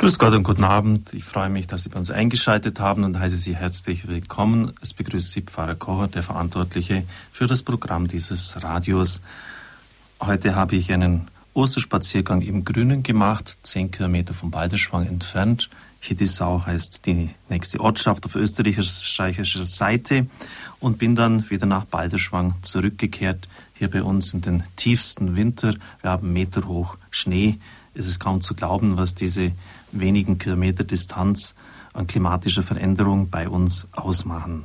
Grüß Gott und guten Abend. Ich freue mich, dass Sie bei uns eingeschaltet haben und heiße Sie herzlich willkommen. Es begrüßt Sie Pfarrer Kocher, der Verantwortliche für das Programm dieses Radios. Heute habe ich einen Osterspaziergang im Grünen gemacht, zehn Kilometer vom Balderschwang entfernt. Hiddisau heißt die nächste Ortschaft auf österreichischer Seite und bin dann wieder nach Balderschwang zurückgekehrt. Hier bei uns in den tiefsten Winter. Wir haben Meter hoch Schnee. Es ist kaum zu glauben, was diese wenigen Kilometer Distanz an klimatischer Veränderung bei uns ausmachen.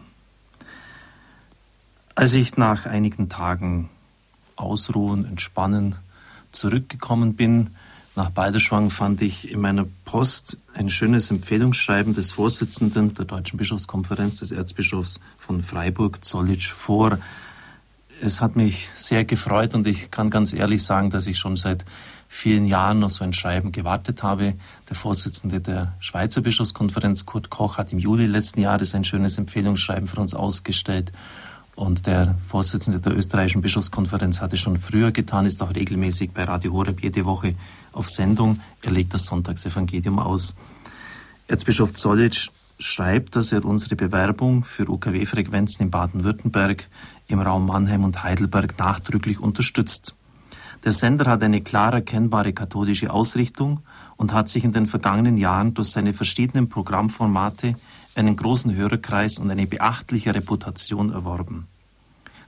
Als ich nach einigen Tagen Ausruhen, Entspannen zurückgekommen bin, nach Balderschwang fand ich in meiner Post ein schönes Empfehlungsschreiben des Vorsitzenden der Deutschen Bischofskonferenz des Erzbischofs von Freiburg, Zollitsch, vor. Es hat mich sehr gefreut und ich kann ganz ehrlich sagen, dass ich schon seit vielen Jahren auf so ein Schreiben gewartet habe. Der Vorsitzende der Schweizer Bischofskonferenz, Kurt Koch, hat im Juli letzten Jahres ein schönes Empfehlungsschreiben für uns ausgestellt. Und der Vorsitzende der österreichischen Bischofskonferenz hatte schon früher getan, ist auch regelmäßig bei Radio Horeb jede Woche auf Sendung. Er legt das Sonntagsevangelium aus. Erzbischof Zollitsch schreibt, dass er unsere Bewerbung für UKW-Frequenzen in Baden-Württemberg, im Raum Mannheim und Heidelberg nachdrücklich unterstützt. Der Sender hat eine klar erkennbare katholische Ausrichtung und hat sich in den vergangenen Jahren durch seine verschiedenen Programmformate einen großen Hörerkreis und eine beachtliche Reputation erworben.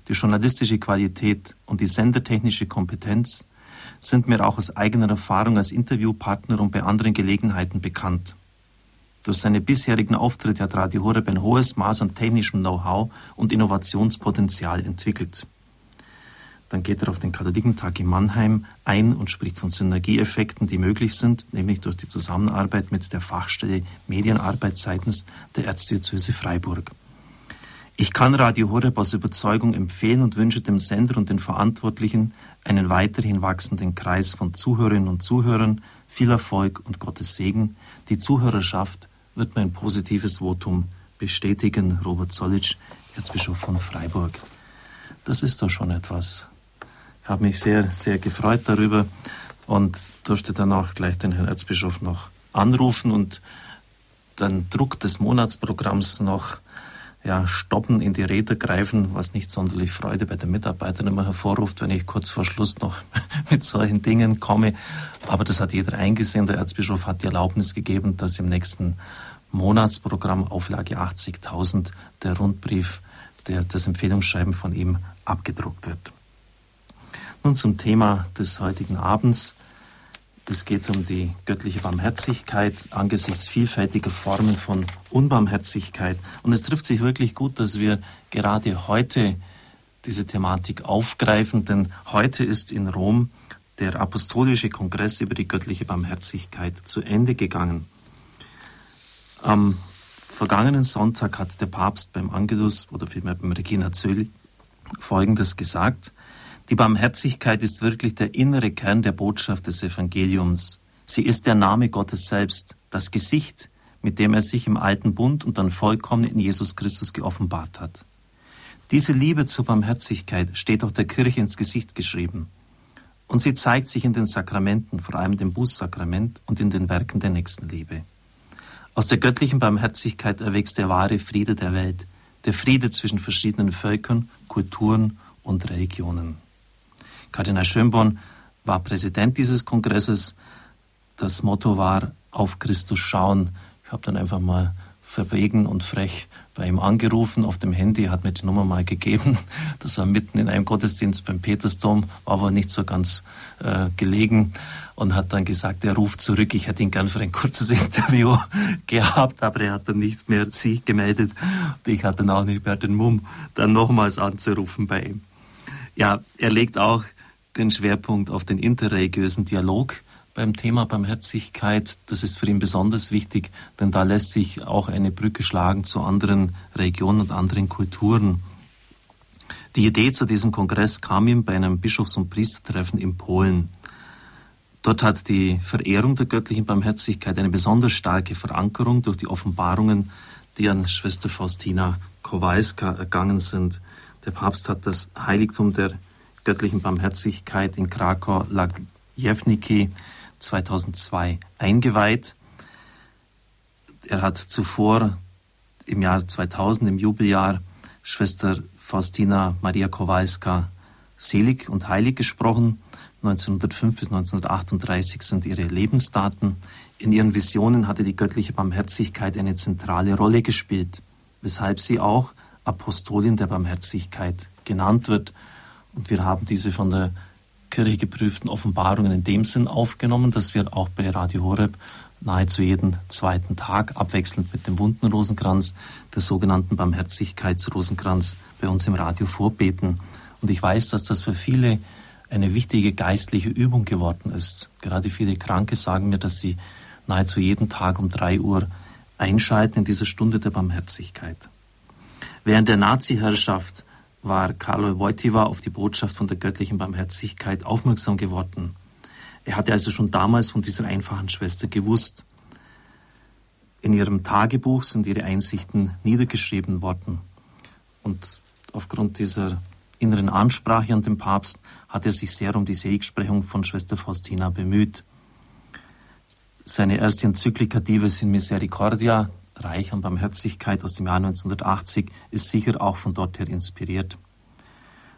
Die journalistische Qualität und die sendertechnische Kompetenz sind mir auch aus eigener Erfahrung als Interviewpartner und bei anderen Gelegenheiten bekannt. Durch seine bisherigen Auftritte hat Radio Horeb ein hohes Maß an technischem Know-how und Innovationspotenzial entwickelt. Dann geht er auf den Katholikentag in Mannheim ein und spricht von Synergieeffekten, die möglich sind, nämlich durch die Zusammenarbeit mit der Fachstelle Medienarbeit seitens der Erzdiözese Freiburg. Ich kann Radio Horeb aus Überzeugung empfehlen und wünsche dem Sender und den Verantwortlichen einen weiterhin wachsenden Kreis von Zuhörerinnen und Zuhörern, viel Erfolg und Gottes Segen. Die Zuhörerschaft wird mein positives Votum bestätigen. Robert Zollitsch, Erzbischof von Freiburg. Das ist doch schon etwas habe mich sehr, sehr gefreut darüber und durfte dann auch gleich den Herrn Erzbischof noch anrufen und den Druck des Monatsprogramms noch ja, stoppen, in die Räder greifen, was nicht sonderlich Freude bei den Mitarbeitern immer hervorruft, wenn ich kurz vor Schluss noch mit solchen Dingen komme. Aber das hat jeder eingesehen. Der Erzbischof hat die Erlaubnis gegeben, dass im nächsten Monatsprogramm Auflage 80.000 der Rundbrief, der, das Empfehlungsschreiben von ihm abgedruckt wird. Nun zum Thema des heutigen Abends. Es geht um die göttliche Barmherzigkeit angesichts vielfältiger Formen von Unbarmherzigkeit. Und es trifft sich wirklich gut, dass wir gerade heute diese Thematik aufgreifen, denn heute ist in Rom der Apostolische Kongress über die göttliche Barmherzigkeit zu Ende gegangen. Am vergangenen Sonntag hat der Papst beim Angelus oder vielmehr beim Regina Zöll Folgendes gesagt. Die Barmherzigkeit ist wirklich der innere Kern der Botschaft des Evangeliums. Sie ist der Name Gottes selbst, das Gesicht, mit dem er sich im alten Bund und dann vollkommen in Jesus Christus geoffenbart hat. Diese Liebe zur Barmherzigkeit steht auch der Kirche ins Gesicht geschrieben. Und sie zeigt sich in den Sakramenten, vor allem dem Bußsakrament und in den Werken der Nächstenliebe. Aus der göttlichen Barmherzigkeit erwächst der wahre Friede der Welt, der Friede zwischen verschiedenen Völkern, Kulturen und Religionen. Kardinal Schönborn war Präsident dieses Kongresses. Das Motto war auf Christus schauen. Ich habe dann einfach mal verwegen und frech bei ihm angerufen auf dem Handy, hat mir die Nummer mal gegeben. Das war mitten in einem Gottesdienst beim Petersdom, war aber nicht so ganz äh, gelegen und hat dann gesagt, er ruft zurück. Ich hätte ihn gern für ein kurzes Interview gehabt, aber er hat dann nichts mehr sich gemeldet. Und ich hatte dann auch nicht mehr den Mumm, dann nochmals anzurufen bei ihm. Ja, er legt auch den Schwerpunkt auf den interreligiösen Dialog beim Thema Barmherzigkeit. Das ist für ihn besonders wichtig, denn da lässt sich auch eine Brücke schlagen zu anderen Regionen und anderen Kulturen. Die Idee zu diesem Kongress kam ihm bei einem Bischofs- und Priestertreffen in Polen. Dort hat die Verehrung der göttlichen Barmherzigkeit eine besonders starke Verankerung durch die Offenbarungen, die an Schwester Faustina Kowalska ergangen sind. Der Papst hat das Heiligtum der göttlichen Barmherzigkeit in Krakau Lagjewnicki 2002 eingeweiht. Er hat zuvor im Jahr 2000, im Jubeljahr, Schwester Faustina Maria Kowalska selig und heilig gesprochen. 1905 bis 1938 sind ihre Lebensdaten. In ihren Visionen hatte die göttliche Barmherzigkeit eine zentrale Rolle gespielt, weshalb sie auch Apostolin der Barmherzigkeit genannt wird. Und wir haben diese von der Kirche geprüften Offenbarungen in dem Sinn aufgenommen, dass wir auch bei Radio Horeb nahezu jeden zweiten Tag abwechselnd mit dem Wundenrosenkranz, der sogenannten Barmherzigkeitsrosenkranz, bei uns im Radio vorbeten. Und ich weiß, dass das für viele eine wichtige geistliche Übung geworden ist. Gerade viele Kranke sagen mir, dass sie nahezu jeden Tag um drei Uhr einschalten in dieser Stunde der Barmherzigkeit. Während der Nazi-Herrschaft war Karol Wojtyła auf die Botschaft von der göttlichen Barmherzigkeit aufmerksam geworden. Er hatte also schon damals von dieser einfachen Schwester gewusst. In ihrem Tagebuch sind ihre Einsichten niedergeschrieben worden. Und aufgrund dieser inneren Ansprache an den Papst hat er sich sehr um die Seligsprechung von Schwester Faustina bemüht. Seine erste Enzyklika Dives in Misericordia, reich an Barmherzigkeit aus dem Jahr 1980, ist sicher auch von dort her inspiriert.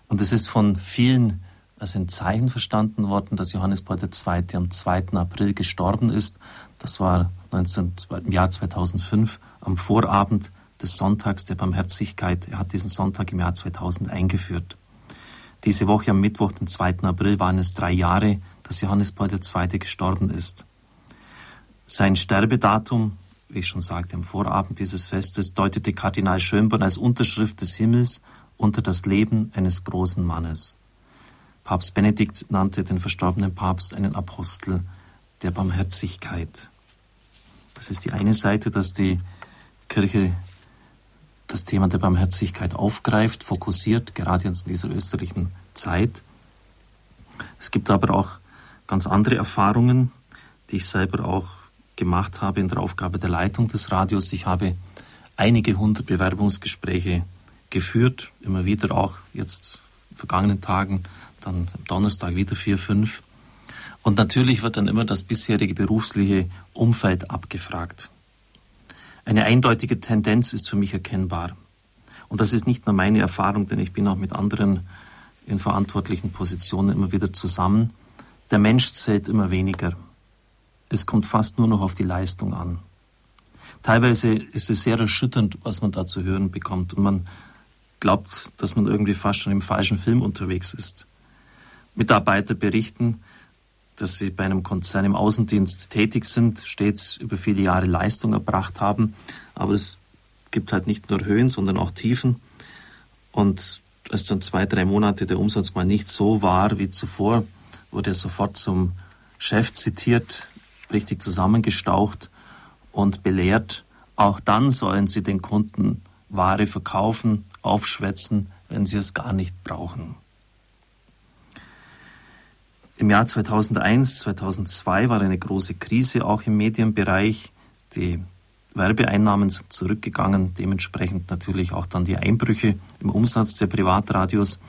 Und es ist von vielen als ein Zeichen verstanden worden, dass Johannes Paul II. am 2. April gestorben ist. Das war 19, im Jahr 2005 am Vorabend des Sonntags der Barmherzigkeit. Er hat diesen Sonntag im Jahr 2000 eingeführt. Diese Woche am Mittwoch, den 2. April, waren es drei Jahre, dass Johannes Paul II. gestorben ist. Sein Sterbedatum, wie ich schon sagte, am Vorabend dieses Festes, deutete Kardinal Schönborn als Unterschrift des Himmels unter das Leben eines großen Mannes. Papst Benedikt nannte den verstorbenen Papst einen Apostel der Barmherzigkeit. Das ist die eine Seite, dass die Kirche das Thema der Barmherzigkeit aufgreift, fokussiert, gerade jetzt in dieser österlichen Zeit. Es gibt aber auch ganz andere Erfahrungen, die ich selber auch gemacht habe in der Aufgabe der Leitung des Radios. Ich habe einige hundert Bewerbungsgespräche geführt, immer wieder auch jetzt in vergangenen Tagen, dann am Donnerstag wieder vier, fünf. Und natürlich wird dann immer das bisherige berufliche Umfeld abgefragt. Eine eindeutige Tendenz ist für mich erkennbar. Und das ist nicht nur meine Erfahrung, denn ich bin auch mit anderen in verantwortlichen Positionen immer wieder zusammen. Der Mensch zählt immer weniger. Es kommt fast nur noch auf die Leistung an. Teilweise ist es sehr erschütternd, was man da zu hören bekommt. Und man glaubt, dass man irgendwie fast schon im falschen Film unterwegs ist. Mitarbeiter berichten, dass sie bei einem Konzern im Außendienst tätig sind, stets über viele Jahre Leistung erbracht haben, aber es gibt halt nicht nur Höhen, sondern auch Tiefen. Und als dann zwei, drei Monate der Umsatz mal nicht so war wie zuvor, wurde er sofort zum Chef zitiert, richtig zusammengestaucht und belehrt. Auch dann sollen sie den Kunden Ware verkaufen, aufschwätzen, wenn sie es gar nicht brauchen. Im Jahr 2001, 2002 war eine große Krise auch im Medienbereich. Die Werbeeinnahmen sind zurückgegangen, dementsprechend natürlich auch dann die Einbrüche im Umsatz der Privatradios.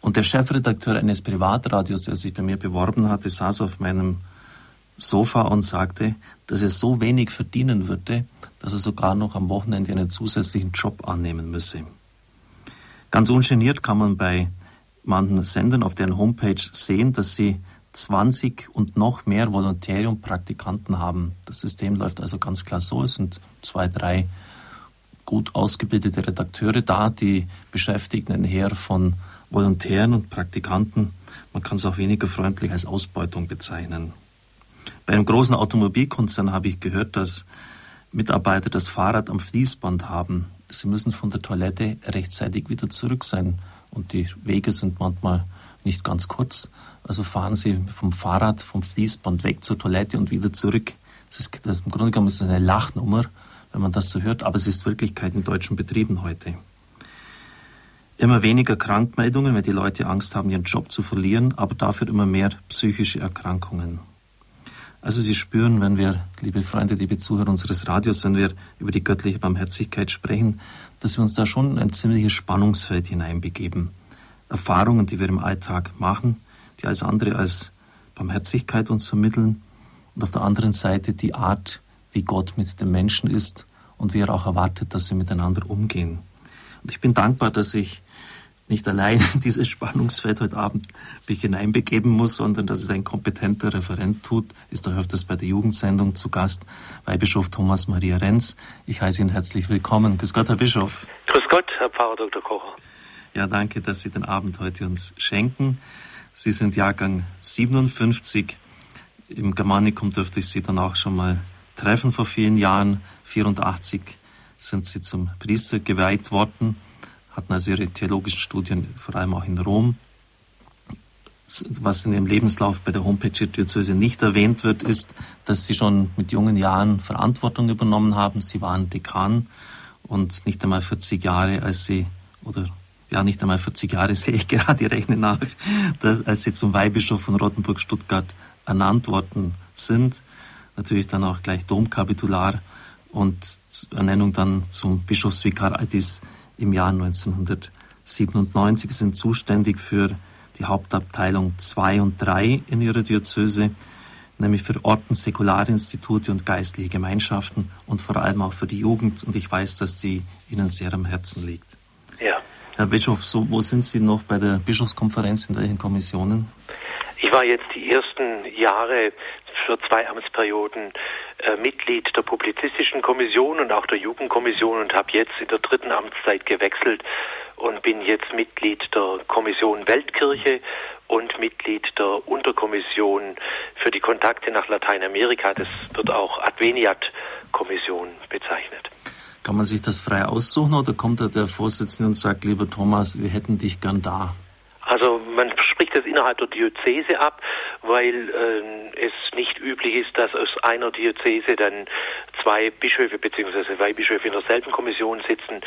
Und der Chefredakteur eines Privatradios, der sich bei mir beworben hatte, saß auf meinem Sofa und sagte, dass er so wenig verdienen würde, dass er sogar noch am Wochenende einen zusätzlichen Job annehmen müsse. Ganz ungeniert kann man bei manchen Sendern auf deren Homepage sehen, dass sie 20 und noch mehr Volontäre und Praktikanten haben. Das System läuft also ganz klar so. Es sind zwei, drei gut ausgebildete Redakteure da, die beschäftigen ein Heer von Volontären und Praktikanten. Man kann es auch weniger freundlich als Ausbeutung bezeichnen. Bei einem großen Automobilkonzern habe ich gehört, dass Mitarbeiter das Fahrrad am Fließband haben. Sie müssen von der Toilette rechtzeitig wieder zurück sein. Und die Wege sind manchmal nicht ganz kurz. Also fahren Sie vom Fahrrad, vom Fließband weg zur Toilette und wieder zurück. Das ist, das, Im Grunde genommen ist es eine Lachnummer, wenn man das so hört, aber es ist Wirklichkeit in deutschen Betrieben heute. Immer weniger Krankmeldungen, weil die Leute Angst haben, ihren Job zu verlieren, aber dafür immer mehr psychische Erkrankungen. Also Sie spüren, wenn wir, liebe Freunde, liebe Zuhörer unseres Radios, wenn wir über die göttliche Barmherzigkeit sprechen, dass wir uns da schon in ein ziemliches Spannungsfeld hineinbegeben. Erfahrungen, die wir im Alltag machen, die alles andere als Barmherzigkeit uns vermitteln und auf der anderen Seite die Art, wie Gott mit dem Menschen ist und wie er auch erwartet, dass wir miteinander umgehen. Und ich bin dankbar, dass ich nicht allein in dieses Spannungsfeld heute Abend mich hineinbegeben muss, sondern dass es ein kompetenter Referent tut, ist er öfters bei der Jugendsendung zu Gast, Weihbischof Thomas Maria Renz. Ich heiße ihn herzlich willkommen. Grüß Gott, Herr Bischof. Grüß Gott, Herr Pfarrer Dr. Kocher. Ja, danke, dass Sie den Abend heute uns schenken. Sie sind Jahrgang 57. Im Germanikum dürfte ich Sie dann auch schon mal treffen vor vielen Jahren. 84 sind Sie zum Priester geweiht worden, hatten also Ihre theologischen Studien vor allem auch in Rom. Was in Ihrem Lebenslauf bei der Homepage der Diözese nicht erwähnt wird, ist, dass Sie schon mit jungen Jahren Verantwortung übernommen haben. Sie waren Dekan und nicht einmal 40 Jahre, als Sie, oder ja, nicht einmal 40 Jahre sehe ich gerade, rechne nach, dass, als Sie zum Weihbischof von Rottenburg-Stuttgart ernannt worden sind. Natürlich dann auch gleich Domkapitular und Ernennung dann zum Bischofsvikar Altis im Jahr 1997 Sie sind zuständig für die Hauptabteilung 2 und 3 in ihrer Diözese, nämlich für Orten, Säkularinstitute und geistliche Gemeinschaften und vor allem auch für die Jugend. Und ich weiß, dass sie Ihnen sehr am Herzen liegt. Ja. Herr Bischof, so, wo sind Sie noch bei der Bischofskonferenz, in welchen Kommissionen? Ich war jetzt die ersten Jahre für zwei Amtsperioden äh, Mitglied der Publizistischen Kommission und auch der Jugendkommission und habe jetzt in der dritten Amtszeit gewechselt und bin jetzt Mitglied der Kommission Weltkirche und Mitglied der Unterkommission für die Kontakte nach Lateinamerika. Das wird auch Adveniat-Kommission bezeichnet. Kann man sich das frei aussuchen oder kommt da der Vorsitzende und sagt, lieber Thomas, wir hätten dich gern da? Also man spricht das innerhalb der Diözese ab, weil äh, es nicht üblich ist, dass aus einer Diözese dann zwei Bischöfe bzw. Weihbischöfe in derselben Kommission sitzen.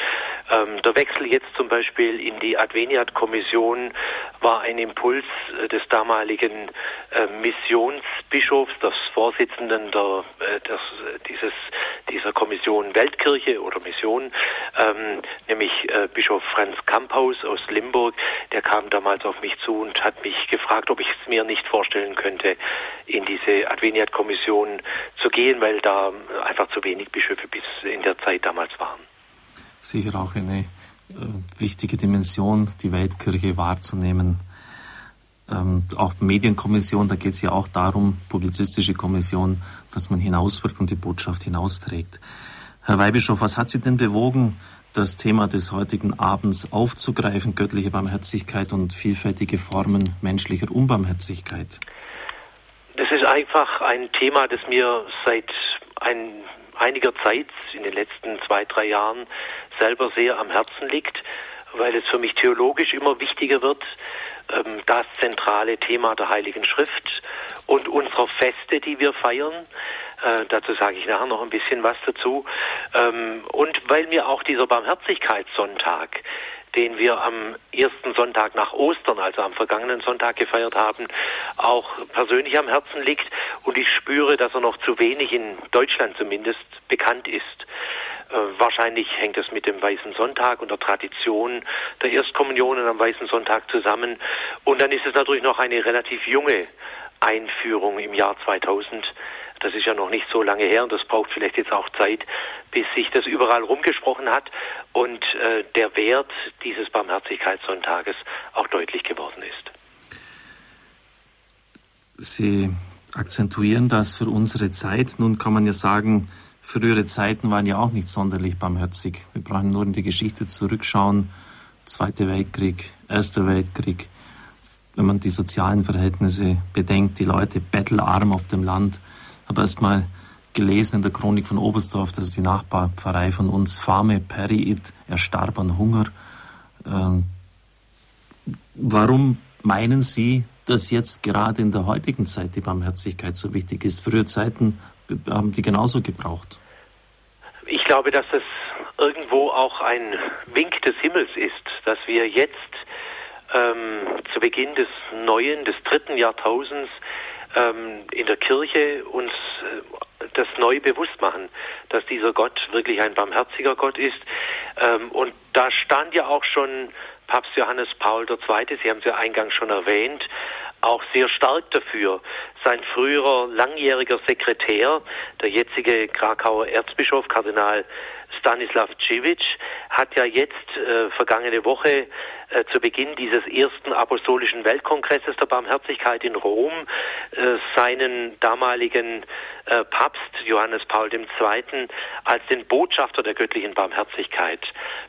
Ähm, der Wechsel jetzt zum Beispiel in die Adveniat-Kommission war ein Impuls äh, des damaligen äh, Missionsbischofs, des Vorsitzenden der, äh, des, dieses, dieser Kommission Weltkirche oder Mission, ähm, nämlich äh, Bischof Franz Kamphaus aus Limburg. Der kam damals auf mich zu und hat mich gefragt, ob ich es mir nicht vorstellen könnte, in diese Adveniat-Kommission zu gehen, weil da einfach zu wenig Bischöfe bis in der Zeit damals waren. Sicher auch eine äh, wichtige Dimension, die Weltkirche wahrzunehmen. Ähm, auch Medienkommission, da geht es ja auch darum, publizistische Kommission, dass man hinauswirkt und die Botschaft hinausträgt. Herr Weihbischof, was hat Sie denn bewogen, das Thema des heutigen Abends aufzugreifen, göttliche Barmherzigkeit und vielfältige Formen menschlicher Unbarmherzigkeit? Das ist einfach ein Thema, das mir seit ein, einiger Zeit, in den letzten zwei, drei Jahren, selber sehr am Herzen liegt, weil es für mich theologisch immer wichtiger wird, ähm, das zentrale Thema der Heiligen Schrift und unserer Feste, die wir feiern. Äh, dazu sage ich nachher noch ein bisschen was dazu. Ähm, und weil mir auch dieser Barmherzigkeitssonntag, den wir am ersten Sonntag nach Ostern, also am vergangenen Sonntag gefeiert haben, auch persönlich am Herzen liegt. Und ich spüre, dass er noch zu wenig in Deutschland zumindest bekannt ist. Äh, wahrscheinlich hängt es mit dem Weißen Sonntag und der Tradition der Erstkommunionen am Weißen Sonntag zusammen. Und dann ist es natürlich noch eine relativ junge Einführung im Jahr 2000. Das ist ja noch nicht so lange her und das braucht vielleicht jetzt auch Zeit, bis sich das überall rumgesprochen hat und äh, der Wert dieses Barmherzigkeitssonntages auch deutlich geworden ist. Sie akzentuieren das für unsere Zeit. Nun kann man ja sagen, frühere Zeiten waren ja auch nicht sonderlich barmherzig. Wir brauchen nur in die Geschichte zurückschauen. Zweiter Weltkrieg, Erster Weltkrieg. Wenn man die sozialen Verhältnisse bedenkt, die Leute bettelarm auf dem Land. Habe erst mal gelesen in der Chronik von Oberstdorf, das ist die Nachbarpfarrei von uns, Fame Periit, er starb an Hunger. Ähm, warum meinen Sie, dass jetzt gerade in der heutigen Zeit die Barmherzigkeit so wichtig ist? Frühe Zeiten haben die genauso gebraucht. Ich glaube, dass es irgendwo auch ein Wink des Himmels ist, dass wir jetzt ähm, zu Beginn des neuen, des dritten Jahrtausends ähm, in der Kirche uns äh, das neu bewusst machen, dass dieser Gott wirklich ein barmherziger Gott ist. Ähm, und da stand ja auch schon Papst Johannes Paul II., Sie haben es ja eingangs schon erwähnt, auch sehr stark dafür. Sein früherer langjähriger Sekretär, der jetzige Krakauer Erzbischof Kardinal Stanislav Civic hat ja jetzt äh, vergangene Woche äh, zu Beginn dieses ersten apostolischen Weltkongresses der Barmherzigkeit in Rom äh, seinen damaligen äh, Papst Johannes Paul II. als den Botschafter der göttlichen Barmherzigkeit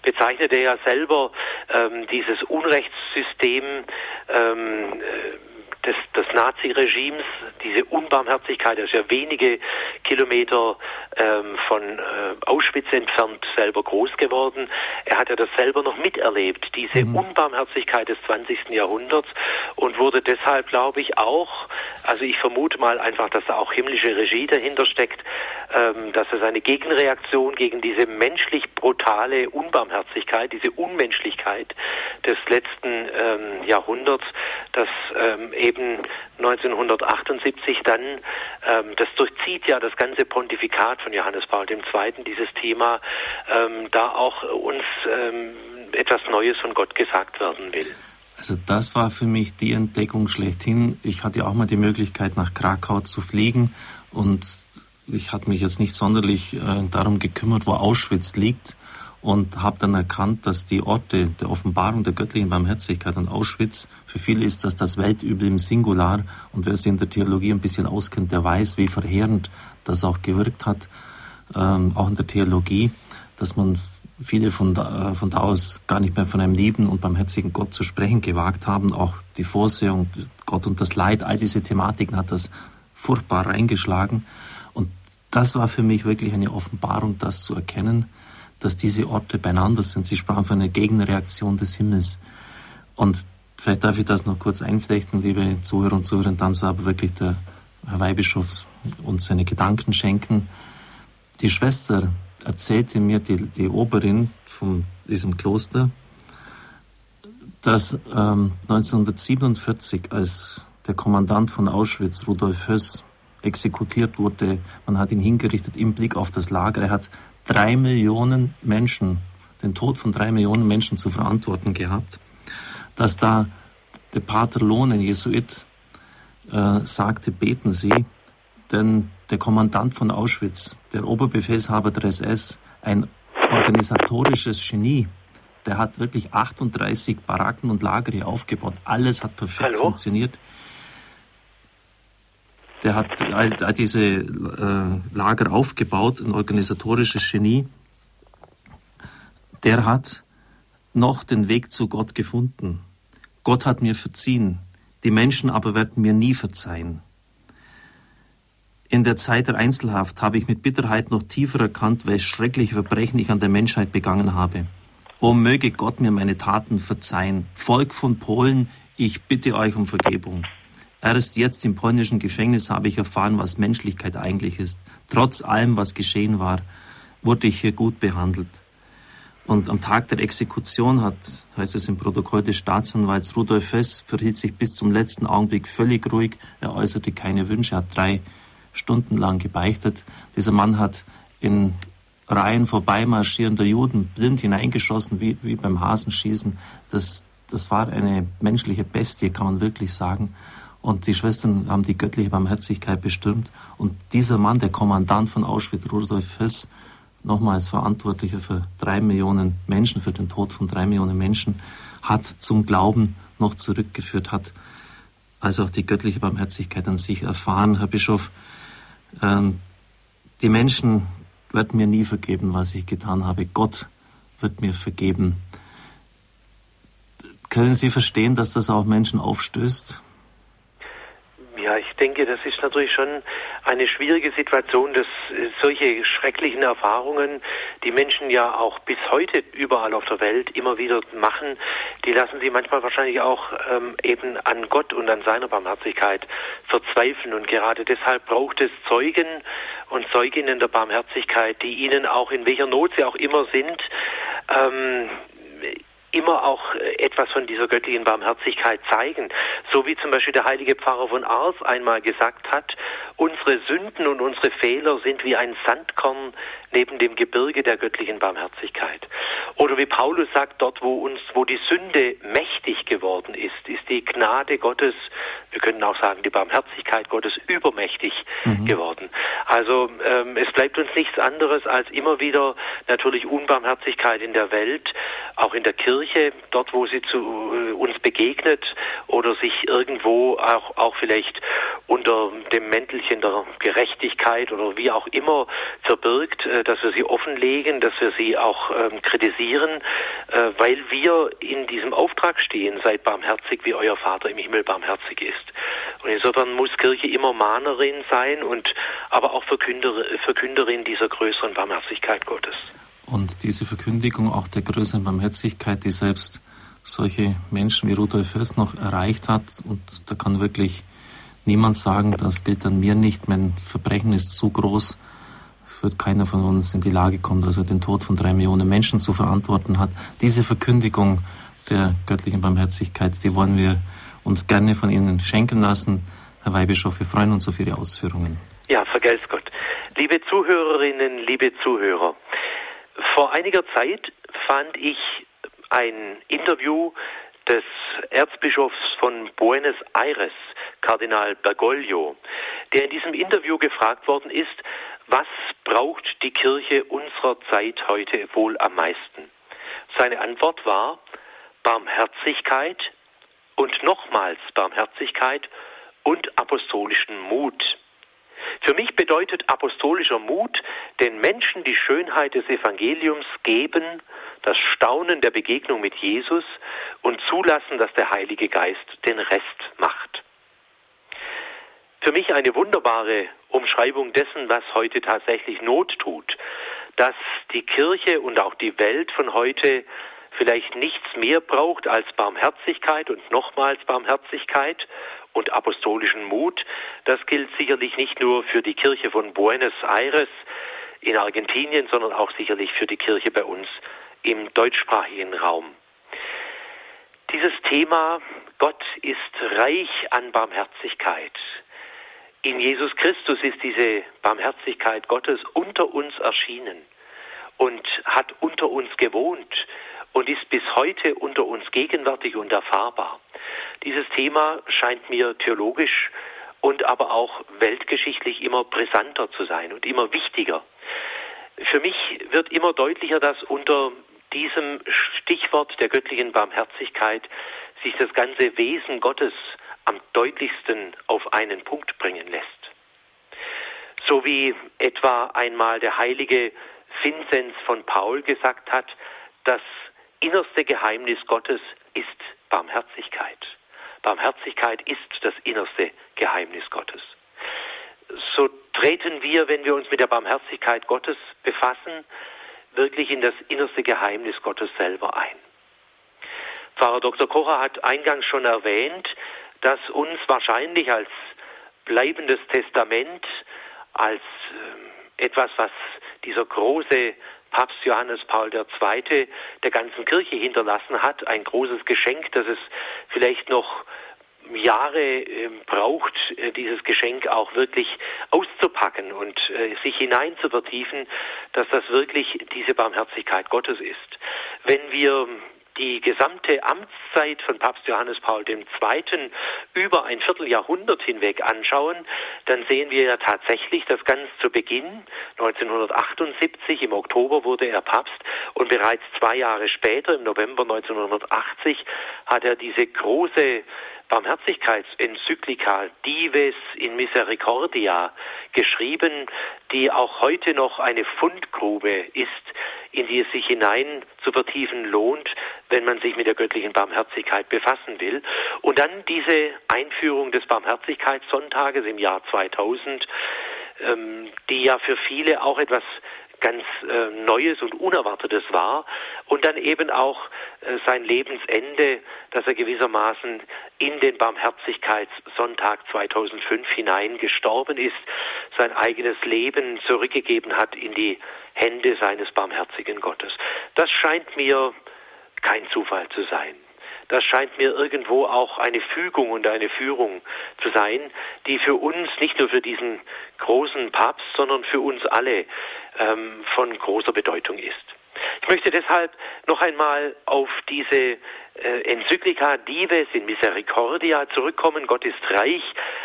bezeichnet er ja selber ähm, dieses Unrechtssystem ähm, äh, des, des Nazi-Regimes, diese Unbarmherzigkeit, er ist ja wenige Kilometer ähm, von äh, Auschwitz entfernt selber groß geworden. Er hat ja das selber noch miterlebt, diese mhm. Unbarmherzigkeit des 20. Jahrhunderts und wurde deshalb, glaube ich, auch, also ich vermute mal einfach, dass da auch himmlische Regie dahinter steckt, ähm, dass es eine Gegenreaktion gegen diese menschlich brutale Unbarmherzigkeit, diese Unmenschlichkeit des letzten ähm, Jahrhunderts, das ähm, eben 1978 dann, ähm, das durchzieht ja das ganze Pontifikat von Johannes Paul II., dieses Thema, ähm, da auch uns ähm, etwas Neues von Gott gesagt werden will. Also das war für mich die Entdeckung schlechthin. Ich hatte auch mal die Möglichkeit, nach Krakau zu fliegen und ich hatte mich jetzt nicht sonderlich äh, darum gekümmert, wo Auschwitz liegt und habe dann erkannt, dass die Orte der Offenbarung der göttlichen Barmherzigkeit und Auschwitz, für viele ist das das Weltübel im Singular und wer sich in der Theologie ein bisschen auskennt, der weiß, wie verheerend das auch gewirkt hat, ähm, auch in der Theologie, dass man viele von da, äh, von da aus gar nicht mehr von einem lieben und barmherzigen Gott zu sprechen gewagt haben. Auch die Vorsehung, Gott und das Leid, all diese Thematiken hat das furchtbar reingeschlagen. Und das war für mich wirklich eine Offenbarung, das zu erkennen, dass diese Orte beieinander sind. Sie sprachen von einer Gegenreaktion des Himmels. Und vielleicht darf ich das noch kurz einflechten, liebe Zuhörer und Zuhörer, dann soll aber wirklich der Herr Weihbischof uns seine Gedanken schenken. Die Schwester erzählte mir, die, die Oberin von diesem Kloster, dass ähm, 1947, als der Kommandant von Auschwitz, Rudolf Höss, exekutiert wurde, man hat ihn hingerichtet im Blick auf das Lager. Er hat drei Millionen Menschen, den Tod von drei Millionen Menschen zu verantworten gehabt, dass da der Pater Lohn, ein Jesuit, äh, sagte, beten Sie, denn der Kommandant von Auschwitz, der Oberbefehlshaber der SS, ein organisatorisches Genie, der hat wirklich 38 Baracken und Lager hier aufgebaut. Alles hat perfekt Hallo? funktioniert. Der hat all, diese äh, Lager aufgebaut, ein organisatorisches Genie. Der hat noch den Weg zu Gott gefunden. Gott hat mir verziehen. Die Menschen aber werden mir nie verzeihen. In der Zeit der Einzelhaft habe ich mit Bitterheit noch tiefer erkannt, welche schreckliche Verbrechen ich an der Menschheit begangen habe. O möge Gott mir meine Taten verzeihen. Volk von Polen, ich bitte euch um Vergebung. Erst jetzt im polnischen Gefängnis habe ich erfahren, was Menschlichkeit eigentlich ist. Trotz allem, was geschehen war, wurde ich hier gut behandelt. Und am Tag der Exekution hat, heißt es im Protokoll des Staatsanwalts, Rudolf Hess verhielt sich bis zum letzten Augenblick völlig ruhig. Er äußerte keine Wünsche, hat drei Stunden lang gebeichtet. Dieser Mann hat in Reihen vorbeimarschierender Juden blind hineingeschossen, wie, wie beim Hasenschießen. Das, das war eine menschliche Bestie, kann man wirklich sagen. Und die Schwestern haben die göttliche Barmherzigkeit bestimmt. Und dieser Mann, der Kommandant von Auschwitz, Rudolf Höss, nochmals Verantwortlicher für drei Millionen Menschen, für den Tod von drei Millionen Menschen, hat zum Glauben noch zurückgeführt, hat also auch die göttliche Barmherzigkeit an sich erfahren. Herr Bischof, ähm, die Menschen werden mir nie vergeben, was ich getan habe. Gott wird mir vergeben. Können Sie verstehen, dass das auch Menschen aufstößt? Ja, ich denke, das ist natürlich schon eine schwierige Situation, dass solche schrecklichen Erfahrungen, die Menschen ja auch bis heute überall auf der Welt immer wieder machen, die lassen sie manchmal wahrscheinlich auch ähm, eben an Gott und an seiner Barmherzigkeit verzweifeln. Und gerade deshalb braucht es Zeugen und Zeuginnen der Barmherzigkeit, die ihnen auch in welcher Not sie auch immer sind, ähm, immer auch äh, etwas von dieser göttlichen Barmherzigkeit zeigen. So wie zum Beispiel der heilige Pfarrer von Ars einmal gesagt hat, unsere Sünden und unsere Fehler sind wie ein Sandkorn neben dem Gebirge der göttlichen Barmherzigkeit. Oder wie Paulus sagt, dort wo uns, wo die Sünde mächtig geworden ist, ist die Gnade Gottes, wir können auch sagen, die Barmherzigkeit Gottes übermächtig mhm. geworden. Also ähm, es bleibt uns nichts anderes als immer wieder natürlich Unbarmherzigkeit in der Welt, auch in der Kirche, dort wo sie zu äh, uns begegnet oder sich irgendwo auch, auch vielleicht unter dem Mäntelchen der Gerechtigkeit oder wie auch immer verbirgt, äh, dass wir sie offenlegen, dass wir sie auch ähm, kritisieren, äh, weil wir in diesem Auftrag stehen, seid barmherzig, wie euer Vater im Himmel barmherzig ist. Und insofern muss Kirche immer Mahnerin sein und aber auch Verkünder, Verkünderin dieser größeren Barmherzigkeit Gottes. Und diese Verkündigung auch der größeren Barmherzigkeit, die selbst solche Menschen wie Rudolf Hirst noch erreicht hat, und da kann wirklich niemand sagen, das gilt an mir nicht, mein Verbrechen ist so groß, wird keiner von uns in die Lage kommen, dass er den Tod von drei Millionen Menschen zu verantworten hat. Diese Verkündigung der göttlichen Barmherzigkeit, die wollen wir uns gerne von Ihnen schenken lassen. Herr Weihbischof, wir freuen uns auf Ihre Ausführungen. Ja, vergelt's Gott. Liebe Zuhörerinnen, liebe Zuhörer, vor einiger Zeit fand ich ein Interview des Erzbischofs von Buenos Aires, Kardinal Bergoglio, der in diesem Interview gefragt worden ist, was braucht die Kirche unserer Zeit heute wohl am meisten? Seine Antwort war Barmherzigkeit und nochmals Barmherzigkeit und apostolischen Mut. Für mich bedeutet apostolischer Mut, den Menschen die Schönheit des Evangeliums geben, das Staunen der Begegnung mit Jesus und zulassen, dass der Heilige Geist den Rest macht. Für mich eine wunderbare Umschreibung dessen, was heute tatsächlich Not tut, dass die Kirche und auch die Welt von heute vielleicht nichts mehr braucht als Barmherzigkeit und nochmals Barmherzigkeit und apostolischen Mut. Das gilt sicherlich nicht nur für die Kirche von Buenos Aires in Argentinien, sondern auch sicherlich für die Kirche bei uns im deutschsprachigen Raum. Dieses Thema, Gott ist reich an Barmherzigkeit. In Jesus Christus ist diese Barmherzigkeit Gottes unter uns erschienen und hat unter uns gewohnt und ist bis heute unter uns gegenwärtig und erfahrbar. Dieses Thema scheint mir theologisch und aber auch weltgeschichtlich immer brisanter zu sein und immer wichtiger. Für mich wird immer deutlicher, dass unter diesem Stichwort der göttlichen Barmherzigkeit sich das ganze Wesen Gottes am deutlichsten auf einen Punkt bringen lässt. So wie etwa einmal der heilige Vinzenz von Paul gesagt hat, das innerste Geheimnis Gottes ist Barmherzigkeit. Barmherzigkeit ist das innerste Geheimnis Gottes. So treten wir, wenn wir uns mit der Barmherzigkeit Gottes befassen, wirklich in das innerste Geheimnis Gottes selber ein. Pfarrer Dr. Kocher hat eingangs schon erwähnt, dass uns wahrscheinlich als bleibendes Testament, als äh, etwas, was dieser große Papst Johannes Paul II. der ganzen Kirche hinterlassen hat, ein großes Geschenk, das es vielleicht noch Jahre äh, braucht, äh, dieses Geschenk auch wirklich auszupacken und äh, sich hinein zu vertiefen, dass das wirklich diese Barmherzigkeit Gottes ist. Wenn wir die gesamte Amtszeit von Papst Johannes Paul II. über ein Vierteljahrhundert hinweg anschauen, dann sehen wir ja tatsächlich, dass ganz zu Beginn, 1978 im Oktober wurde er Papst und bereits zwei Jahre später, im November 1980, hat er diese große Barmherzigkeitsenzyklika Dives in Misericordia geschrieben, die auch heute noch eine Fundgrube ist, in die es sich hinein zu vertiefen lohnt, wenn man sich mit der göttlichen Barmherzigkeit befassen will. Und dann diese Einführung des Barmherzigkeitssonntages im Jahr 2000, ähm, die ja für viele auch etwas ganz äh, Neues und Unerwartetes war und dann eben auch äh, sein Lebensende, dass er gewissermaßen in den Barmherzigkeitssonntag 2005 hinein gestorben ist, sein eigenes Leben zurückgegeben hat in die Hände seines barmherzigen Gottes. Das scheint mir kein Zufall zu sein. Das scheint mir irgendwo auch eine Fügung und eine Führung zu sein, die für uns, nicht nur für diesen großen Papst, sondern für uns alle ähm, von großer Bedeutung ist. Ich möchte deshalb noch einmal auf diese äh, Enzyklika Dives in Misericordia zurückkommen. Gott ist reich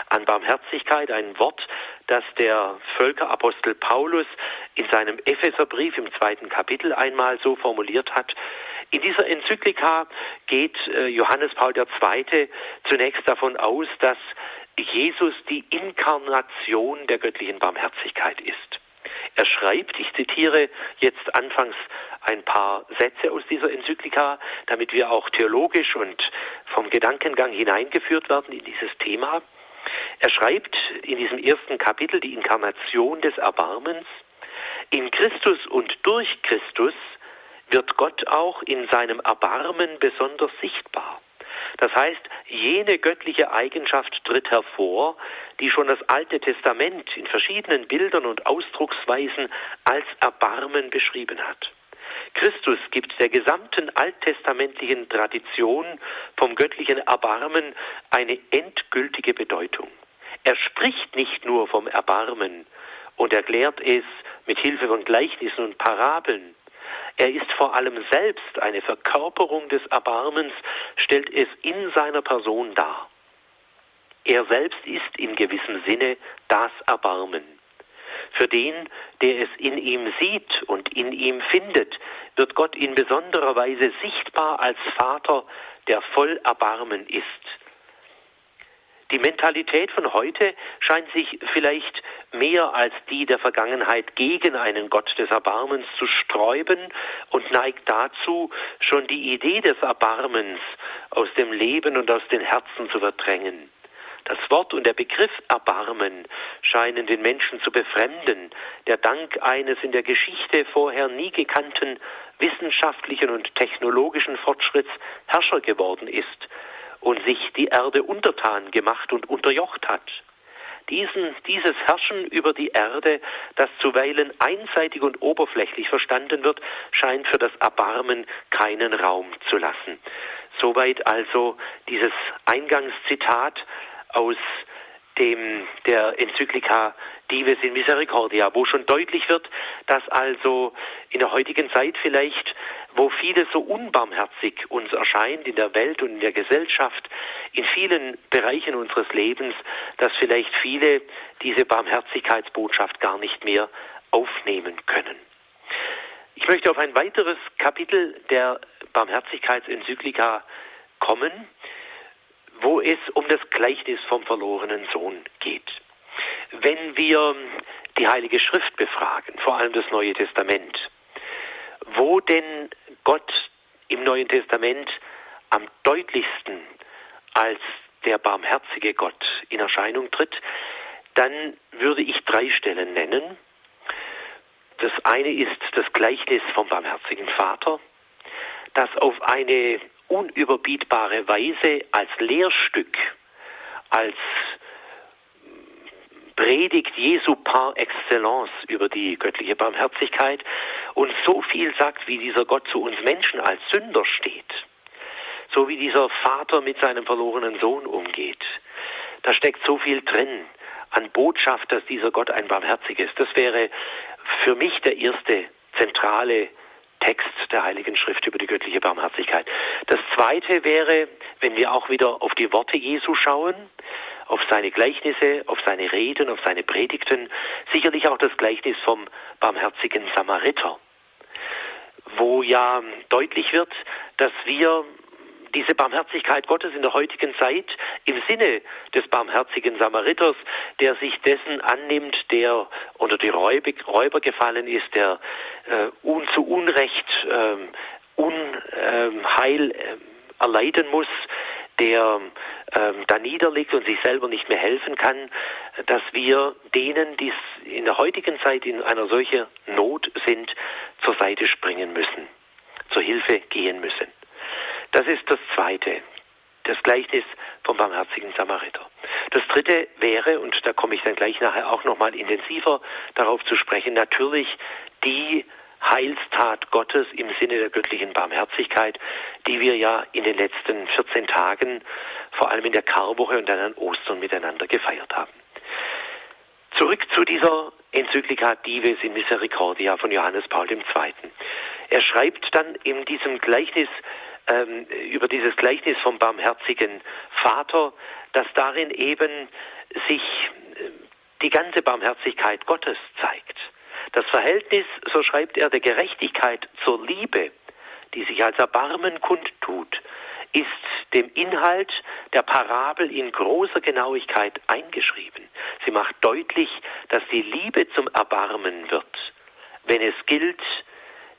an Barmherzigkeit, ein Wort, das der Völkerapostel Paulus in seinem Epheserbrief im zweiten Kapitel einmal so formuliert hat. In dieser Enzyklika geht äh, Johannes Paul II. zunächst davon aus, dass Jesus die Inkarnation der göttlichen Barmherzigkeit ist. Er schreibt, ich zitiere jetzt anfangs ein paar Sätze aus dieser Enzyklika, damit wir auch theologisch und vom Gedankengang hineingeführt werden in dieses Thema. Er schreibt in diesem ersten Kapitel die Inkarnation des Erbarmens. In Christus und durch Christus wird Gott auch in seinem Erbarmen besonders sichtbar. Das heißt, jene göttliche Eigenschaft tritt hervor, die schon das Alte Testament in verschiedenen Bildern und Ausdrucksweisen als Erbarmen beschrieben hat. Christus gibt der gesamten alttestamentlichen Tradition vom göttlichen Erbarmen eine endgültige Bedeutung. Er spricht nicht nur vom Erbarmen und erklärt es mit Hilfe von Gleichnissen und Parabeln, er ist vor allem selbst eine Verkörperung des Erbarmens, stellt es in seiner Person dar. Er selbst ist in gewissem Sinne das Erbarmen. Für den, der es in ihm sieht und in ihm findet, wird Gott in besonderer Weise sichtbar als Vater, der voll Erbarmen ist. Die Mentalität von heute scheint sich vielleicht mehr als die der Vergangenheit gegen einen Gott des Erbarmens zu sträuben und neigt dazu, schon die Idee des Erbarmens aus dem Leben und aus den Herzen zu verdrängen. Das Wort und der Begriff Erbarmen scheinen den Menschen zu befremden, der dank eines in der Geschichte vorher nie gekannten wissenschaftlichen und technologischen Fortschritts Herrscher geworden ist und sich die Erde untertan gemacht und unterjocht hat. Diesen, dieses Herrschen über die Erde, das zuweilen einseitig und oberflächlich verstanden wird, scheint für das Erbarmen keinen Raum zu lassen. Soweit also dieses Eingangszitat aus dem, der Enzyklika Dives in Misericordia, wo schon deutlich wird, dass also in der heutigen Zeit vielleicht, wo vieles so unbarmherzig uns erscheint in der Welt und in der Gesellschaft, in vielen Bereichen unseres Lebens, dass vielleicht viele diese Barmherzigkeitsbotschaft gar nicht mehr aufnehmen können. Ich möchte auf ein weiteres Kapitel der Barmherzigkeitsenzyklika kommen, wo es um das Gleichnis vom verlorenen Sohn geht. Wenn wir die Heilige Schrift befragen, vor allem das Neue Testament, wo denn Gott im Neuen Testament am deutlichsten als der barmherzige Gott in Erscheinung tritt, dann würde ich drei Stellen nennen. Das eine ist das Gleichnis vom barmherzigen Vater, das auf eine unüberbietbare Weise als Lehrstück, als Predigt Jesu par excellence über die göttliche Barmherzigkeit und so viel sagt, wie dieser Gott zu uns Menschen als Sünder steht, so wie dieser Vater mit seinem verlorenen Sohn umgeht. Da steckt so viel drin an Botschaft, dass dieser Gott ein barmherzig ist. Das wäre für mich der erste zentrale Text der Heiligen Schrift über die göttliche Barmherzigkeit. Das zweite wäre, wenn wir auch wieder auf die Worte Jesu schauen, auf seine Gleichnisse, auf seine Reden, auf seine Predigten, sicherlich auch das Gleichnis vom barmherzigen Samariter, wo ja deutlich wird, dass wir diese Barmherzigkeit Gottes in der heutigen Zeit im Sinne des barmherzigen Samariters, der sich dessen annimmt, der unter die Räuber, gefallen ist, der äh, un, zu Unrecht ähm, Unheil äh, erleiden muss, der ähm, da niederliegt und sich selber nicht mehr helfen kann, dass wir denen, die in der heutigen Zeit in einer solchen Not sind, zur Seite springen müssen, zur Hilfe gehen müssen. Das ist das Zweite, das Gleichnis vom barmherzigen Samariter. Das Dritte wäre, und da komme ich dann gleich nachher auch nochmal intensiver darauf zu sprechen, natürlich die Heilstat Gottes im Sinne der göttlichen Barmherzigkeit, die wir ja in den letzten 14 Tagen, vor allem in der Karwoche und dann an Ostern miteinander gefeiert haben. Zurück zu dieser Enzyklika Dives in Misericordia von Johannes Paul II. Er schreibt dann in diesem Gleichnis, ähm, über dieses Gleichnis vom barmherzigen Vater, dass darin eben sich äh, die ganze Barmherzigkeit Gottes zeigt. Das Verhältnis, so schreibt er, der Gerechtigkeit zur Liebe, die sich als Erbarmen kundtut, ist dem Inhalt der Parabel in großer Genauigkeit eingeschrieben. Sie macht deutlich, dass die Liebe zum Erbarmen wird, wenn es gilt,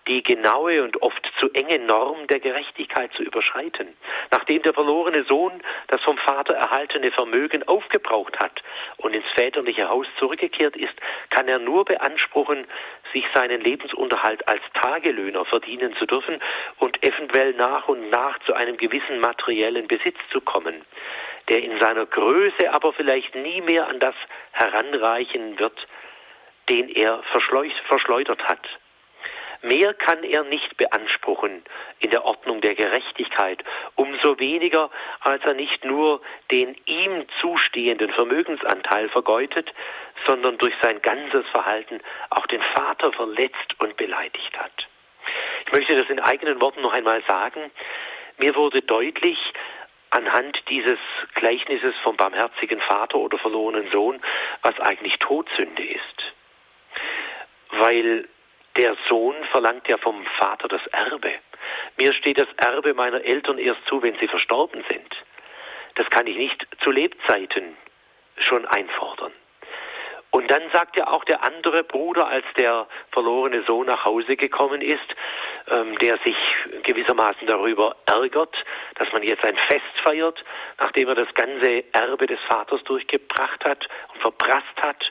die genaue und oft zu enge Norm der Gerechtigkeit zu überschreiten. Nachdem der verlorene Sohn das vom Vater erhaltene Vermögen aufgebraucht hat und ins väterliche Haus zurückgekehrt ist, kann er nur beanspruchen, sich seinen Lebensunterhalt als Tagelöhner verdienen zu dürfen und eventuell nach und nach zu einem gewissen materiellen Besitz zu kommen, der in seiner Größe aber vielleicht nie mehr an das heranreichen wird, den er verschleudert hat. Mehr kann er nicht beanspruchen in der Ordnung der Gerechtigkeit, umso weniger, als er nicht nur den ihm zustehenden Vermögensanteil vergeutet, sondern durch sein ganzes Verhalten auch den Vater verletzt und beleidigt hat. Ich möchte das in eigenen Worten noch einmal sagen. Mir wurde deutlich, anhand dieses Gleichnisses vom barmherzigen Vater oder verlorenen Sohn, was eigentlich Todsünde ist. Weil der Sohn verlangt ja vom Vater das Erbe. Mir steht das Erbe meiner Eltern erst zu, wenn sie verstorben sind. Das kann ich nicht zu Lebzeiten schon einfordern. Und dann sagt ja auch der andere Bruder, als der verlorene Sohn nach Hause gekommen ist, ähm, der sich gewissermaßen darüber ärgert, dass man jetzt ein Fest feiert, nachdem er das ganze Erbe des Vaters durchgebracht hat und verprasst hat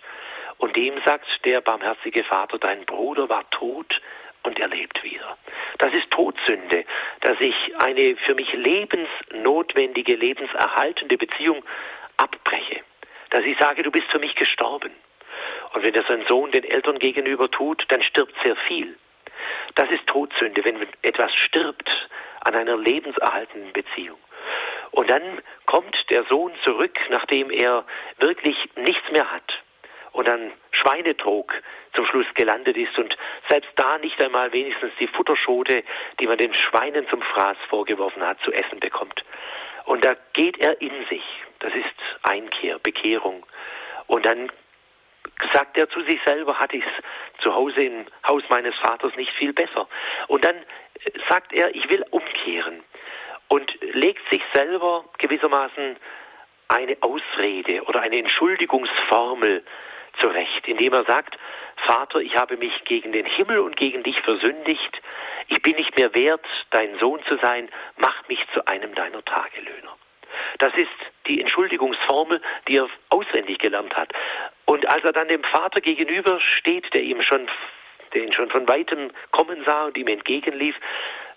und dem sagt der barmherzige Vater, dein Bruder war tot und er lebt wieder. Das ist Todsünde, dass ich eine für mich lebensnotwendige, lebenserhaltende Beziehung abbreche. Dass ich sage, du bist für mich gestorben. Und wenn das ein Sohn den Eltern gegenüber tut, dann stirbt sehr viel. Das ist Todsünde, wenn etwas stirbt an einer lebenserhaltenden Beziehung. Und dann kommt der Sohn zurück, nachdem er wirklich nichts mehr hat und an Schweinetrog zum Schluss gelandet ist und selbst da nicht einmal wenigstens die Futterschote, die man den Schweinen zum Fraß vorgeworfen hat, zu essen bekommt. Und da geht er in sich. Das ist Einkehr, Bekehrung. Und dann sagt er zu sich selber, hatte ich es zu Hause im Haus meines Vaters nicht viel besser. Und dann sagt er, ich will umkehren und legt sich selber gewissermaßen eine Ausrede oder eine Entschuldigungsformel zurecht, indem er sagt, Vater, ich habe mich gegen den Himmel und gegen dich versündigt, ich bin nicht mehr wert, dein Sohn zu sein, mach mich zu einem deiner Tagelöhner. Das ist die Entschuldigungsformel, die er auswendig gelernt hat. Und als er dann dem Vater gegenüber steht, der ihm schon, der ihn schon von weitem kommen sah und ihm entgegenlief,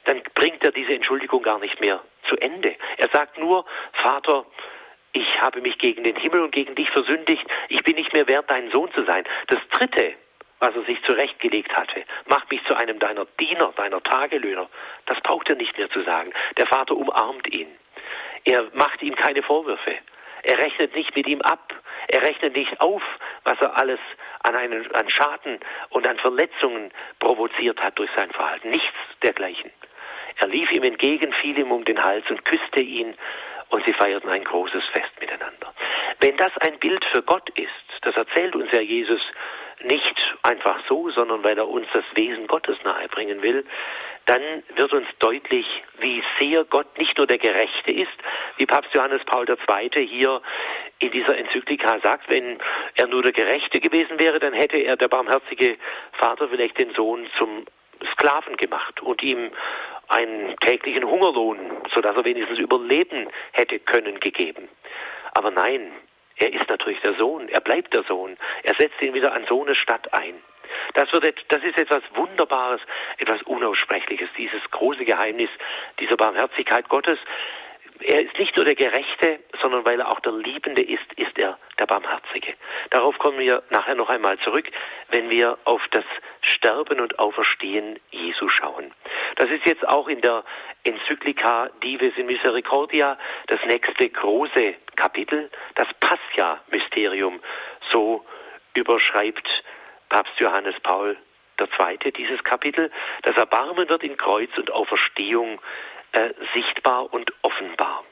dann bringt er diese Entschuldigung gar nicht mehr zu Ende. Er sagt nur, Vater, ich habe mich gegen den Himmel und gegen dich versündigt, ich bin nicht mehr wert, dein Sohn zu sein. Das dritte, was er sich zurechtgelegt hatte, macht mich zu einem deiner Diener, deiner Tagelöhner. Das braucht er nicht mehr zu sagen. Der Vater umarmt ihn. Er macht ihm keine Vorwürfe. Er rechnet nicht mit ihm ab. Er rechnet nicht auf, was er alles an, einen, an Schaden und an Verletzungen provoziert hat durch sein Verhalten. Nichts dergleichen. Er lief ihm entgegen, fiel ihm um den Hals und küsste ihn und sie feierten ein großes Fest miteinander. Wenn das ein Bild für Gott ist, das erzählt uns ja Jesus nicht einfach so, sondern weil er uns das Wesen Gottes nahebringen will, dann wird uns deutlich, wie sehr Gott nicht nur der Gerechte ist, wie Papst Johannes Paul II. hier in dieser Enzyklika sagt, wenn er nur der Gerechte gewesen wäre, dann hätte er, der barmherzige Vater, vielleicht den Sohn zum Sklaven gemacht und ihm einen täglichen Hungerlohn, sodass er wenigstens überleben hätte können, gegeben. Aber nein, er ist natürlich der Sohn, er bleibt der Sohn, er setzt ihn wieder an so eine Stadt ein. Das, wird, das ist etwas Wunderbares, etwas Unaussprechliches, dieses große Geheimnis dieser Barmherzigkeit Gottes, er ist nicht nur der Gerechte, sondern weil er auch der Liebende ist, ist er der Barmherzige. Darauf kommen wir nachher noch einmal zurück, wenn wir auf das Sterben und Auferstehen Jesu schauen. Das ist jetzt auch in der Enzyklika Dives in Misericordia das nächste große Kapitel, das Pascha-Mysterium. So überschreibt Papst Johannes Paul zweite, dieses Kapitel. Das Erbarmen wird in Kreuz und Auferstehung äh, sichtbar und offenbar.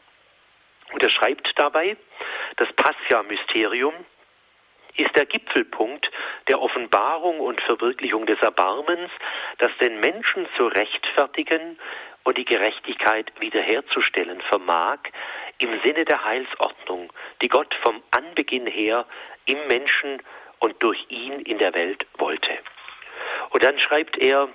Und er schreibt dabei, das Pascha-Mysterium ist der Gipfelpunkt der Offenbarung und Verwirklichung des Erbarmens, das den Menschen zu rechtfertigen und die Gerechtigkeit wiederherzustellen vermag, im Sinne der Heilsordnung, die Gott vom Anbeginn her im Menschen und durch ihn in der Welt wollte. Und dann schreibt er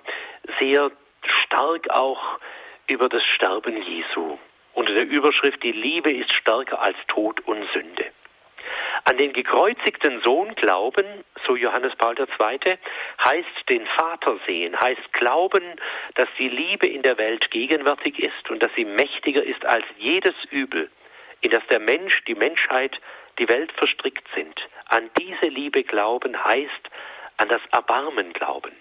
sehr stark auch über das Sterben Jesu. Unter der Überschrift Die Liebe ist stärker als Tod und Sünde. An den gekreuzigten Sohn glauben, so Johannes Paul II., heißt den Vater sehen, heißt glauben, dass die Liebe in der Welt gegenwärtig ist und dass sie mächtiger ist als jedes Übel, in das der Mensch, die Menschheit, die Welt verstrickt sind. An diese Liebe glauben heißt an das Erbarmen glauben.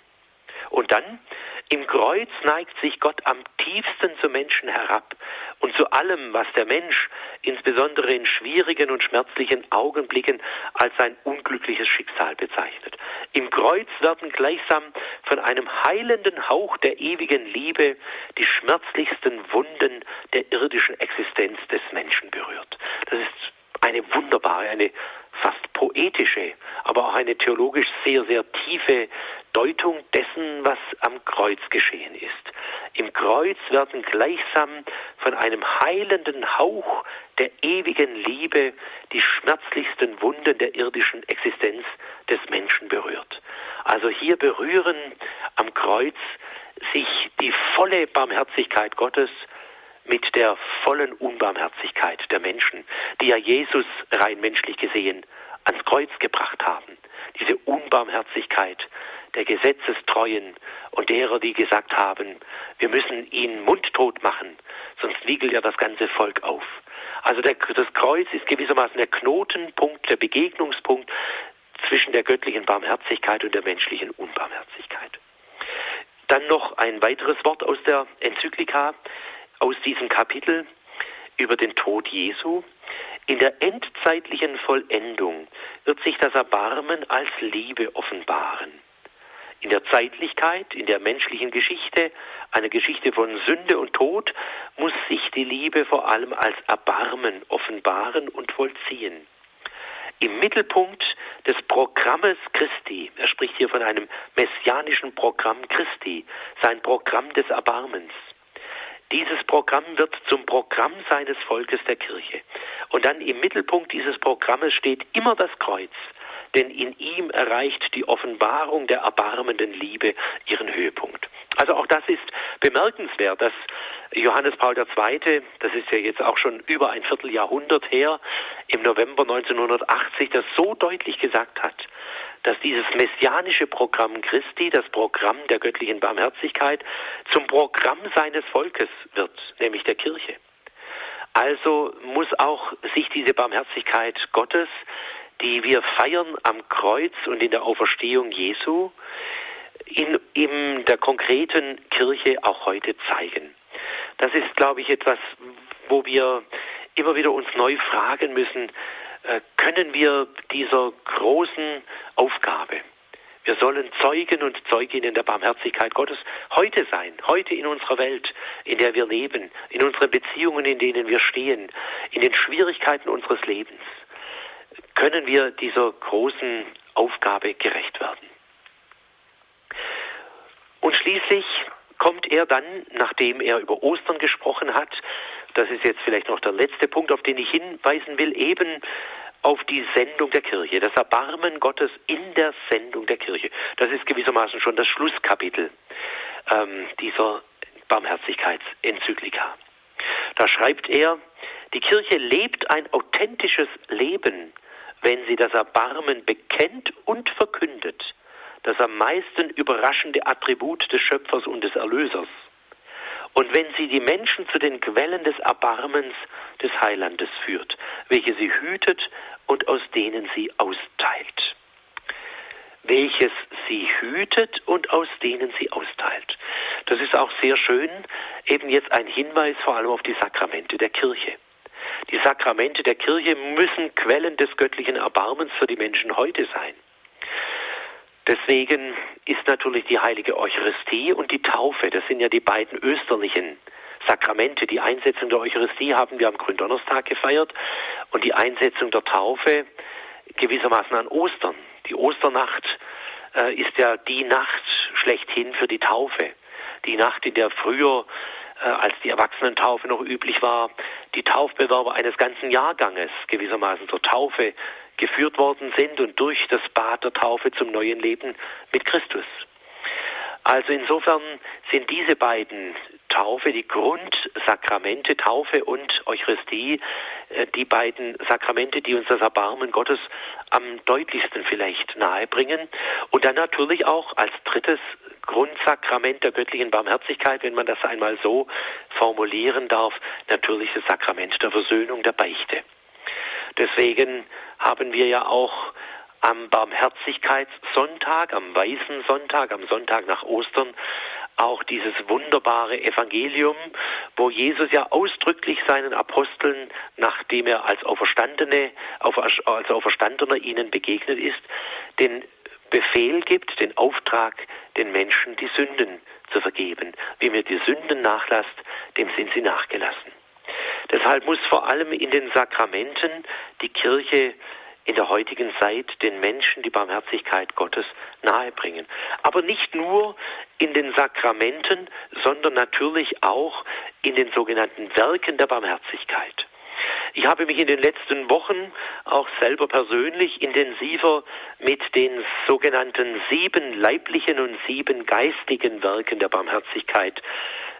Und dann im Kreuz neigt sich Gott am tiefsten zu Menschen herab und zu allem, was der Mensch insbesondere in schwierigen und schmerzlichen Augenblicken als sein unglückliches Schicksal bezeichnet. Im Kreuz werden gleichsam von einem heilenden Hauch der ewigen Liebe die schmerzlichsten Wunden der irdischen Existenz des Menschen berührt. Das ist eine wunderbare, eine fast poetische, aber auch eine theologisch sehr, sehr tiefe Deutung dessen, was am Kreuz geschehen ist. Im Kreuz werden gleichsam von einem heilenden Hauch der ewigen Liebe die schmerzlichsten Wunden der irdischen Existenz des Menschen berührt. Also hier berühren am Kreuz sich die volle Barmherzigkeit Gottes mit der vollen Unbarmherzigkeit der Menschen, die ja Jesus rein menschlich gesehen ans Kreuz gebracht haben. Diese Unbarmherzigkeit der Gesetzestreuen und derer, die gesagt haben, wir müssen ihn mundtot machen, sonst wiegelt ja das ganze Volk auf. Also der, das Kreuz ist gewissermaßen der Knotenpunkt, der Begegnungspunkt zwischen der göttlichen Barmherzigkeit und der menschlichen Unbarmherzigkeit. Dann noch ein weiteres Wort aus der Enzyklika, aus diesem Kapitel über den Tod Jesu. In der endzeitlichen Vollendung wird sich das Erbarmen als Liebe offenbaren. In der Zeitlichkeit, in der menschlichen Geschichte, eine Geschichte von Sünde und Tod, muss sich die Liebe vor allem als Erbarmen offenbaren und vollziehen. Im Mittelpunkt des Programmes Christi, er spricht hier von einem messianischen Programm Christi, sein Programm des Erbarmens. Dieses Programm wird zum Programm seines Volkes der Kirche. Und dann im Mittelpunkt dieses Programmes steht immer das Kreuz, denn in ihm erreicht die Offenbarung der erbarmenden Liebe ihren Höhepunkt. Also auch das ist bemerkenswert, dass Johannes Paul II., das ist ja jetzt auch schon über ein Vierteljahrhundert her, im November 1980 das so deutlich gesagt hat, dass dieses messianische Programm Christi, das Programm der göttlichen Barmherzigkeit, zum Programm seines Volkes wird, nämlich der Kirche. Also muss auch sich diese Barmherzigkeit Gottes, die wir feiern am Kreuz und in der Auferstehung Jesu, in, in der konkreten Kirche auch heute zeigen. Das ist, glaube ich, etwas, wo wir immer wieder uns neu fragen müssen, können wir dieser großen Aufgabe, wir sollen Zeugen und Zeuginnen der Barmherzigkeit Gottes heute sein, heute in unserer Welt, in der wir leben, in unseren Beziehungen, in denen wir stehen, in den Schwierigkeiten unseres Lebens. Können wir dieser großen Aufgabe gerecht werden? Und schließlich kommt er dann, nachdem er über Ostern gesprochen hat, das ist jetzt vielleicht noch der letzte Punkt, auf den ich hinweisen will, eben auf die Sendung der Kirche, das Erbarmen Gottes in der Sendung der Kirche. Das ist gewissermaßen schon das Schlusskapitel ähm, dieser Barmherzigkeitsenzyklika. Da schreibt er, die Kirche lebt ein authentisches Leben, wenn sie das Erbarmen bekennt und verkündet, das am meisten überraschende Attribut des Schöpfers und des Erlösers. Und wenn sie die Menschen zu den Quellen des Erbarmens des Heilandes führt, welche sie hütet und aus denen sie austeilt. Welches sie hütet und aus denen sie austeilt. Das ist auch sehr schön, eben jetzt ein Hinweis vor allem auf die Sakramente der Kirche. Die Sakramente der Kirche müssen Quellen des göttlichen Erbarmens für die Menschen heute sein. Deswegen ist natürlich die heilige Eucharistie und die Taufe, das sind ja die beiden österlichen Sakramente. Die Einsetzung der Eucharistie haben wir am Gründonnerstag gefeiert und die Einsetzung der Taufe gewissermaßen an Ostern. Die Osternacht äh, ist ja die Nacht schlechthin für die Taufe. Die Nacht, in der früher, äh, als die Erwachsenentaufe noch üblich war, die Taufbewerber eines ganzen Jahrganges gewissermaßen zur Taufe geführt worden sind und durch das Bad der Taufe zum neuen Leben mit Christus. Also insofern sind diese beiden Taufe, die Grundsakramente, Taufe und Eucharistie, äh, die beiden Sakramente, die uns das Erbarmen Gottes am deutlichsten vielleicht nahebringen. Und dann natürlich auch als drittes Grundsakrament der göttlichen Barmherzigkeit, wenn man das einmal so formulieren darf, natürlich das Sakrament der Versöhnung, der Beichte. Deswegen haben wir ja auch am Barmherzigkeitssonntag, am Weißen Sonntag, am Sonntag nach Ostern, auch dieses wunderbare Evangelium, wo Jesus ja ausdrücklich seinen Aposteln, nachdem er als Auferstandene, als Auferstandener ihnen begegnet ist, den Befehl gibt, den Auftrag, den Menschen die Sünden zu vergeben. Wie mir die Sünden nachlasst, dem sind sie nachgelassen. Deshalb muss vor allem in den Sakramenten die Kirche in der heutigen Zeit den Menschen die Barmherzigkeit Gottes nahebringen. Aber nicht nur in den Sakramenten, sondern natürlich auch in den sogenannten Werken der Barmherzigkeit. Ich habe mich in den letzten Wochen auch selber persönlich intensiver mit den sogenannten sieben leiblichen und sieben geistigen Werken der Barmherzigkeit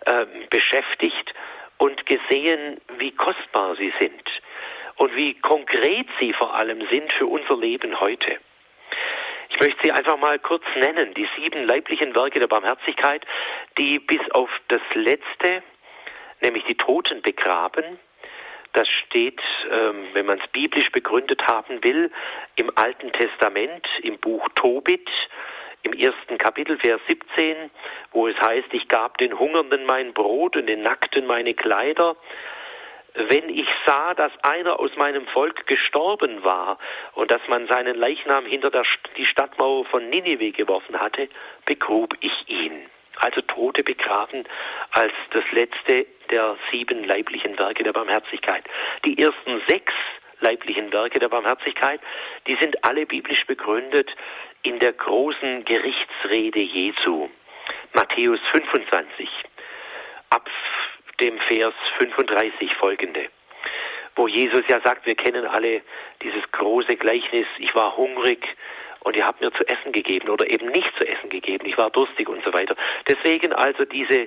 äh, beschäftigt und gesehen, wie kostbar sie sind und wie konkret sie vor allem sind für unser Leben heute. Ich möchte sie einfach mal kurz nennen, die sieben leiblichen Werke der Barmherzigkeit, die bis auf das letzte, nämlich die Toten begraben, das steht, ähm, wenn man es biblisch begründet haben will, im Alten Testament, im Buch Tobit, im ersten Kapitel, Vers 17, wo es heißt, ich gab den Hungernden mein Brot und den Nackten meine Kleider wenn ich sah, dass einer aus meinem Volk gestorben war und dass man seinen Leichnam hinter der, die Stadtmauer von Ninive geworfen hatte, begrub ich ihn. Also Tote begraben als das letzte der sieben leiblichen Werke der Barmherzigkeit. Die ersten sechs leiblichen Werke der Barmherzigkeit, die sind alle biblisch begründet in der großen Gerichtsrede Jesu. Matthäus 25. Ab dem Vers 35 folgende, wo Jesus ja sagt, wir kennen alle dieses große Gleichnis, ich war hungrig und ihr habt mir zu essen gegeben oder eben nicht zu essen gegeben, ich war durstig und so weiter. Deswegen also diese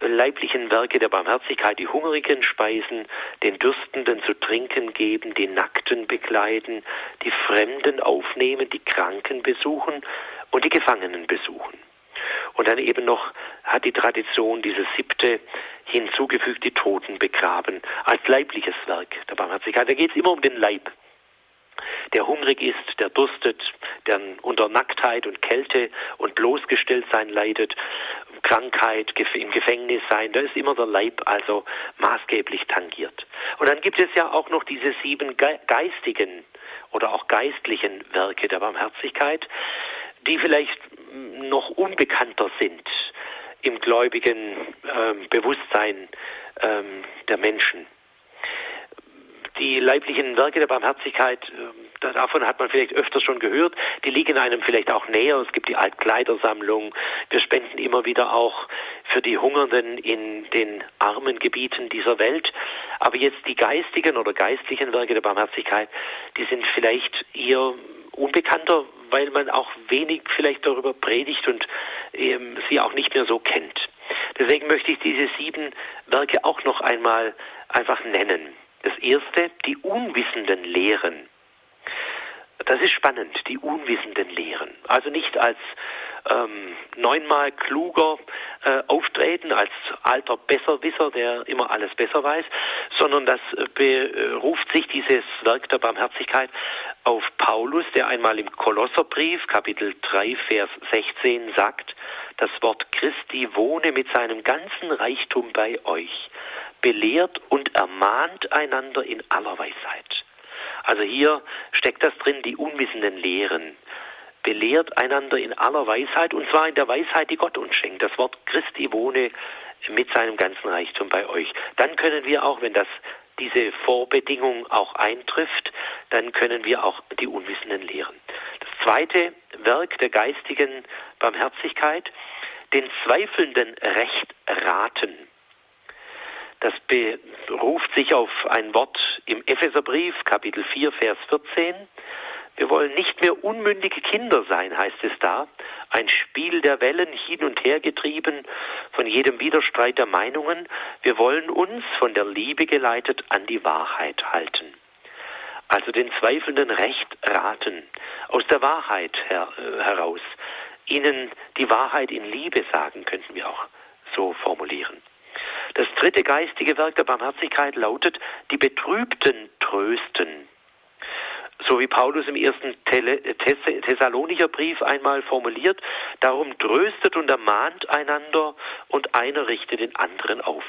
leiblichen Werke der Barmherzigkeit, die Hungrigen speisen, den Dürstenden zu trinken geben, die Nackten bekleiden, die Fremden aufnehmen, die Kranken besuchen und die Gefangenen besuchen. Und dann eben noch hat die Tradition dieses siebte hinzugefügt, die Toten begraben, als leibliches Werk der Barmherzigkeit. Da geht es immer um den Leib. Der hungrig ist, der durstet, der unter Nacktheit und Kälte und bloßgestellt sein leidet, Krankheit, im Gefängnis sein, da ist immer der Leib also maßgeblich tangiert. Und dann gibt es ja auch noch diese sieben geistigen oder auch geistlichen Werke der Barmherzigkeit, die vielleicht noch unbekannter sind im gläubigen ähm, Bewusstsein ähm, der Menschen. Die leiblichen Werke der Barmherzigkeit, äh, davon hat man vielleicht öfters schon gehört, die liegen einem vielleicht auch näher. Es gibt die Altkleidersammlung. Wir spenden immer wieder auch für die Hungernden in den armen Gebieten dieser Welt. Aber jetzt die geistigen oder geistlichen Werke der Barmherzigkeit, die sind vielleicht eher unbekannter, weil man auch wenig vielleicht darüber predigt und ähm, sie auch nicht mehr so kennt. Deswegen möchte ich diese sieben Werke auch noch einmal einfach nennen. Das erste, die Unwissenden lehren. Das ist spannend, die Unwissenden lehren. Also nicht als ähm, neunmal kluger äh, auftreten, als alter Besserwisser, der immer alles besser weiß, sondern das äh, beruft sich dieses Werk der Barmherzigkeit auf Paulus, der einmal im Kolosserbrief, Kapitel 3, Vers 16 sagt, das Wort Christi wohne mit seinem ganzen Reichtum bei euch, belehrt und ermahnt einander in aller Weisheit. Also hier steckt das drin, die unwissenden Lehren belehrt einander in aller Weisheit, und zwar in der Weisheit, die Gott uns schenkt. Das Wort Christi wohne mit seinem ganzen Reichtum bei euch. Dann können wir auch, wenn das diese Vorbedingung auch eintrifft, dann können wir auch die Unwissenden lehren. Das zweite Werk der geistigen Barmherzigkeit, den Zweifelnden Recht raten. Das beruft sich auf ein Wort im Epheserbrief, Kapitel 4, Vers 14. Wir wollen nicht mehr unmündige Kinder sein, heißt es da, ein Spiel der Wellen hin und her getrieben von jedem Widerstreit der Meinungen. Wir wollen uns von der Liebe geleitet an die Wahrheit halten. Also den Zweifelnden Recht raten, aus der Wahrheit her, äh, heraus. Ihnen die Wahrheit in Liebe sagen, könnten wir auch so formulieren. Das dritte geistige Werk der Barmherzigkeit lautet, die Betrübten trösten so wie Paulus im ersten Thessalonicher Brief einmal formuliert, darum tröstet und ermahnt einander und einer richtet den anderen auf.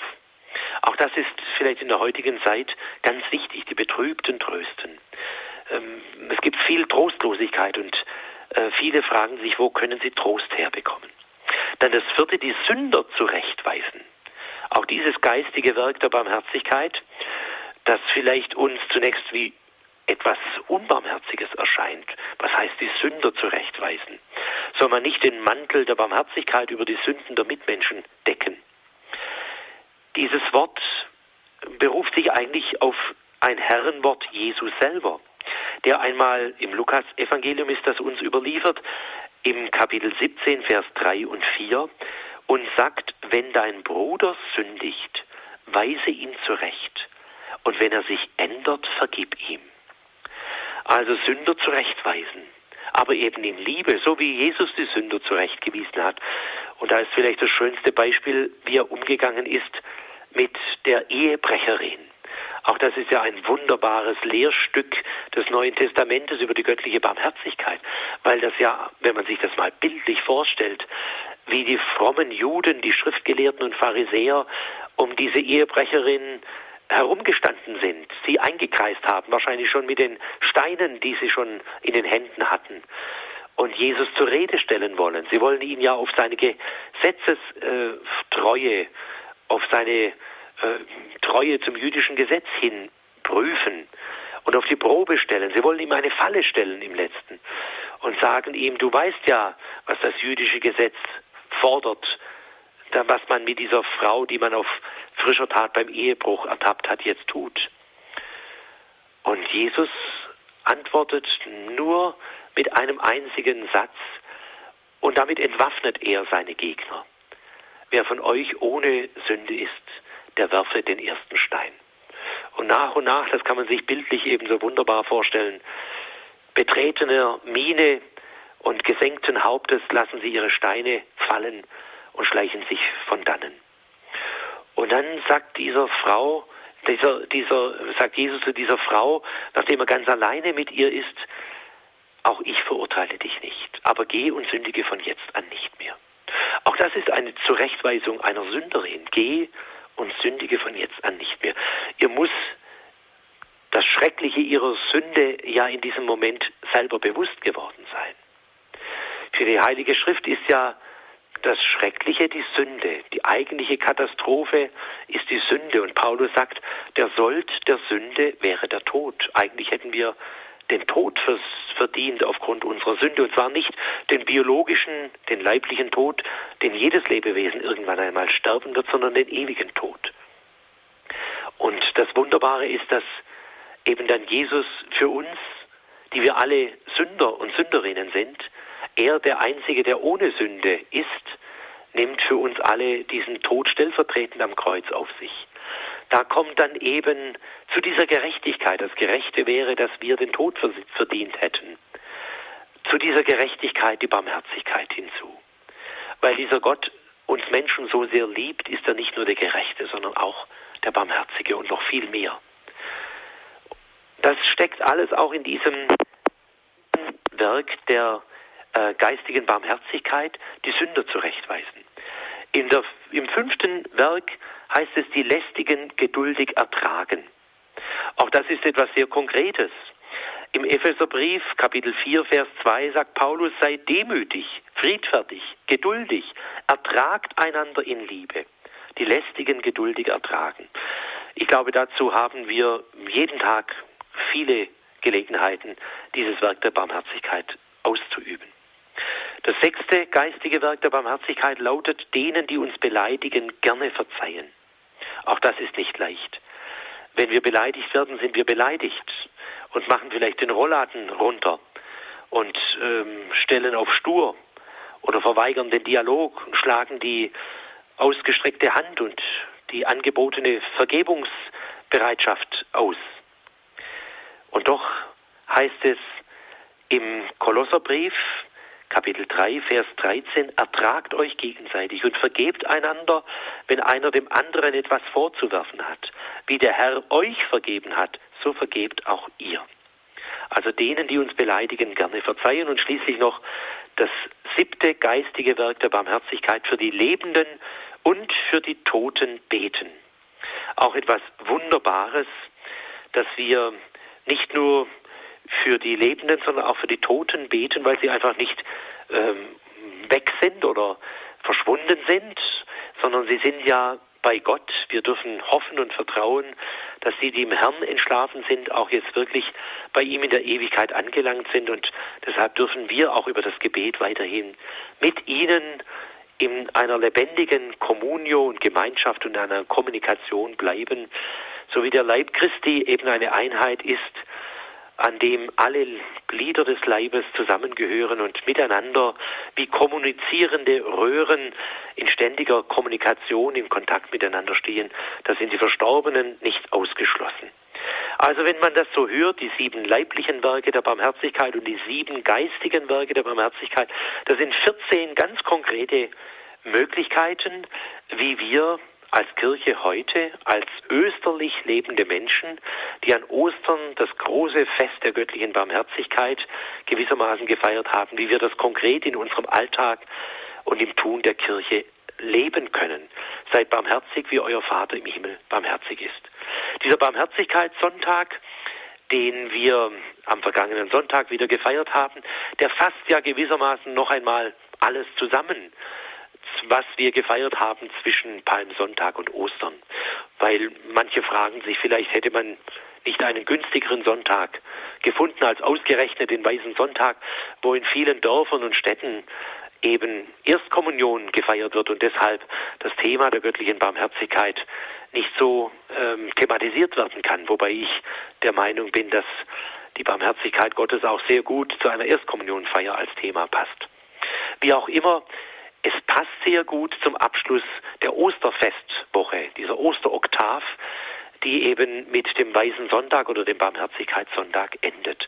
Auch das ist vielleicht in der heutigen Zeit ganz wichtig, die Betrübten trösten. Ähm, es gibt viel Trostlosigkeit und äh, viele fragen sich, wo können sie Trost herbekommen. Dann das vierte, die Sünder zurechtweisen. Auch dieses geistige Werk der Barmherzigkeit, das vielleicht uns zunächst wie etwas Unbarmherziges erscheint. Was heißt die Sünder zurechtweisen? Soll man nicht den Mantel der Barmherzigkeit über die Sünden der Mitmenschen decken? Dieses Wort beruft sich eigentlich auf ein Herrenwort Jesus selber, der einmal im Lukas-Evangelium ist das uns überliefert, im Kapitel 17, Vers 3 und 4 und sagt, wenn dein Bruder sündigt, weise ihn zurecht und wenn er sich ändert, vergib ihm also Sünder zurechtweisen, aber eben in Liebe, so wie Jesus die Sünder zurechtgewiesen hat. Und da ist vielleicht das schönste Beispiel, wie er umgegangen ist mit der Ehebrecherin. Auch das ist ja ein wunderbares Lehrstück des Neuen Testamentes über die göttliche Barmherzigkeit, weil das ja, wenn man sich das mal bildlich vorstellt, wie die frommen Juden, die Schriftgelehrten und Pharisäer um diese Ehebrecherin herumgestanden sind, sie eingekreist haben, wahrscheinlich schon mit den Steinen, die sie schon in den Händen hatten, und Jesus zur Rede stellen wollen. Sie wollen ihn ja auf seine Gesetzestreue, auf seine äh, Treue zum jüdischen Gesetz hin prüfen und auf die Probe stellen. Sie wollen ihm eine Falle stellen im letzten und sagen ihm, du weißt ja, was das jüdische Gesetz fordert, was man mit dieser Frau, die man auf frischer Tat beim Ehebruch ertappt hat, jetzt tut. Und Jesus antwortet nur mit einem einzigen Satz und damit entwaffnet er seine Gegner. Wer von euch ohne Sünde ist, der werfe den ersten Stein. Und nach und nach, das kann man sich bildlich ebenso wunderbar vorstellen, betretener Miene und gesenkten Hauptes lassen sie ihre Steine fallen und schleichen sich von dannen. Und dann sagt dieser Frau, dieser, dieser, sagt Jesus zu dieser Frau, nachdem er ganz alleine mit ihr ist, auch ich verurteile dich nicht, aber geh und sündige von jetzt an nicht mehr. Auch das ist eine Zurechtweisung einer Sünderin. Geh und sündige von jetzt an nicht mehr. Ihr muss das Schreckliche ihrer Sünde ja in diesem Moment selber bewusst geworden sein. Für die Heilige Schrift ist ja das Schreckliche die Sünde. Die eigentliche Katastrophe ist die Sünde. Und Paulus sagt, der Sold der Sünde wäre der Tod. Eigentlich hätten wir den Tod verdient aufgrund unserer Sünde. Und zwar nicht den biologischen, den leiblichen Tod, den jedes Lebewesen irgendwann einmal sterben wird, sondern den ewigen Tod. Und das Wunderbare ist, dass eben dann Jesus für uns, die wir alle Sünder und Sünderinnen sind, er, der Einzige, der ohne Sünde ist, nimmt für uns alle diesen Tod stellvertretend am Kreuz auf sich. Da kommt dann eben zu dieser Gerechtigkeit. Das Gerechte wäre, dass wir den Tod verdient hätten. Zu dieser Gerechtigkeit die Barmherzigkeit hinzu. Weil dieser Gott uns Menschen so sehr liebt, ist er nicht nur der Gerechte, sondern auch der Barmherzige und noch viel mehr. Das steckt alles auch in diesem Werk der äh, geistigen Barmherzigkeit die Sünder zurechtweisen. Der, Im fünften Werk heißt es, die Lästigen geduldig ertragen. Auch das ist etwas sehr Konkretes. Im Epheserbrief Kapitel 4 Vers 2 sagt Paulus, sei demütig, friedfertig, geduldig, ertragt einander in Liebe. Die lästigen geduldig ertragen. Ich glaube, dazu haben wir jeden Tag viele Gelegenheiten, dieses Werk der Barmherzigkeit auszuüben. Das sechste geistige Werk der Barmherzigkeit lautet, denen, die uns beleidigen, gerne verzeihen. Auch das ist nicht leicht. Wenn wir beleidigt werden, sind wir beleidigt und machen vielleicht den Rollladen runter und ähm, stellen auf stur oder verweigern den Dialog und schlagen die ausgestreckte Hand und die angebotene Vergebungsbereitschaft aus. Und doch heißt es im Kolosserbrief, Kapitel 3, Vers 13, ertragt euch gegenseitig und vergebt einander, wenn einer dem anderen etwas vorzuwerfen hat. Wie der Herr euch vergeben hat, so vergebt auch ihr. Also denen, die uns beleidigen, gerne verzeihen und schließlich noch das siebte geistige Werk der Barmherzigkeit für die Lebenden und für die Toten beten. Auch etwas Wunderbares, dass wir nicht nur für die Lebenden, sondern auch für die Toten beten, weil sie einfach nicht ähm, weg sind oder verschwunden sind, sondern sie sind ja bei Gott. Wir dürfen hoffen und vertrauen, dass sie, die im Herrn entschlafen sind, auch jetzt wirklich bei ihm in der Ewigkeit angelangt sind. Und deshalb dürfen wir auch über das Gebet weiterhin mit ihnen in einer lebendigen Kommunio und Gemeinschaft und einer Kommunikation bleiben, so wie der Leib Christi eben eine Einheit ist, an dem alle Glieder des Leibes zusammengehören und miteinander wie kommunizierende Röhren in ständiger Kommunikation, in Kontakt miteinander stehen. Da sind die Verstorbenen nicht ausgeschlossen. Also wenn man das so hört, die sieben leiblichen Werke der Barmherzigkeit und die sieben geistigen Werke der Barmherzigkeit, das sind 14 ganz konkrete Möglichkeiten, wie wir als Kirche heute, als österlich lebende Menschen, die an Ostern das große Fest der göttlichen Barmherzigkeit gewissermaßen gefeiert haben, wie wir das konkret in unserem Alltag und im Tun der Kirche leben können. Seid barmherzig, wie euer Vater im Himmel barmherzig ist. Dieser Barmherzigkeitssonntag, den wir am vergangenen Sonntag wieder gefeiert haben, der fasst ja gewissermaßen noch einmal alles zusammen was wir gefeiert haben zwischen Palmsonntag und Ostern. Weil manche fragen sich, vielleicht hätte man nicht einen günstigeren Sonntag gefunden als ausgerechnet den Weißen Sonntag, wo in vielen Dörfern und Städten eben Erstkommunion gefeiert wird und deshalb das Thema der göttlichen Barmherzigkeit nicht so ähm, thematisiert werden kann, wobei ich der Meinung bin, dass die Barmherzigkeit Gottes auch sehr gut zu einer Erstkommunionfeier als Thema passt. Wie auch immer, es passt sehr gut zum Abschluss der Osterfestwoche, dieser Osteroktav, die eben mit dem Weißen Sonntag oder dem Barmherzigkeitssonntag endet.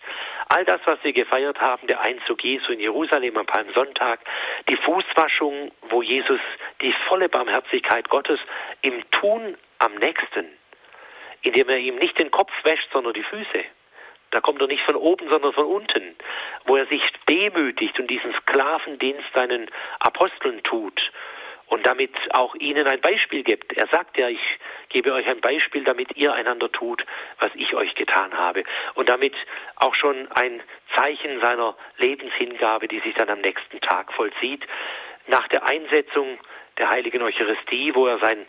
All das, was wir gefeiert haben, der Einzug Jesu in Jerusalem am Palmsonntag, die Fußwaschung, wo Jesus die volle Barmherzigkeit Gottes im Tun am nächsten, indem er ihm nicht den Kopf wäscht, sondern die Füße, da kommt er nicht von oben, sondern von unten, wo er sich demütigt und diesen Sklavendienst seinen Aposteln tut und damit auch ihnen ein Beispiel gibt. Er sagt ja, ich gebe euch ein Beispiel, damit ihr einander tut, was ich euch getan habe. Und damit auch schon ein Zeichen seiner Lebenshingabe, die sich dann am nächsten Tag vollzieht, nach der Einsetzung der heiligen Eucharistie, wo er sein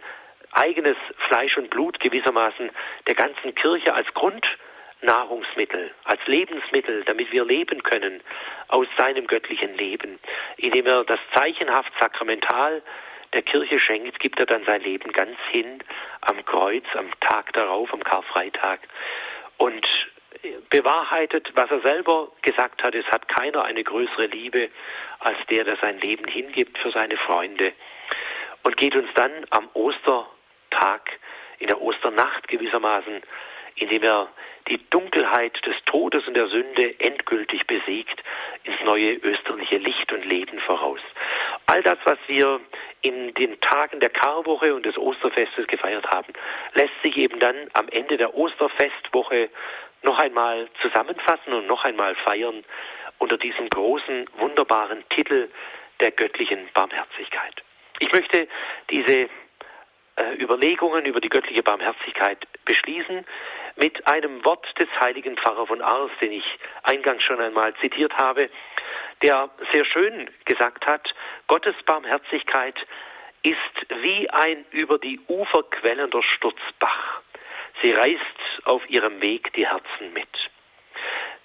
eigenes Fleisch und Blut gewissermaßen der ganzen Kirche als Grund Nahrungsmittel, als Lebensmittel, damit wir leben können aus seinem göttlichen Leben. Indem er das zeichenhaft sakramental der Kirche schenkt, gibt er dann sein Leben ganz hin am Kreuz, am Tag darauf, am Karfreitag und bewahrheitet, was er selber gesagt hat. Es hat keiner eine größere Liebe als der, der sein Leben hingibt für seine Freunde und geht uns dann am Ostertag, in der Osternacht gewissermaßen, indem er die Dunkelheit des Todes und der Sünde endgültig besiegt, ins neue österliche Licht und Leben voraus. All das, was wir in den Tagen der Karwoche und des Osterfestes gefeiert haben, lässt sich eben dann am Ende der Osterfestwoche noch einmal zusammenfassen und noch einmal feiern unter diesem großen, wunderbaren Titel der göttlichen Barmherzigkeit. Ich möchte diese äh, Überlegungen über die göttliche Barmherzigkeit beschließen mit einem Wort des heiligen Pfarrer von Ars, den ich eingangs schon einmal zitiert habe, der sehr schön gesagt hat, Gottes Barmherzigkeit ist wie ein über die Ufer quellender Sturzbach. Sie reißt auf ihrem Weg die Herzen mit.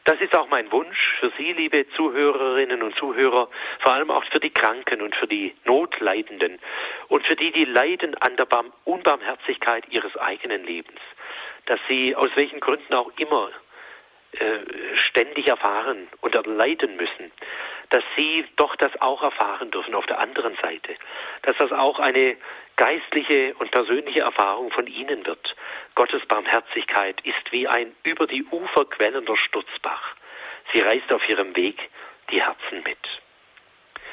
Das ist auch mein Wunsch für Sie, liebe Zuhörerinnen und Zuhörer, vor allem auch für die Kranken und für die Notleidenden und für die, die leiden an der Unbarmherzigkeit ihres eigenen Lebens, dass sie aus welchen Gründen auch immer äh, ständig erfahren und erleiden müssen, dass sie doch das auch erfahren dürfen auf der anderen Seite, dass das auch eine geistliche und persönliche Erfahrung von ihnen wird. Gottes Barmherzigkeit ist wie ein über die Ufer quellender Sturzbach. Sie reißt auf ihrem Weg die Herzen mit.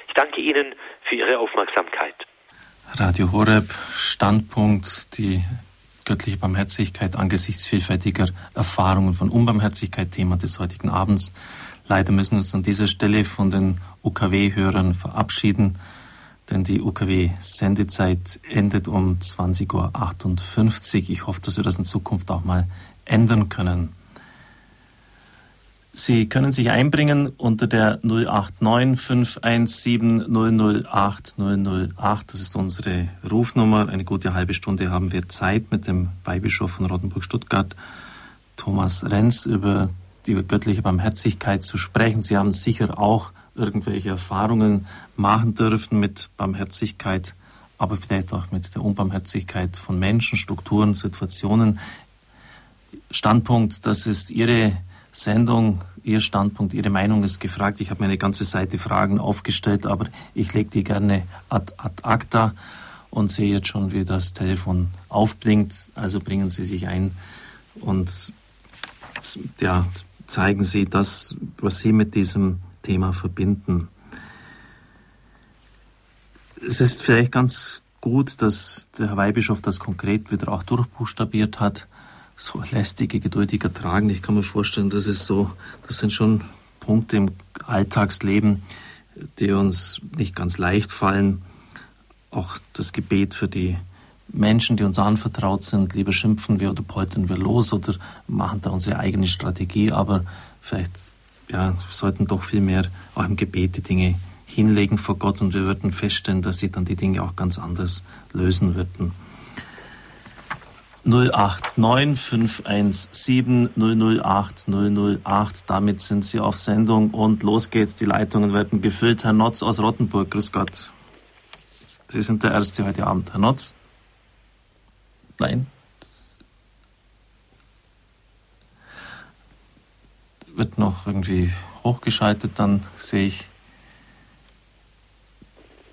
Ich danke Ihnen für Ihre Aufmerksamkeit. Radio Horeb, Standpunkt, die göttliche Barmherzigkeit angesichts vielfältiger Erfahrungen von Unbarmherzigkeit, Thema des heutigen Abends. Leider müssen wir uns an dieser Stelle von den UKW-Hörern verabschieden, denn die UKW-Sendezeit endet um 20.58 Uhr. Ich hoffe, dass wir das in Zukunft auch mal ändern können. Sie können sich einbringen unter der 089 517 008 008. Das ist unsere Rufnummer. Eine gute halbe Stunde haben wir Zeit, mit dem Weihbischof von Rottenburg-Stuttgart, Thomas Renz, über die göttliche Barmherzigkeit zu sprechen. Sie haben sicher auch irgendwelche Erfahrungen machen dürfen mit Barmherzigkeit, aber vielleicht auch mit der Unbarmherzigkeit von Menschen, Strukturen, Situationen. Standpunkt, das ist Ihre Sendung. Ihr Standpunkt, Ihre Meinung ist gefragt. Ich habe mir eine ganze Seite Fragen aufgestellt, aber ich lege die gerne ad, ad acta und sehe jetzt schon, wie das Telefon aufblinkt. Also bringen Sie sich ein und ja, zeigen Sie das, was Sie mit diesem Thema verbinden. Es ist vielleicht ganz gut, dass der Herr Weihbischof das konkret wieder auch durchbuchstabiert hat so lästige, geduldig ertragen. Ich kann mir vorstellen, das ist so, das sind schon Punkte im Alltagsleben, die uns nicht ganz leicht fallen. Auch das Gebet für die Menschen, die uns anvertraut sind, lieber schimpfen wir oder poltern wir los oder machen da unsere eigene Strategie, aber vielleicht ja, sollten doch viel mehr auch im Gebet die Dinge hinlegen vor Gott und wir würden feststellen, dass sie dann die Dinge auch ganz anders lösen würden. 089 008 008. Damit sind Sie auf Sendung und los geht's. Die Leitungen werden gefüllt. Herr Notz aus Rottenburg, grüß Gott. Sie sind der Erste heute Abend. Herr Notz? Nein? Wird noch irgendwie hochgeschaltet, dann sehe ich.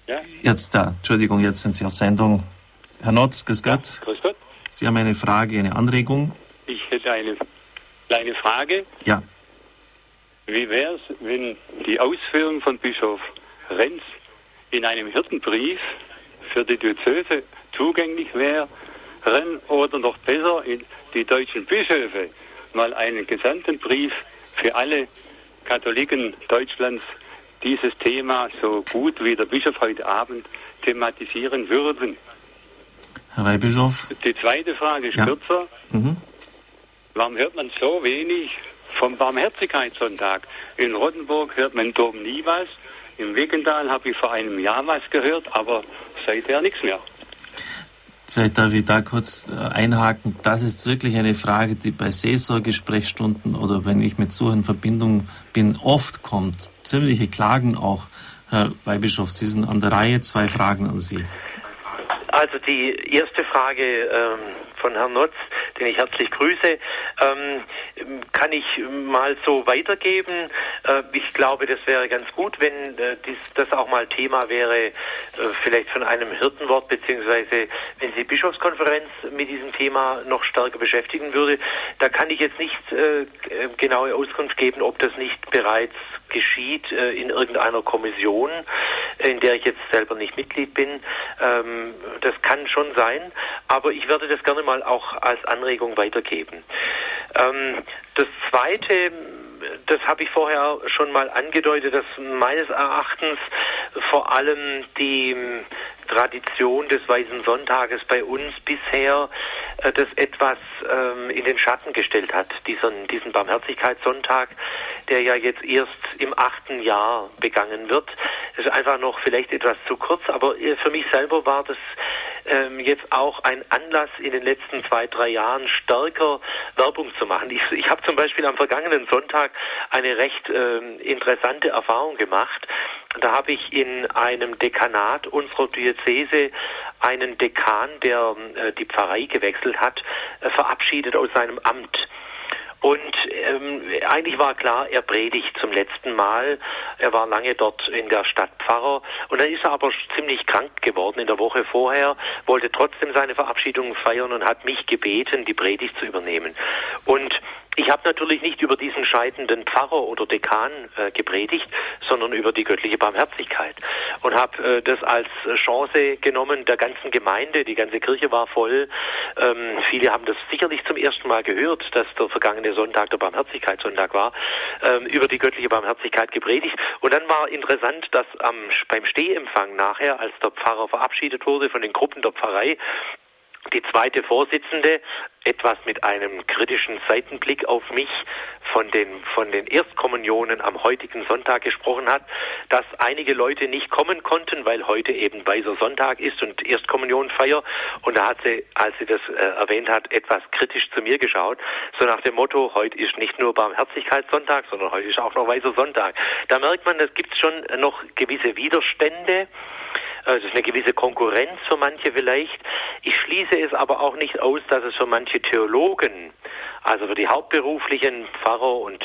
Ja? Jetzt da, Entschuldigung, jetzt sind Sie auf Sendung. Herr Notz, grüß Gott. Ja, grüß Gott. Sie haben eine Frage, eine Anregung? Ich hätte eine kleine Frage. Ja. Wie wäre es, wenn die Ausführung von Bischof Renz in einem Hirtenbrief für die Diözese zugänglich wären oder noch besser in die deutschen Bischöfe mal einen gesandten Brief für alle Katholiken Deutschlands dieses Thema so gut wie der Bischof heute Abend thematisieren würden. Herr Weihbischof? Die zweite Frage ist ja. kürzer. Mhm. Warum hört man so wenig vom Barmherzigkeitssonntag? In Rottenburg hört man Dom nie was. Im Weggendal habe ich vor einem Jahr was gehört, aber seither nichts mehr. Vielleicht darf ich da kurz äh, einhaken. Das ist wirklich eine Frage, die bei Seelsorgesprechstunden oder wenn ich mit so in Verbindung bin, oft kommt. Ziemliche Klagen auch, Herr Weihbischof. Sie sind an der Reihe. Zwei Fragen an Sie. Also die erste Frage ähm, von Herrn Notz, den ich herzlich grüße, ähm, kann ich mal so weitergeben. Äh, ich glaube, das wäre ganz gut, wenn äh, dies, das auch mal Thema wäre, äh, vielleicht von einem Hirtenwort, beziehungsweise wenn die Bischofskonferenz mit diesem Thema noch stärker beschäftigen würde. Da kann ich jetzt nicht äh, genaue Auskunft geben, ob das nicht bereits geschieht äh, in irgendeiner Kommission, in der ich jetzt selber nicht Mitglied bin. Ähm, das kann schon sein, aber ich werde das gerne mal auch als Anregung weitergeben. Ähm, das Zweite, das habe ich vorher schon mal angedeutet, dass meines Erachtens vor allem die Tradition des Weißen Sonntages bei uns bisher äh, das etwas ähm, in den Schatten gestellt hat, diesen, diesen Barmherzigkeitssonntag, der ja jetzt erst im achten Jahr begangen wird. Das ist einfach noch vielleicht etwas zu kurz, aber äh, für mich selber war das ähm, jetzt auch ein Anlass in den letzten zwei, drei Jahren stärker Werbung zu machen. Ich, ich habe zum Beispiel am vergangenen Sonntag eine recht ähm, interessante Erfahrung gemacht. Da habe ich in einem Dekanat unserer Diözese einen Dekan, der äh, die Pfarrei gewechselt hat, äh, verabschiedet aus seinem Amt. Und ähm, eigentlich war klar, er predigt zum letzten Mal. Er war lange dort in der Stadt Pfarrer und dann ist er aber ziemlich krank geworden in der Woche vorher, wollte trotzdem seine Verabschiedung feiern und hat mich gebeten, die Predigt zu übernehmen. Und ich habe natürlich nicht über diesen scheidenden Pfarrer oder Dekan äh, gepredigt, sondern über die göttliche Barmherzigkeit und habe äh, das als Chance genommen der ganzen Gemeinde. Die ganze Kirche war voll. Ähm, viele haben das sicherlich zum ersten Mal gehört, dass der vergangene Sonntag der Barmherzigkeitssonntag war, ähm, über die göttliche Barmherzigkeit gepredigt. Und dann war interessant, dass am, beim Stehempfang nachher, als der Pfarrer verabschiedet wurde von den Gruppen der Pfarrei, die zweite Vorsitzende etwas mit einem kritischen Seitenblick auf mich von den, von den Erstkommunionen am heutigen Sonntag gesprochen hat, dass einige Leute nicht kommen konnten, weil heute eben weißer Sonntag ist und Erstkommunionfeier. Und da hat sie, als sie das äh, erwähnt hat, etwas kritisch zu mir geschaut, so nach dem Motto, heute ist nicht nur Barmherzigkeitssonntag, sondern heute ist auch noch weißer Sonntag. Da merkt man, es gibt schon noch gewisse Widerstände ist eine gewisse Konkurrenz für manche vielleicht. Ich schließe es aber auch nicht aus, dass es für manche Theologen, also für die hauptberuflichen Pfarrer und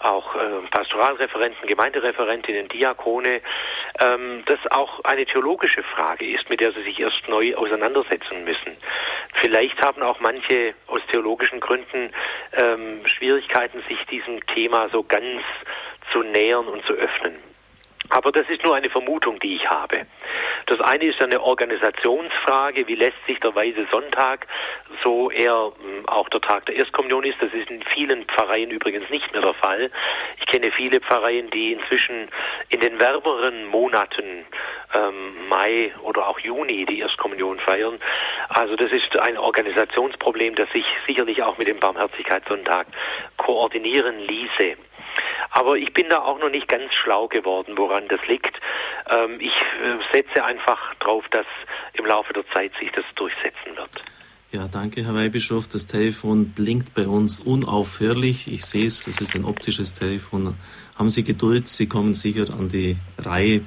auch äh, Pastoralreferenten, Gemeindereferentinnen, Diakone, ähm, das auch eine theologische Frage ist, mit der sie sich erst neu auseinandersetzen müssen. Vielleicht haben auch manche aus theologischen Gründen ähm, Schwierigkeiten, sich diesem Thema so ganz zu nähern und zu öffnen. Aber das ist nur eine Vermutung, die ich habe. Das eine ist eine Organisationsfrage, wie lässt sich der Weise Sonntag, so er hm, auch der Tag der Erstkommunion ist, das ist in vielen Pfarreien übrigens nicht mehr der Fall. Ich kenne viele Pfarreien, die inzwischen in den wärmeren Monaten ähm, Mai oder auch Juni die Erstkommunion feiern. Also das ist ein Organisationsproblem, das sich sicherlich auch mit dem Barmherzigkeitssonntag koordinieren ließe. Aber ich bin da auch noch nicht ganz schlau geworden, woran das liegt. Ähm, ich äh, setze einfach darauf, dass im Laufe der Zeit sich das durchsetzen wird. Ja, danke, Herr Weihbischof. Das Telefon blinkt bei uns unaufhörlich. Ich sehe es, es ist ein optisches Telefon. Haben Sie Geduld, Sie kommen sicher an die Reihe.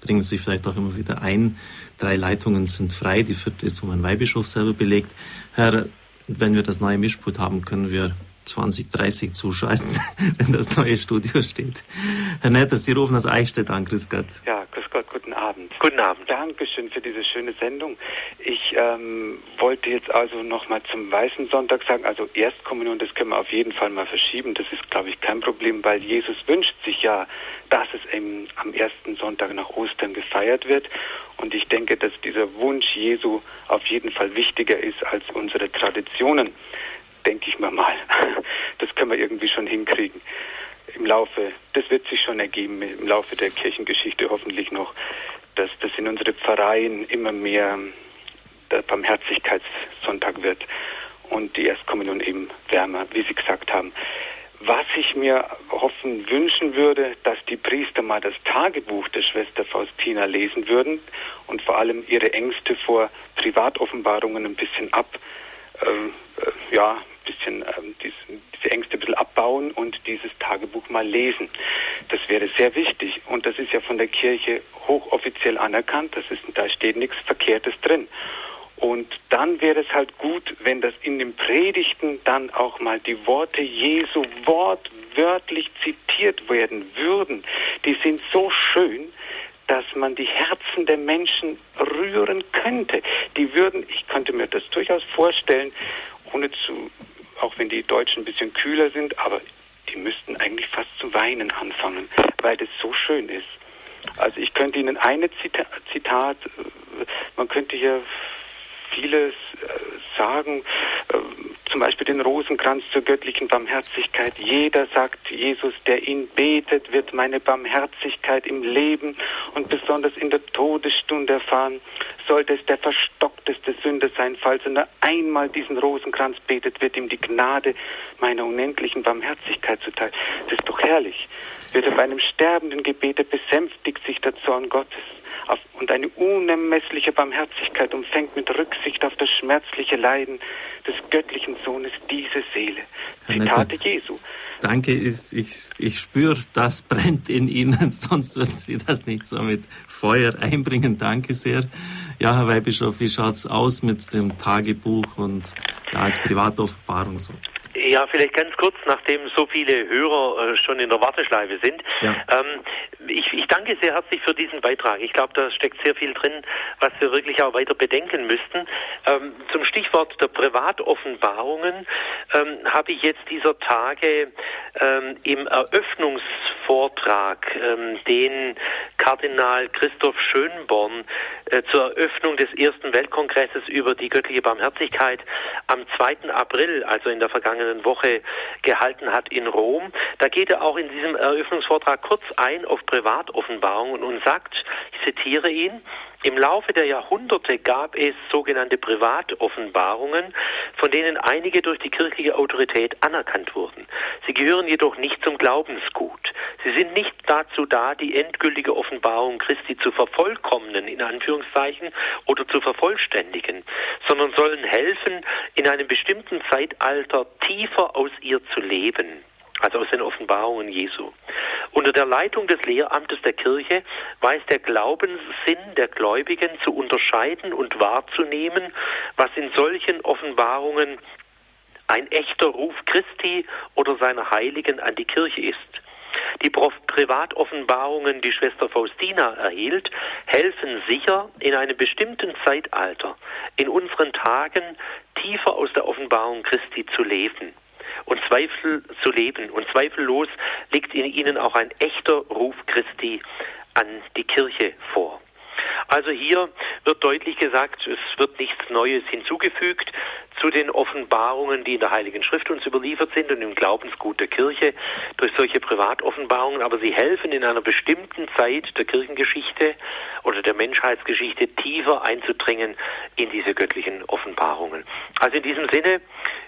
Bringen Sie vielleicht auch immer wieder ein. Drei Leitungen sind frei, die vierte ist, wo mein Weihbischof selber belegt. Herr, wenn wir das neue Mischpult haben, können wir 2030 zuschalten, wenn das neue Studio steht. Herr Netter, Sie rufen aus Eichstätt an. Grüß Gott. Ja, grüß Gott, guten Abend. Guten Abend. Dankeschön für diese schöne Sendung. Ich ähm, wollte jetzt also nochmal zum Weißen Sonntag sagen, also Erstkommunion, das können wir auf jeden Fall mal verschieben. Das ist, glaube ich, kein Problem, weil Jesus wünscht sich ja, dass es eben am ersten Sonntag nach Ostern gefeiert wird. Und ich denke, dass dieser Wunsch Jesu auf jeden Fall wichtiger ist als unsere Traditionen denke ich mir mal. Das können wir irgendwie schon hinkriegen. Im Laufe, das wird sich schon ergeben, im Laufe der Kirchengeschichte hoffentlich noch, dass das in unsere Pfarreien immer mehr der Barmherzigkeitssonntag wird und die Erstkommunion eben wärmer, wie Sie gesagt haben. Was ich mir hoffen, wünschen würde, dass die Priester mal das Tagebuch der Schwester Faustina lesen würden und vor allem ihre Ängste vor Privatoffenbarungen ein bisschen ab, äh, äh, ja, bisschen ähm, diese, diese Ängste ein bisschen abbauen und dieses Tagebuch mal lesen. Das wäre sehr wichtig und das ist ja von der Kirche hochoffiziell anerkannt. Das ist, da steht nichts Verkehrtes drin. Und dann wäre es halt gut, wenn das in den Predigten dann auch mal die Worte Jesu wortwörtlich zitiert werden würden. Die sind so schön, dass man die Herzen der Menschen rühren könnte. Die würden, ich könnte mir das durchaus vorstellen, ohne zu auch wenn die Deutschen ein bisschen kühler sind, aber die müssten eigentlich fast zu weinen anfangen, weil das so schön ist. Also ich könnte Ihnen eine Zita Zitat, äh, man könnte hier vieles äh, sagen, äh, zum Beispiel den Rosenkranz zur göttlichen Barmherzigkeit. Jeder sagt Jesus, der ihn betet, wird meine Barmherzigkeit im Leben und besonders in der Todesstunde erfahren. sollte es der verstockteste Sünder sein, falls er nur einmal diesen Rosenkranz betet, wird ihm die Gnade meiner unendlichen Barmherzigkeit zuteil. Das ist doch herrlich. Wird auf einem sterbenden Gebete besänftigt sich der Zorn Gottes und eine unermessliche Barmherzigkeit umfängt mit Rücksicht auf das schmerzliche Leiden des göttlichen Sohnes diese Seele. Zitate Jesu. Danke, ich, ich, ich spüre, das brennt in Ihnen, sonst würden Sie das nicht so mit Feuer einbringen. Danke sehr. Ja, Herr Weihbischof, wie schaut es aus mit dem Tagebuch und ja, als Privatoffenbarung so? Ja, vielleicht ganz kurz, nachdem so viele Hörer äh, schon in der Warteschleife sind. Ja. Ähm, ich, ich, danke sehr herzlich für diesen Beitrag. Ich glaube, da steckt sehr viel drin, was wir wirklich auch weiter bedenken müssten. Ähm, zum Stichwort der Privatoffenbarungen ähm, habe ich jetzt dieser Tage ähm, im Eröffnungsvortrag, ähm, den Kardinal Christoph Schönborn äh, zur Eröffnung des ersten Weltkongresses über die göttliche Barmherzigkeit am 2. April, also in der vergangenen Woche, gehalten hat in Rom. Da geht er auch in diesem Eröffnungsvortrag kurz ein auf Privatoffenbarungen und sagt, ich zitiere ihn, im Laufe der Jahrhunderte gab es sogenannte Privatoffenbarungen, von denen einige durch die kirchliche Autorität anerkannt wurden. Sie gehören jedoch nicht zum Glaubensgut. Sie sind nicht dazu da, die endgültige Offenbarung Christi zu vervollkommnen, in Anführungszeichen, oder zu vervollständigen, sondern sollen helfen, in einem bestimmten Zeitalter tiefer aus ihr zu leben also aus den Offenbarungen Jesu. Unter der Leitung des Lehramtes der Kirche weiß der Glaubenssinn der Gläubigen zu unterscheiden und wahrzunehmen, was in solchen Offenbarungen ein echter Ruf Christi oder seiner Heiligen an die Kirche ist. Die Privatoffenbarungen, die Schwester Faustina erhielt, helfen sicher, in einem bestimmten Zeitalter, in unseren Tagen, tiefer aus der Offenbarung Christi zu leben und Zweifel zu leben. Und zweifellos liegt in ihnen auch ein echter Ruf Christi an die Kirche vor. Also hier wird deutlich gesagt, es wird nichts Neues hinzugefügt zu den Offenbarungen, die in der Heiligen Schrift uns überliefert sind und im Glaubensgut der Kirche durch solche Privatoffenbarungen, aber sie helfen in einer bestimmten Zeit der Kirchengeschichte oder der Menschheitsgeschichte tiefer einzudringen in diese göttlichen Offenbarungen. Also in diesem Sinne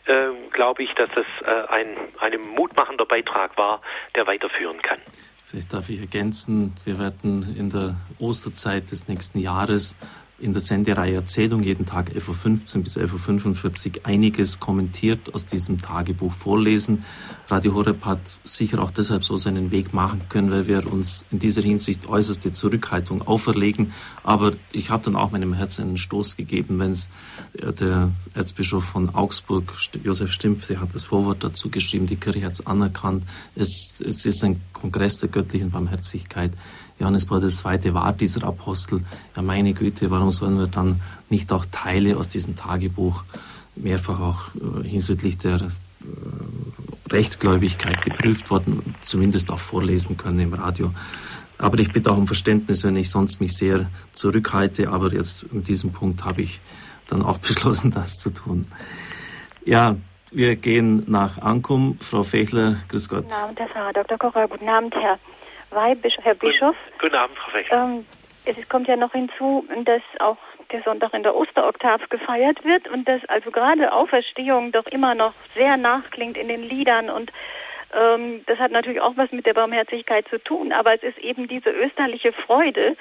äh, glaube ich, dass das äh, ein, ein mutmachender Beitrag war, der weiterführen kann. Vielleicht darf ich ergänzen, wir werden in der Osterzeit des nächsten Jahres in der Sendereihe Erzählung jeden Tag 11.15 Uhr bis 11.45 Uhr einiges kommentiert aus diesem Tagebuch vorlesen. Radio Horeb hat sicher auch deshalb so seinen Weg machen können, weil wir uns in dieser Hinsicht äußerste Zurückhaltung auferlegen. Aber ich habe dann auch meinem Herzen einen Stoß gegeben, wenn es äh, der Erzbischof von Augsburg, Josef Stimpf, der hat das Vorwort dazu geschrieben, die Kirche hat es anerkannt. Es, es ist ein Kongress der göttlichen Barmherzigkeit. Johannes Paul II. war dieser Apostel. Ja, meine Güte, warum sollen wir dann nicht auch Teile aus diesem Tagebuch mehrfach auch äh, hinsichtlich der äh, Rechtgläubigkeit geprüft worden, zumindest auch vorlesen können im Radio. Aber ich bitte auch um Verständnis, wenn ich sonst mich sehr zurückhalte. Aber jetzt mit diesem Punkt habe ich dann auch beschlossen, das zu tun. Ja, wir gehen nach Ankum. Frau Fechler, grüß Gott. Guten Abend, Herr Dr. Kocher. Guten Abend, Herr Weihbisch Herr Bischof. Guten Abend, Frau Fechler. Ähm, es kommt ja noch hinzu, dass auch der Sonntag in der Osteroktav gefeiert wird und dass also gerade Auferstehung doch immer noch sehr nachklingt in den Liedern und ähm, das hat natürlich auch was mit der Barmherzigkeit zu tun, aber es ist eben diese österliche Freude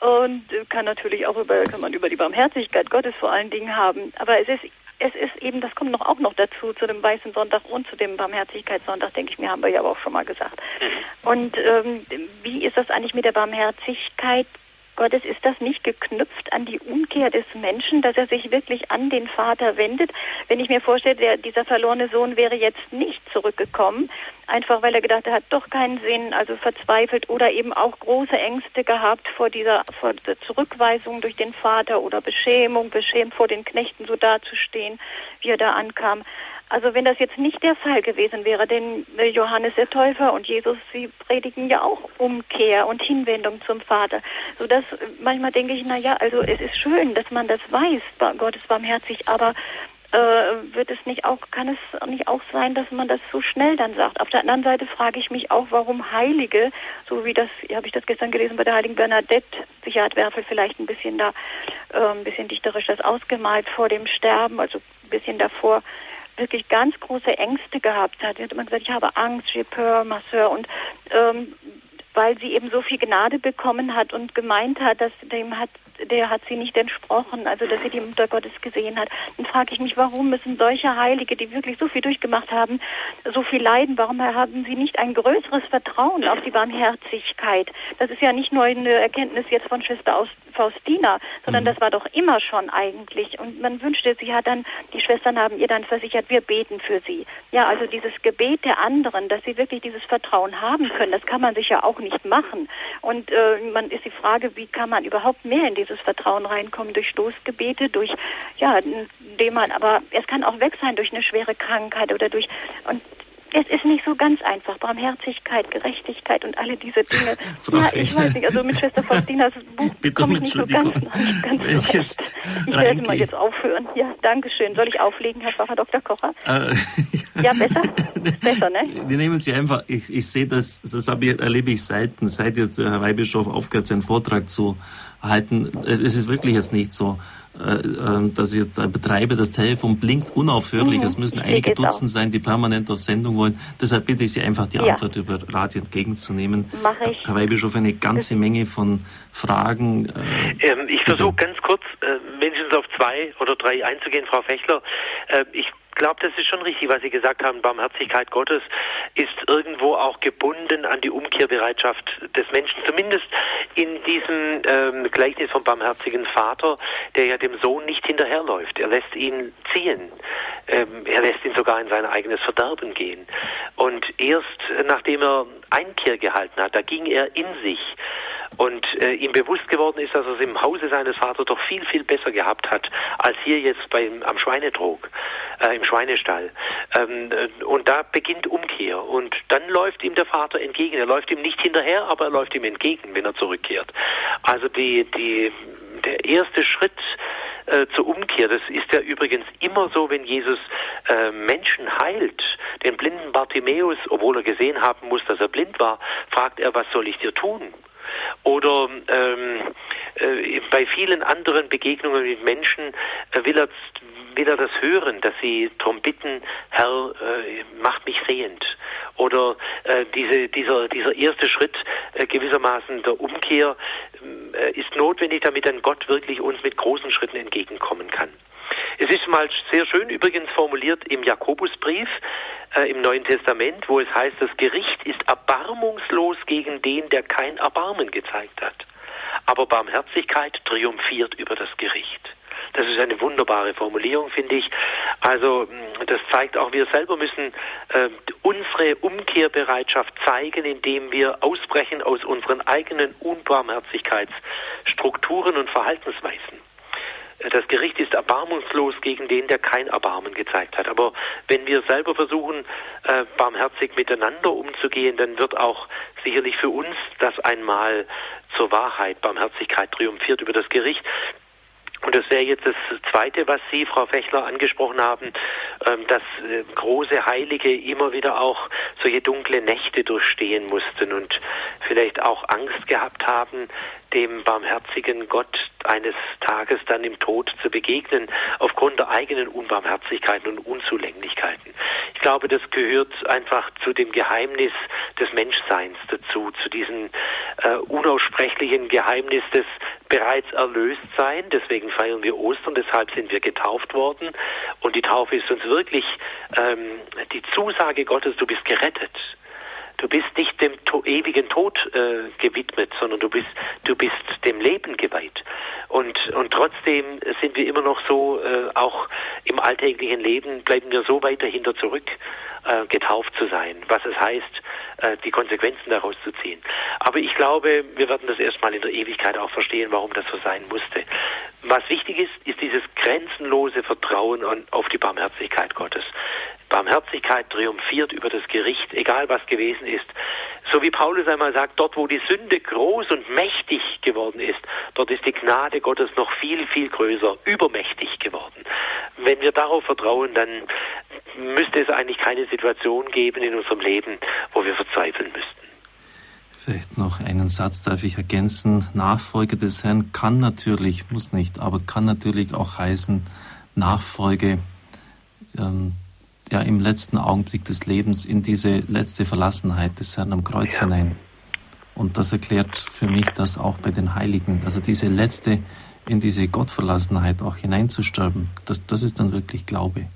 und kann natürlich auch über kann man über die Barmherzigkeit Gottes vor allen Dingen haben, aber es ist es ist eben, das kommt noch auch noch dazu, zu dem Weißen Sonntag und zu dem Barmherzigkeitssonntag, denke ich mir, haben wir ja aber auch schon mal gesagt. Mhm. Und ähm, wie ist das eigentlich mit der Barmherzigkeit Gottes ist das nicht geknüpft an die Umkehr des Menschen, dass er sich wirklich an den Vater wendet. Wenn ich mir vorstelle, der, dieser verlorene Sohn wäre jetzt nicht zurückgekommen, einfach weil er gedacht, er hat doch keinen Sinn, also verzweifelt oder eben auch große Ängste gehabt vor dieser, vor der Zurückweisung durch den Vater oder Beschämung, beschämt vor den Knechten so dazustehen, wie er da ankam. Also wenn das jetzt nicht der Fall gewesen wäre, denn Johannes der Täufer und Jesus, sie predigen ja auch Umkehr und Hinwendung zum Vater. So dass manchmal denke ich, na ja, also es ist schön, dass man das weiß, Gott ist barmherzig, aber äh, wird es nicht auch, kann es nicht auch sein, dass man das so schnell dann sagt. Auf der anderen Seite frage ich mich auch, warum Heilige, so wie das, habe ich das gestern gelesen bei der heiligen Bernadette, sicher hat Werfel vielleicht ein bisschen da, äh, ein bisschen dichterisch das ausgemalt vor dem Sterben, also ein bisschen davor, wirklich ganz große Ängste gehabt hat. Sie hat immer gesagt, ich habe Angst, j'ai peur, ma soeur. Und ähm, weil sie eben so viel Gnade bekommen hat und gemeint hat, dass dem hat der hat sie nicht entsprochen, also dass sie die Mutter Gottes gesehen hat. Dann frage ich mich, warum müssen solche Heilige, die wirklich so viel durchgemacht haben, so viel leiden? Warum haben sie nicht ein größeres Vertrauen auf die Barmherzigkeit? Das ist ja nicht nur eine Erkenntnis jetzt von Schwester aus Faustina, sondern mhm. das war doch immer schon eigentlich. Und man wünschte, sie hat dann, die Schwestern haben ihr dann versichert, wir beten für sie. Ja, also dieses Gebet der anderen, dass sie wirklich dieses Vertrauen haben können, das kann man sich ja auch nicht machen. Und äh, man ist die Frage, wie kann man überhaupt mehr in dieses Vertrauen reinkommen? Durch Stoßgebete, durch, ja, indem man, aber es kann auch weg sein durch eine schwere Krankheit oder durch, und es ist nicht so ganz einfach. Barmherzigkeit, Gerechtigkeit und alle diese Dinge. Frau ja, ich weiß nicht. Also mit Schwester Faustinas Buch komme ich nicht so ganz, nicht ganz Wenn ich jetzt Ich werde mal jetzt aufhören. Ja, danke schön. Soll ich auflegen, Herr Pfarrer Dr. Kocher? Äh, ja, besser? besser, ne? Die nehmen Sie einfach, ich, ich sehe das, das ich, erlebe ich seit, seit jetzt der Herr Weihbischof aufgehört, seinen Vortrag zu halten. Es, es ist wirklich jetzt nicht so. Äh, äh, dass jetzt betreibe, das Telefon blinkt unaufhörlich. Mhm. Es müssen einige Dutzend sein, die permanent auf Sendung wollen. Deshalb bitte ich Sie einfach, die ja. Antwort über Radio entgegenzunehmen. Mache ich. Herr Weihbischof, eine ganze Menge von Fragen. Äh, ähm, ich versuche ganz kurz, äh, wenigstens auf zwei oder drei einzugehen, Frau Fechler. Äh, ich glaube, das ist schon richtig, was Sie gesagt haben. Barmherzigkeit Gottes ist irgendwo auch gebunden an die Umkehrbereitschaft des Menschen. Zumindest in diesem ähm, Gleichnis vom barmherzigen Vater, der ja dem Sohn nicht hinterherläuft. Er lässt ihn ziehen. Ähm, er lässt ihn sogar in sein eigenes Verderben gehen. Und erst nachdem er Einkehr gehalten hat, da ging er in sich und äh, ihm bewusst geworden ist, dass er es im Hause seines Vaters doch viel, viel besser gehabt hat, als hier jetzt beim, am Schweinetrog, äh, im Schweinestall. Ähm, äh, und da beginnt Umkehr und dann läuft ihm der Vater entgegen. Er läuft ihm nicht hinterher, aber er läuft ihm entgegen, wenn er zurückkehrt. Also die, die, der erste Schritt äh, zur Umkehr. Das ist ja übrigens immer so, wenn Jesus äh, Menschen heilt. Den blinden Bartimäus, obwohl er gesehen haben muss, dass er blind war, fragt er, was soll ich dir tun? Oder ähm, äh, bei vielen anderen Begegnungen mit Menschen äh, will, er, will er das hören, dass sie darum bitten, Herr, äh, macht mich sehend. Oder äh, diese, dieser, dieser erste Schritt äh, gewissermaßen der Umkehr äh, ist notwendig, damit dann Gott wirklich uns mit großen Schritten entgegenkommen kann. Es ist mal sehr schön übrigens formuliert im Jakobusbrief äh, im Neuen Testament, wo es heißt, das Gericht ist erbarmungslos gegen den, der kein Erbarmen gezeigt hat. Aber Barmherzigkeit triumphiert über das Gericht. Das ist eine wunderbare Formulierung, finde ich. Also das zeigt auch, wir selber müssen äh, unsere Umkehrbereitschaft zeigen, indem wir ausbrechen aus unseren eigenen Unbarmherzigkeitsstrukturen und Verhaltensweisen. Das Gericht ist erbarmungslos gegen den, der kein Erbarmen gezeigt hat. Aber wenn wir selber versuchen, äh, barmherzig miteinander umzugehen, dann wird auch sicherlich für uns das einmal zur Wahrheit. Barmherzigkeit triumphiert über das Gericht. Und das wäre jetzt das Zweite, was Sie, Frau Fechler, angesprochen haben, ähm, dass äh, große Heilige immer wieder auch solche dunkle Nächte durchstehen mussten und vielleicht auch Angst gehabt haben, dem barmherzigen Gott eines Tages dann im Tod zu begegnen, aufgrund der eigenen Unbarmherzigkeiten und Unzulänglichkeiten. Ich glaube, das gehört einfach zu dem Geheimnis des Menschseins dazu, zu diesem äh, unaussprechlichen Geheimnis des bereits erlöst sein. Deswegen feiern wir Ostern, deshalb sind wir getauft worden. Und die Taufe ist uns wirklich ähm, die Zusage Gottes, du bist gerettet. Du bist nicht dem to ewigen Tod äh, gewidmet, sondern du bist, du bist dem Leben geweiht. Und, und trotzdem sind wir immer noch so, äh, auch im alltäglichen Leben bleiben wir so weit dahinter zurück, äh, getauft zu sein, was es heißt, äh, die Konsequenzen daraus zu ziehen. Aber ich glaube, wir werden das erstmal in der Ewigkeit auch verstehen, warum das so sein musste. Was wichtig ist, ist dieses grenzenlose Vertrauen auf die Barmherzigkeit Gottes. Barmherzigkeit triumphiert über das Gericht, egal was gewesen ist. So wie Paulus einmal sagt, dort wo die Sünde groß und mächtig geworden ist, dort ist die Gnade Gottes noch viel, viel größer, übermächtig geworden. wenn wir darauf vertrauen, dann müsste es eigentlich keine Situation geben in unserem Leben, wo wir verzweifeln müssten. Vielleicht noch einen Satz darf ich ergänzen. Nachfolge des Herrn kann natürlich, muss nicht, aber kann natürlich auch heißen, Nachfolge ähm, ja, im letzten Augenblick des Lebens in diese letzte Verlassenheit des Herrn am Kreuz ja. hinein. Und das erklärt für mich das auch bei den Heiligen. Also diese letzte, in diese Gottverlassenheit auch hineinzusterben, das, das ist dann wirklich Glaube.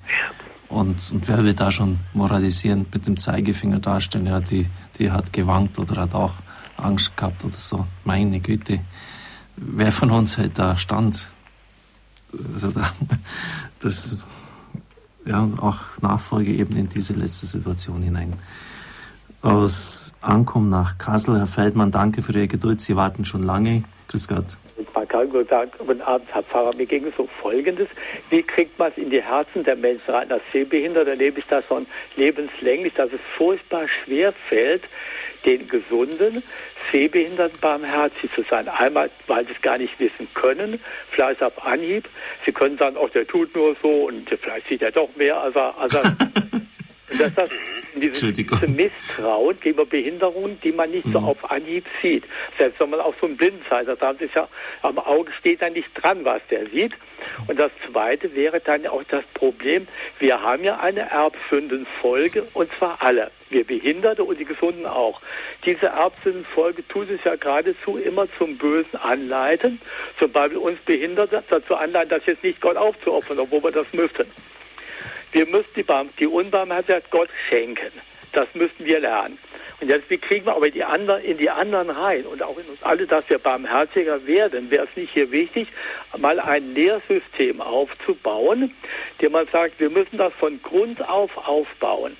Und, und wer will da schon moralisieren, mit dem Zeigefinger darstellen, ja, die, die hat gewankt oder hat auch Angst gehabt oder so. Meine Güte, wer von uns halt da stand, also da, das, ja, auch Nachfolge eben in diese letzte Situation hinein. Aus Ankommen nach Kassel, Herr Feldmann, danke für Ihre Geduld. Sie warten schon lange. Grüß Gott. Guten Abend, Herr Pfarrer. Mir ging es so Folgendes. Wie kriegt man es in die Herzen der Menschen rein? Als Sehbehinderter erlebe ich das schon lebenslänglich, dass es furchtbar schwer fällt, den Gesunden, Sehbehinderten barmherzig zu sein. Einmal, weil sie es gar nicht wissen können, vielleicht auf Anhieb. Sie können sagen, auch der tut nur so und vielleicht sieht er doch mehr, als er, als er Und dass das dieses Misstrauen gegenüber Behinderungen, die man nicht mhm. so auf Anhieb sieht. Selbst wenn man auch so ein Blindenschalter dran ist, ja, am Auge steht da nicht dran, was der sieht. Und das Zweite wäre dann auch das Problem, wir haben ja eine Erbsündenfolge, und zwar alle. Wir Behinderte und die Gesunden auch. Diese Erbsündenfolge tut es ja geradezu immer zum Bösen anleiten. Zum Beispiel uns Behinderte dazu anleiten, das jetzt nicht Gott aufzuopfern, obwohl wir das müssten. Wir müssen die, Barm die Unbarmherzigkeit Gott schenken. Das müssen wir lernen. Und jetzt, wie kriegen wir aber die anderen, in die anderen rein und auch in uns alle, dass wir barmherziger werden? Wäre es nicht hier wichtig, mal ein Lehrsystem aufzubauen, dem man sagt, wir müssen das von Grund auf aufbauen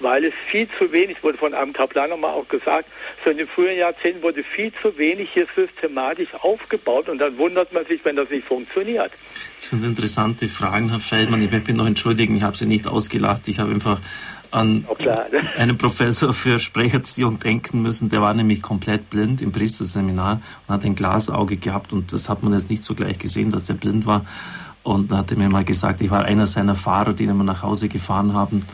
weil es viel zu wenig wurde von einem Kaplan nochmal auch gesagt, so in den früheren Jahrzehnten wurde viel zu wenig hier systematisch aufgebaut und dann wundert man sich, wenn das nicht funktioniert. Das sind interessante Fragen, Herr Feldmann. Ich möchte mich noch entschuldigen, ich habe Sie nicht ausgelacht. Ich habe einfach an einen Professor für Sprecherziehung denken müssen. Der war nämlich komplett blind im Priesterseminar und hat ein Glasauge gehabt und das hat man jetzt nicht so gleich gesehen, dass der blind war. Und dann hat er mir mal gesagt, ich war einer seiner Fahrer, die wir nach Hause gefahren haben.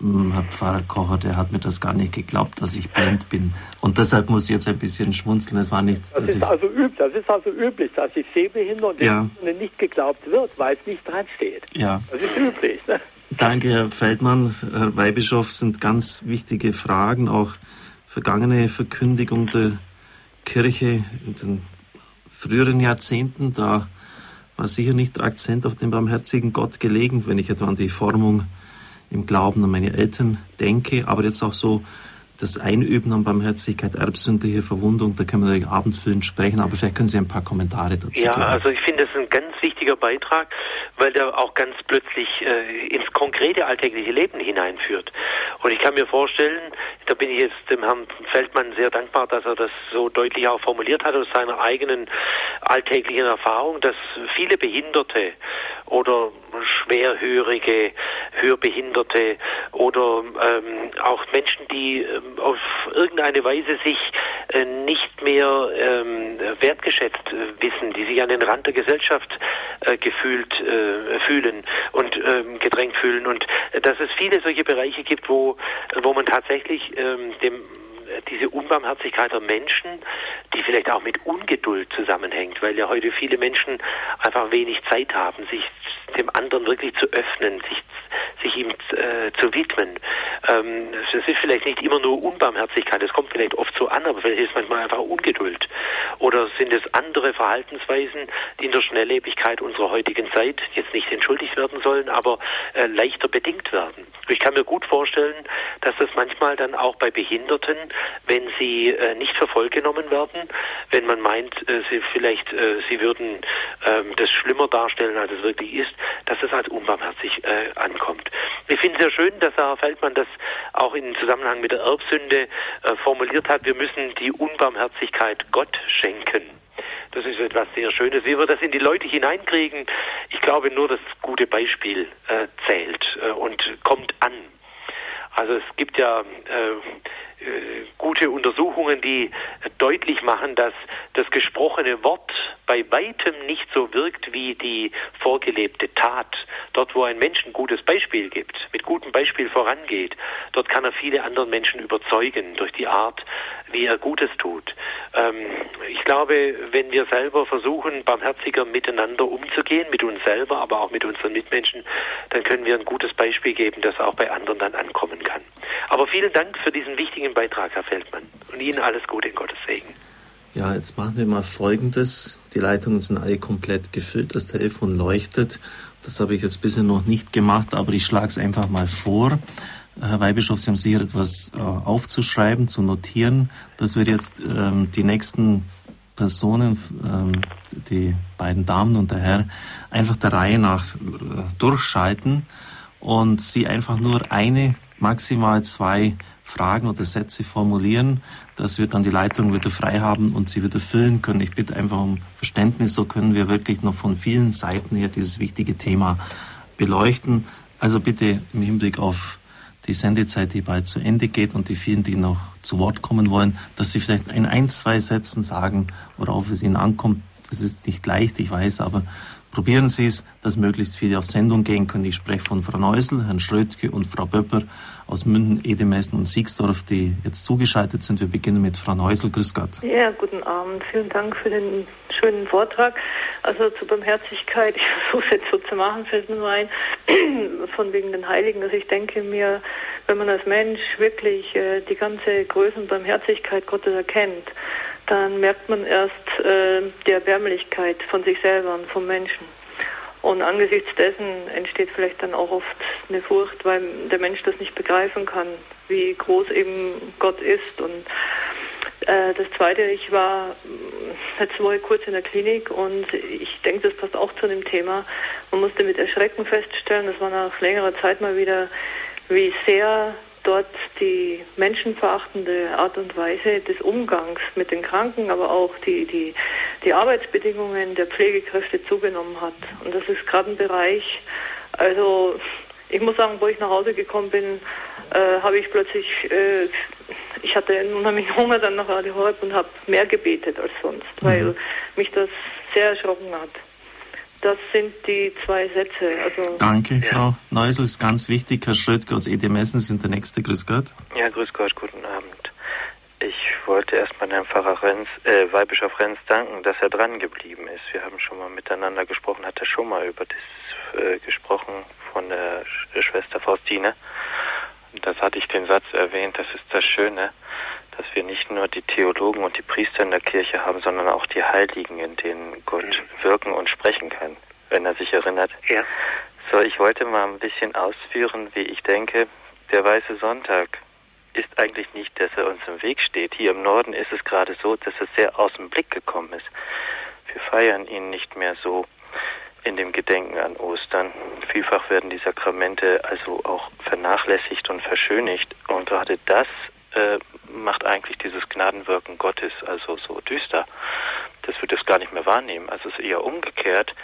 Hm, Herr Pfarrer Kocher, der hat mir das gar nicht geglaubt, dass ich blind bin. Und deshalb muss ich jetzt ein bisschen schmunzeln. Es war nichts. Das, das, ist, also üb, das ist also üblich, dass die Sehbehinderung ja. nicht geglaubt wird, weil es nicht dran steht. Ja. Das ist üblich. Ne? Danke, Herr Feldmann. Herr Weihbischof, sind ganz wichtige Fragen, auch vergangene Verkündigung der Kirche in den früheren Jahrzehnten. Da war sicher nicht der Akzent auf den barmherzigen Gott gelegen, wenn ich etwa an die Formung im Glauben an meine Eltern denke, aber jetzt auch so das Einüben an Barmherzigkeit, erbsündliche Verwundung, da können wir abendfüllend sprechen, aber vielleicht können Sie ein paar Kommentare dazu ja, geben. Ja, also ich finde das ein ganz wichtiger Beitrag, weil der auch ganz plötzlich äh, ins konkrete alltägliche Leben hineinführt. Und ich kann mir vorstellen, da bin ich jetzt dem Herrn Feldmann sehr dankbar, dass er das so deutlich auch formuliert hat aus seiner eigenen alltäglichen Erfahrung, dass viele Behinderte oder Schwerhörige, Hörbehinderte oder ähm, auch Menschen, die ähm, auf irgendeine Weise sich äh, nicht mehr ähm, wertgeschätzt äh, wissen, die sich an den Rand der Gesellschaft äh, gefühlt äh, fühlen und ähm, gedrängt fühlen. Und äh, dass es viele solche Bereiche gibt, wo wo man tatsächlich ähm, dem diese Unbarmherzigkeit der Menschen, die vielleicht auch mit Ungeduld zusammenhängt, weil ja heute viele Menschen einfach wenig Zeit haben, sich dem anderen wirklich zu öffnen, sich, sich ihm äh, zu widmen. Ähm, ist vielleicht nicht immer nur Unbarmherzigkeit, es kommt vielleicht oft so an, aber vielleicht ist manchmal einfach Ungeduld. Oder sind es andere Verhaltensweisen, die in der Schnelllebigkeit unserer heutigen Zeit jetzt nicht entschuldigt werden sollen, aber äh, leichter bedingt werden. Ich kann mir gut vorstellen, dass das manchmal dann auch bei Behinderten, wenn sie äh, nicht für genommen werden, wenn man meint, äh, sie vielleicht, äh, sie würden ähm, das schlimmer darstellen, als es wirklich ist, dass das als unbarmherzig äh, ankommt. Ich finde es sehr schön, dass Herr Feldmann das auch im Zusammenhang mit der Erbsünde äh, formuliert hat. Wir müssen die Unbarmherzigkeit Gott schenken. Das ist etwas sehr Schönes. Wie wir das in die Leute hineinkriegen, ich glaube nur das gute Beispiel äh, zählt äh, und kommt an. Also es gibt ja äh, gute Untersuchungen, die deutlich machen, dass das gesprochene Wort bei weitem nicht so wirkt wie die vorgelebte Tat. Dort, wo ein Mensch ein gutes Beispiel gibt, mit gutem Beispiel vorangeht, dort kann er viele andere Menschen überzeugen durch die Art, wie er Gutes tut. Ähm, ich glaube, wenn wir selber versuchen, barmherziger miteinander umzugehen, mit uns selber, aber auch mit unseren Mitmenschen, dann können wir ein gutes Beispiel geben, das auch bei anderen dann ankommen kann. Aber vielen Dank für diesen wichtigen Beitrag, Herr Feldmann. Und Ihnen alles Gute in Gottes Segen. Ja, jetzt machen wir mal Folgendes. Die Leitungen sind alle komplett gefüllt, das Telefon leuchtet. Das habe ich jetzt bisher noch nicht gemacht, aber ich schlage es einfach mal vor. Herr Weihbischof, Sie haben sicher etwas äh, aufzuschreiben, zu notieren. Das wird jetzt ähm, die nächsten Personen, ähm, die beiden Damen und der Herr, einfach der Reihe nach äh, durchschalten und Sie einfach nur eine, maximal zwei Fragen oder Sätze formulieren, dass wir dann die Leitung wieder frei haben und sie wieder füllen können. Ich bitte einfach um Verständnis, so können wir wirklich noch von vielen Seiten her dieses wichtige Thema beleuchten. Also bitte im Hinblick auf die Sendezeit, die bald zu Ende geht und die vielen, die noch zu Wort kommen wollen, dass sie vielleicht in ein, zwei Sätzen sagen, worauf es ihnen ankommt. Das ist nicht leicht, ich weiß, aber Probieren Sie es, dass möglichst viele auf Sendung gehen können. Ich spreche von Frau Neusel, Herrn Schrödke und Frau Böpper aus München, Edemessen und Siegsdorf, die jetzt zugeschaltet sind. Wir beginnen mit Frau Neusel. Grüß Gott. Ja, guten Abend. Vielen Dank für den schönen Vortrag. Also zur Barmherzigkeit, ich versuche es jetzt so zu machen, fällt mir nur ein, von wegen den Heiligen. Also ich denke mir, wenn man als Mensch wirklich äh, die ganze Größe und Barmherzigkeit Gottes erkennt, dann merkt man erst äh, die Erbärmlichkeit von sich selber und vom Menschen. Und angesichts dessen entsteht vielleicht dann auch oft eine Furcht, weil der Mensch das nicht begreifen kann, wie groß eben Gott ist. Und äh, das Zweite, ich war letzte Woche kurz in der Klinik und ich denke, das passt auch zu dem Thema. Man musste mit Erschrecken feststellen, das war nach längerer Zeit mal wieder, wie sehr dort die menschenverachtende Art und Weise des Umgangs mit den Kranken, aber auch die, die, die Arbeitsbedingungen der Pflegekräfte zugenommen hat. Und das ist gerade ein Bereich, also ich muss sagen, wo ich nach Hause gekommen bin, äh, habe ich plötzlich, äh, ich hatte unheimlich Hunger dann nach Radio Horeb und habe mehr gebetet als sonst, mhm. weil mich das sehr erschrocken hat. Das sind die zwei Sätze. Also Danke, ja. Frau Neusel, ist ganz wichtig. Herr Schrödke aus EDMessen sind der Nächste. Grüß Gott. Ja, grüß Gott, guten Abend. Ich wollte erstmal Herrn Pfarrer Renz, äh, Weihbischof Renz danken, dass er dran geblieben ist. Wir haben schon mal miteinander gesprochen, hat er schon mal über das äh, gesprochen von der, Schwester Faustine. Das hatte ich den Satz erwähnt, das ist das Schöne dass wir nicht nur die Theologen und die Priester in der Kirche haben, sondern auch die Heiligen, in denen Gott mhm. wirken und sprechen kann, wenn er sich erinnert. Ja. So, ich wollte mal ein bisschen ausführen, wie ich denke, der Weiße Sonntag ist eigentlich nicht, dass er uns im Weg steht. Hier im Norden ist es gerade so, dass es sehr aus dem Blick gekommen ist. Wir feiern ihn nicht mehr so in dem Gedenken an Ostern. Vielfach werden die Sakramente also auch vernachlässigt und verschönigt. Und gerade das äh, macht eigentlich dieses Gnadenwirken Gottes also so düster, dass wir das gar nicht mehr wahrnehmen. Also es ist eher umgekehrt,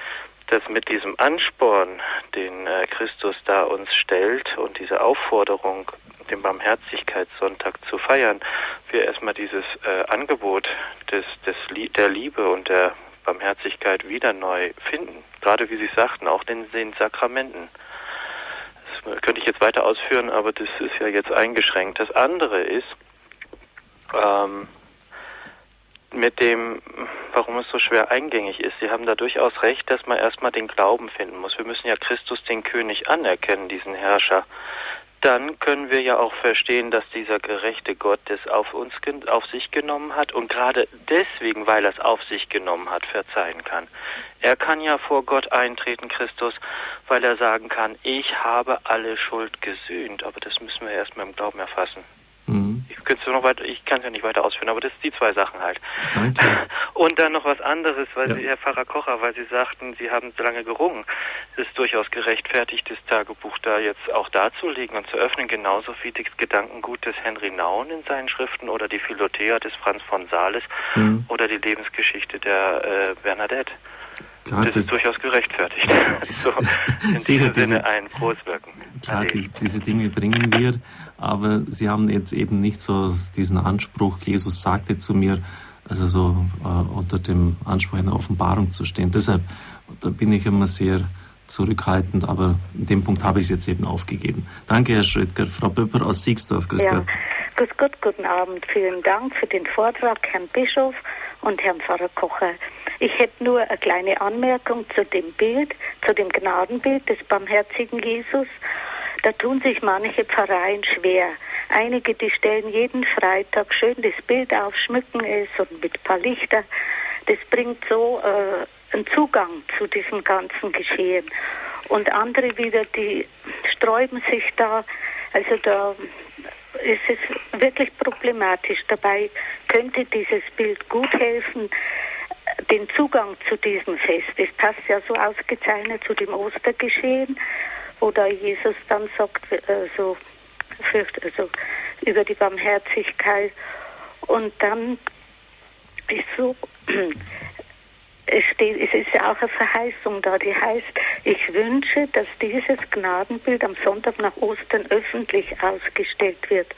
dass mit diesem Ansporn, den äh, Christus da uns stellt und diese Aufforderung, den Barmherzigkeitssonntag zu feiern, wir erstmal dieses äh, Angebot des, des, der Liebe und der Barmherzigkeit wieder neu finden. Gerade wie Sie sagten, auch in den Sakramenten. Könnte ich jetzt weiter ausführen, aber das ist ja jetzt eingeschränkt. Das andere ist, ähm, mit dem, warum es so schwer eingängig ist. Sie haben da durchaus recht, dass man erstmal den Glauben finden muss. Wir müssen ja Christus den König anerkennen, diesen Herrscher. Dann können wir ja auch verstehen, dass dieser gerechte Gott das auf uns auf sich genommen hat und gerade deswegen, weil er es auf sich genommen hat, verzeihen kann. Er kann ja vor Gott eintreten, Christus, weil er sagen kann, ich habe alle Schuld gesühnt. Aber das müssen wir erstmal im Glauben erfassen. Mhm. Ich, noch weiter, ich kann es ja nicht weiter ausführen, aber das sind die zwei Sachen halt. Danke. Und dann noch was anderes, weil ja. Sie, Herr Pfarrer Kocher, weil Sie sagten, Sie haben so lange gerungen. Es ist durchaus gerechtfertigt, das Tagebuch da jetzt auch darzulegen und zu öffnen, genauso wie das Gedankengut des Henry Naun in seinen Schriften oder die Philothea des Franz von Sales mhm. oder die Lebensgeschichte der äh, Bernadette. Klar, das, das, ist durchaus gerechtfertigt. so, in diesem diese, Sinne ein Großwirken. Klar, die, diese Dinge bringen wir, aber Sie haben jetzt eben nicht so diesen Anspruch, Jesus sagte zu mir, also so äh, unter dem Anspruch einer Offenbarung zu stehen. Deshalb, da bin ich immer sehr zurückhaltend, aber in dem Punkt habe ich es jetzt eben aufgegeben. Danke, Herr Schrödger. Frau Böpper aus Siegsdorf, grüß ja. Gott. Grüß Gott, guten Abend. Vielen Dank für den Vortrag, Herrn Bischof und Herrn Pfarrer Kocher. Ich hätte nur eine kleine Anmerkung zu dem Bild, zu dem Gnadenbild des barmherzigen Jesus. Da tun sich manche Pfarreien schwer. Einige, die stellen jeden Freitag schön das Bild auf, schmücken es und mit ein paar Lichter. Das bringt so äh, einen Zugang zu diesem ganzen Geschehen. Und andere wieder, die sträuben sich da. Also da ist es wirklich problematisch. Dabei könnte dieses Bild gut helfen, den Zugang zu diesem Fest. Es passt ja so ausgezeichnet zu dem Ostergeschehen, da Jesus dann sagt, äh, also über die Barmherzigkeit. Und dann ist so, es, steht, es ist ja auch eine Verheißung da, die heißt, ich wünsche, dass dieses Gnadenbild am Sonntag nach Ostern öffentlich ausgestellt wird.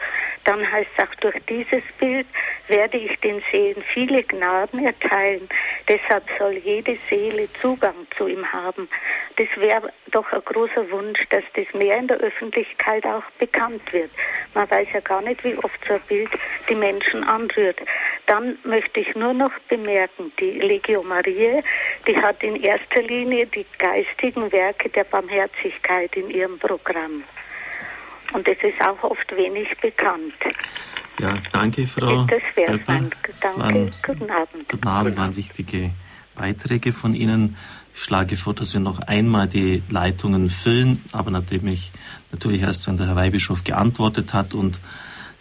Dann heißt es auch, durch dieses Bild werde ich den Seelen viele Gnaden erteilen. Deshalb soll jede Seele Zugang zu ihm haben. Das wäre doch ein großer Wunsch, dass das mehr in der Öffentlichkeit auch bekannt wird. Man weiß ja gar nicht, wie oft so ein Bild die Menschen anrührt. Dann möchte ich nur noch bemerken, die Legio Maria, die hat in erster Linie die geistigen Werke der Barmherzigkeit in ihrem Programm. Und das ist auch oft wenig bekannt. Ja, danke, Frau. Das wäre Danke, waren, guten Abend. Guten Abend, waren wichtige Beiträge von Ihnen. Ich schlage vor, dass wir noch einmal die Leitungen füllen, aber natürlich, natürlich erst, wenn der Herr Weihbischof geantwortet hat und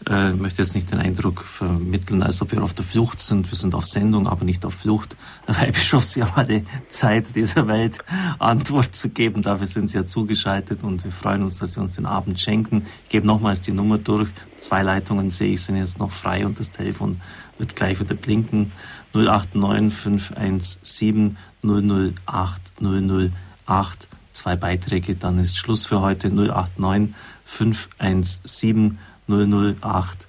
äh, möchte jetzt nicht den Eindruck vermitteln, als ob wir auf der Flucht sind. Wir sind auf Sendung, aber nicht auf Flucht. Herr Weihbischof, Sie haben alle Zeit dieser Welt, Antwort zu geben. Dafür sind Sie ja zugeschaltet und wir freuen uns, dass Sie uns den Abend schenken. Ich gebe nochmals die Nummer durch. Zwei Leitungen sehe ich, sind jetzt noch frei und das Telefon wird gleich wieder blinken. 089 517 008 008. Zwei Beiträge, dann ist Schluss für heute. 089 517 008 008.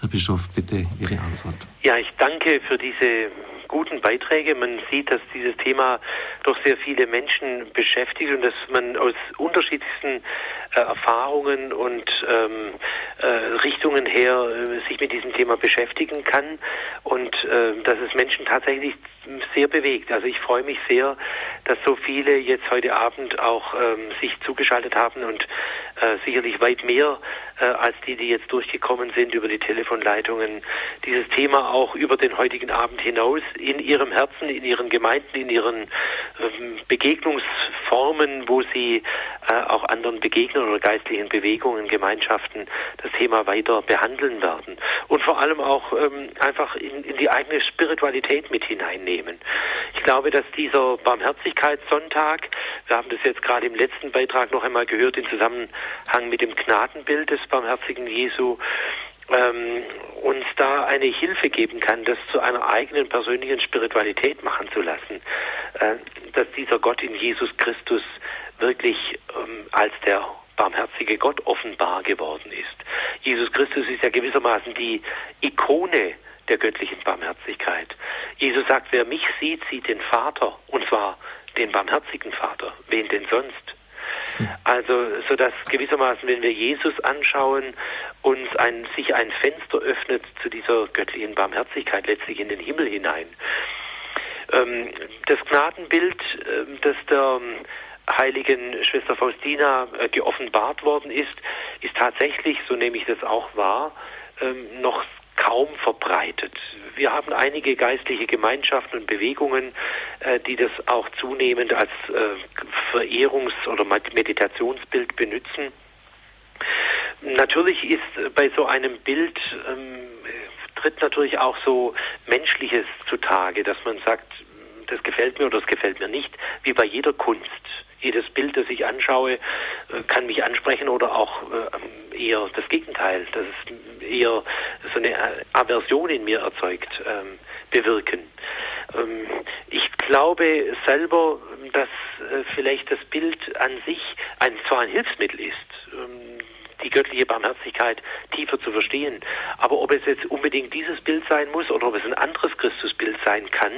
Herr Bischof, bitte Ihre Antwort. Ja, ich danke für diese guten Beiträge. Man sieht, dass dieses Thema doch sehr viele Menschen beschäftigt und dass man aus unterschiedlichsten äh, Erfahrungen und ähm, äh, Richtungen her äh, sich mit diesem Thema beschäftigen kann und äh, dass es Menschen tatsächlich sehr bewegt. Also ich freue mich sehr, dass so viele jetzt heute Abend auch ähm, sich zugeschaltet haben und äh, sicherlich weit mehr äh, als die, die jetzt durchgekommen sind über die Telefonleitungen, dieses Thema auch über den heutigen Abend hinaus in ihrem Herzen, in ihren Gemeinden, in ihren ähm, Begegnungsformen, wo sie äh, auch anderen begegnen oder geistlichen Bewegungen, Gemeinschaften das Thema weiter behandeln werden und vor allem auch ähm, einfach in, in die eigene Spiritualität mit hineinnehmen. Ich glaube, dass dieser Barmherzigkeitssonntag, wir haben das jetzt gerade im letzten Beitrag noch einmal gehört, im Zusammenhang mit dem Gnadenbild des barmherzigen Jesu, ähm, uns da eine Hilfe geben kann, das zu einer eigenen persönlichen Spiritualität machen zu lassen, äh, dass dieser Gott in Jesus Christus wirklich ähm, als der barmherzige Gott offenbar geworden ist. Jesus Christus ist ja gewissermaßen die Ikone der göttlichen Barmherzigkeit. Jesus sagt, wer mich sieht, sieht den Vater, und zwar den barmherzigen Vater. Wen denn sonst? Also, so dass gewissermaßen, wenn wir Jesus anschauen, uns ein, sich ein Fenster öffnet zu dieser göttlichen Barmherzigkeit letztlich in den Himmel hinein. Ähm, das Gnadenbild, äh, das der ähm, heiligen Schwester Faustina äh, geoffenbart worden ist, ist tatsächlich, so nehme ich das auch wahr, ähm, noch kaum verbreitet. Wir haben einige geistliche Gemeinschaften und Bewegungen, äh, die das auch zunehmend als äh, Verehrungs- oder Meditationsbild benutzen. Natürlich ist bei so einem Bild ähm, tritt natürlich auch so Menschliches zutage, dass man sagt, das gefällt mir oder das gefällt mir nicht, wie bei jeder Kunst. Jedes Bild, das ich anschaue, äh, kann mich ansprechen oder auch äh, eher das Gegenteil, dass es eher so eine Aversion in mir erzeugt, ähm, bewirken. Ähm, ich glaube selber, dass äh, vielleicht das Bild an sich ein, zwar ein Hilfsmittel ist, ähm, die göttliche Barmherzigkeit tiefer zu verstehen. Aber ob es jetzt unbedingt dieses Bild sein muss oder ob es ein anderes Christusbild sein kann,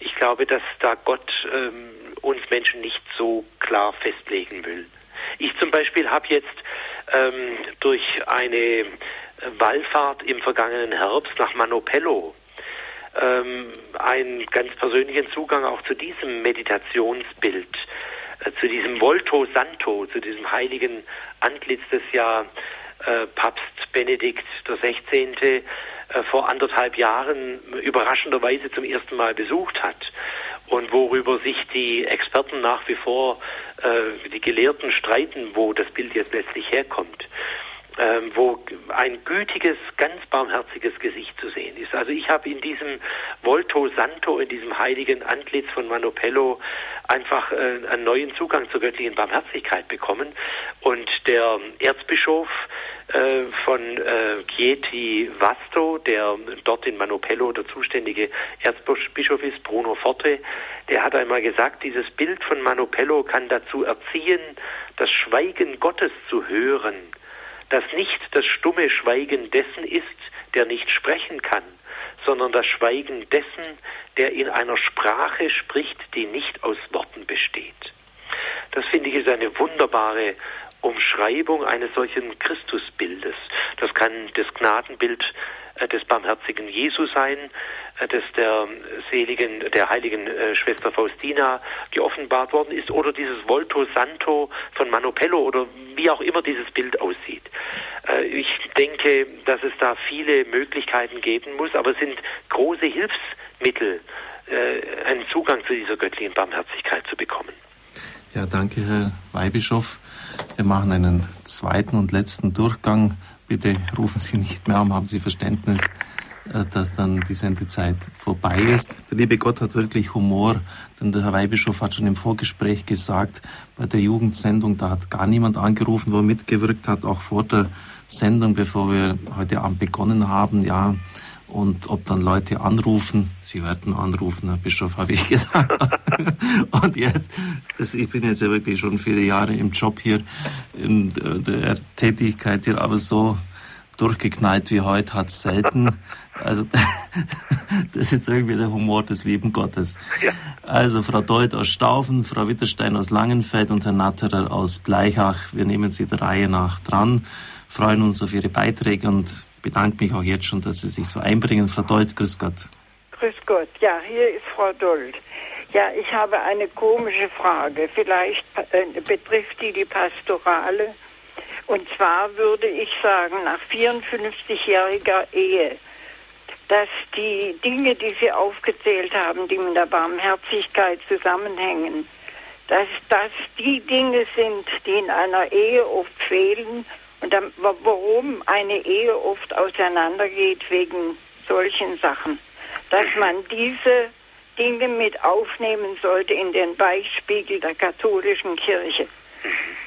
ich glaube, dass da Gott ähm, uns Menschen nicht so klar festlegen will. Ich zum Beispiel habe jetzt ähm, durch eine Wallfahrt im vergangenen Herbst nach Manopello ähm, einen ganz persönlichen Zugang auch zu diesem Meditationsbild, äh, zu diesem Volto Santo, zu diesem heiligen Antlitz, das ja äh, Papst Benedikt XVI. Äh, vor anderthalb Jahren überraschenderweise zum ersten Mal besucht hat und worüber sich die Experten nach wie vor, äh, die Gelehrten streiten, wo das Bild jetzt letztlich herkommt ähm, wo ein gütiges, ganz barmherziges Gesicht zu sehen ist. Also ich habe in diesem Volto Santo, in diesem heiligen Antlitz von Manopello einfach äh, einen neuen Zugang zur göttlichen Barmherzigkeit bekommen. Und der Erzbischof von äh, Chieti Vasto, der dort in Manopello der zuständige Erzbischof ist, Bruno Forte, der hat einmal gesagt, dieses Bild von Manopello kann dazu erziehen, das Schweigen Gottes zu hören das nicht das stumme Schweigen dessen ist, der nicht sprechen kann, sondern das Schweigen dessen, der in einer Sprache spricht, die nicht aus Worten besteht. Das finde ich ist eine wunderbare Umschreibung eines solchen Christusbildes. Das kann das Gnadenbild äh, des barmherzigen Jesu sein, äh, das der seligen, der heiligen äh, Schwester Faustina geoffenbart worden ist, oder dieses Volto Santo von Manopello oder wie auch immer dieses Bild aussieht. Ich denke, dass es da viele Möglichkeiten geben muss, aber es sind große Hilfsmittel, einen Zugang zu dieser göttlichen Barmherzigkeit zu bekommen. Ja, danke, Herr Weihbischof. Wir machen einen zweiten und letzten Durchgang bitte rufen Sie nicht mehr an, haben Sie Verständnis, äh, dass dann die Sendezeit vorbei ist. Der liebe Gott hat wirklich Humor, denn der Herr Weihbischof hat schon im Vorgespräch gesagt, bei der Jugendsendung, da hat gar niemand angerufen, wo er mitgewirkt hat, auch vor der Sendung, bevor wir heute Abend begonnen haben, ja, und ob dann Leute anrufen, sie werden anrufen, Herr Bischof, habe ich gesagt. und jetzt, das, ich bin jetzt ja wirklich schon viele Jahre im Job hier, in der Tätigkeit hier, aber so durchgeknallt wie heute hat es selten. Also das ist irgendwie der Humor des lieben Gottes. Also Frau Deut aus Staufen, Frau Witterstein aus Langenfeld und Herr Natterer aus Bleichach. Wir nehmen Sie der Reihe nach dran, freuen uns auf Ihre Beiträge und bedanke mich auch jetzt schon, dass Sie sich so einbringen. Frau Dold, grüß Gott. Grüß Gott. Ja, hier ist Frau Dold. Ja, ich habe eine komische Frage. Vielleicht äh, betrifft die die Pastorale. Und zwar würde ich sagen, nach 54-jähriger Ehe, dass die Dinge, die Sie aufgezählt haben, die mit der Barmherzigkeit zusammenhängen, dass das die Dinge sind, die in einer Ehe oft fehlen und dann, warum eine Ehe oft auseinandergeht wegen solchen Sachen. Dass man diese Dinge mit aufnehmen sollte in den Beichtspiegel der katholischen Kirche.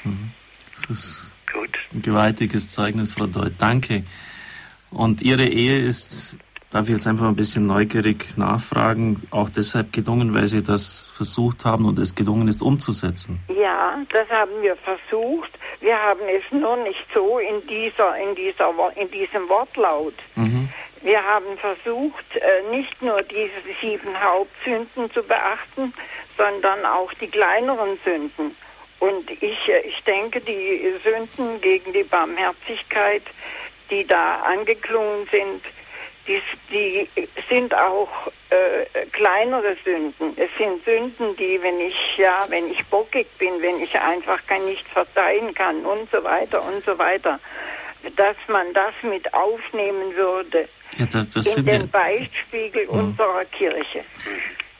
Mhm. Das ist Gut. ein gewaltiges Zeugnis, Frau Deut. Danke. Und Ihre Ehe ist darf ich jetzt einfach ein bisschen neugierig nachfragen, auch deshalb gelungen, weil Sie das versucht haben und es gelungen ist umzusetzen? Ja, das haben wir versucht. Wir haben es nur nicht so in dieser, in dieser, in diesem Wortlaut. Mhm. Wir haben versucht, äh, nicht nur diese sieben Hauptsünden zu beachten, sondern auch die kleineren Sünden. Und ich, äh, ich denke, die Sünden gegen die Barmherzigkeit, die da angeklungen sind, die, die sind auch äh, kleinere Sünden. Es sind Sünden, die, wenn ich ja, wenn ich bockig bin, wenn ich einfach gar nicht verzeihen kann und so weiter und so weiter, dass man das mit aufnehmen würde ja, das, das in den Beichtspiegel ja. Mhm. unserer Kirche.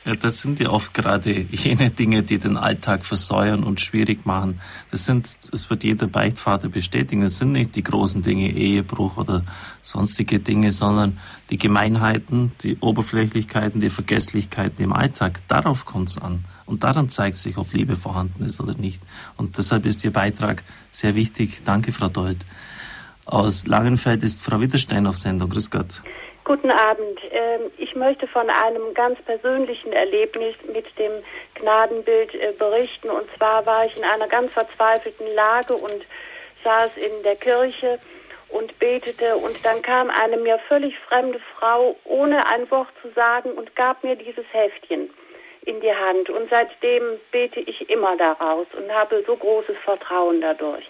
Ja, das sind ja oft gerade jene Dinge, die den Alltag versäuern und schwierig machen. Das sind, das wird jeder Beichtvater bestätigen, das sind nicht die großen Dinge, Ehebruch oder sonstige Dinge, sondern die Gemeinheiten, die Oberflächlichkeiten, die Vergesslichkeiten im Alltag. Darauf kommt es an. Und daran zeigt sich, ob Liebe vorhanden ist oder nicht. Und deshalb ist Ihr Beitrag sehr wichtig. Danke, Frau Dold. Aus Langenfeld ist Frau Witterstein auf Sendung. Grüß Gott. Guten Abend. Ähm, ich möchte von einem ganz persönlichen Erlebnis mit dem Gnadenbild äh, berichten. Und zwar war ich in einer ganz verzweifelten Lage und saß in der Kirche und betete. Und dann kam eine mir völlig fremde Frau, ohne ein Wort zu sagen, und gab mir dieses Heftchen in die Hand. Und seitdem bete ich immer daraus und habe so großes Vertrauen dadurch.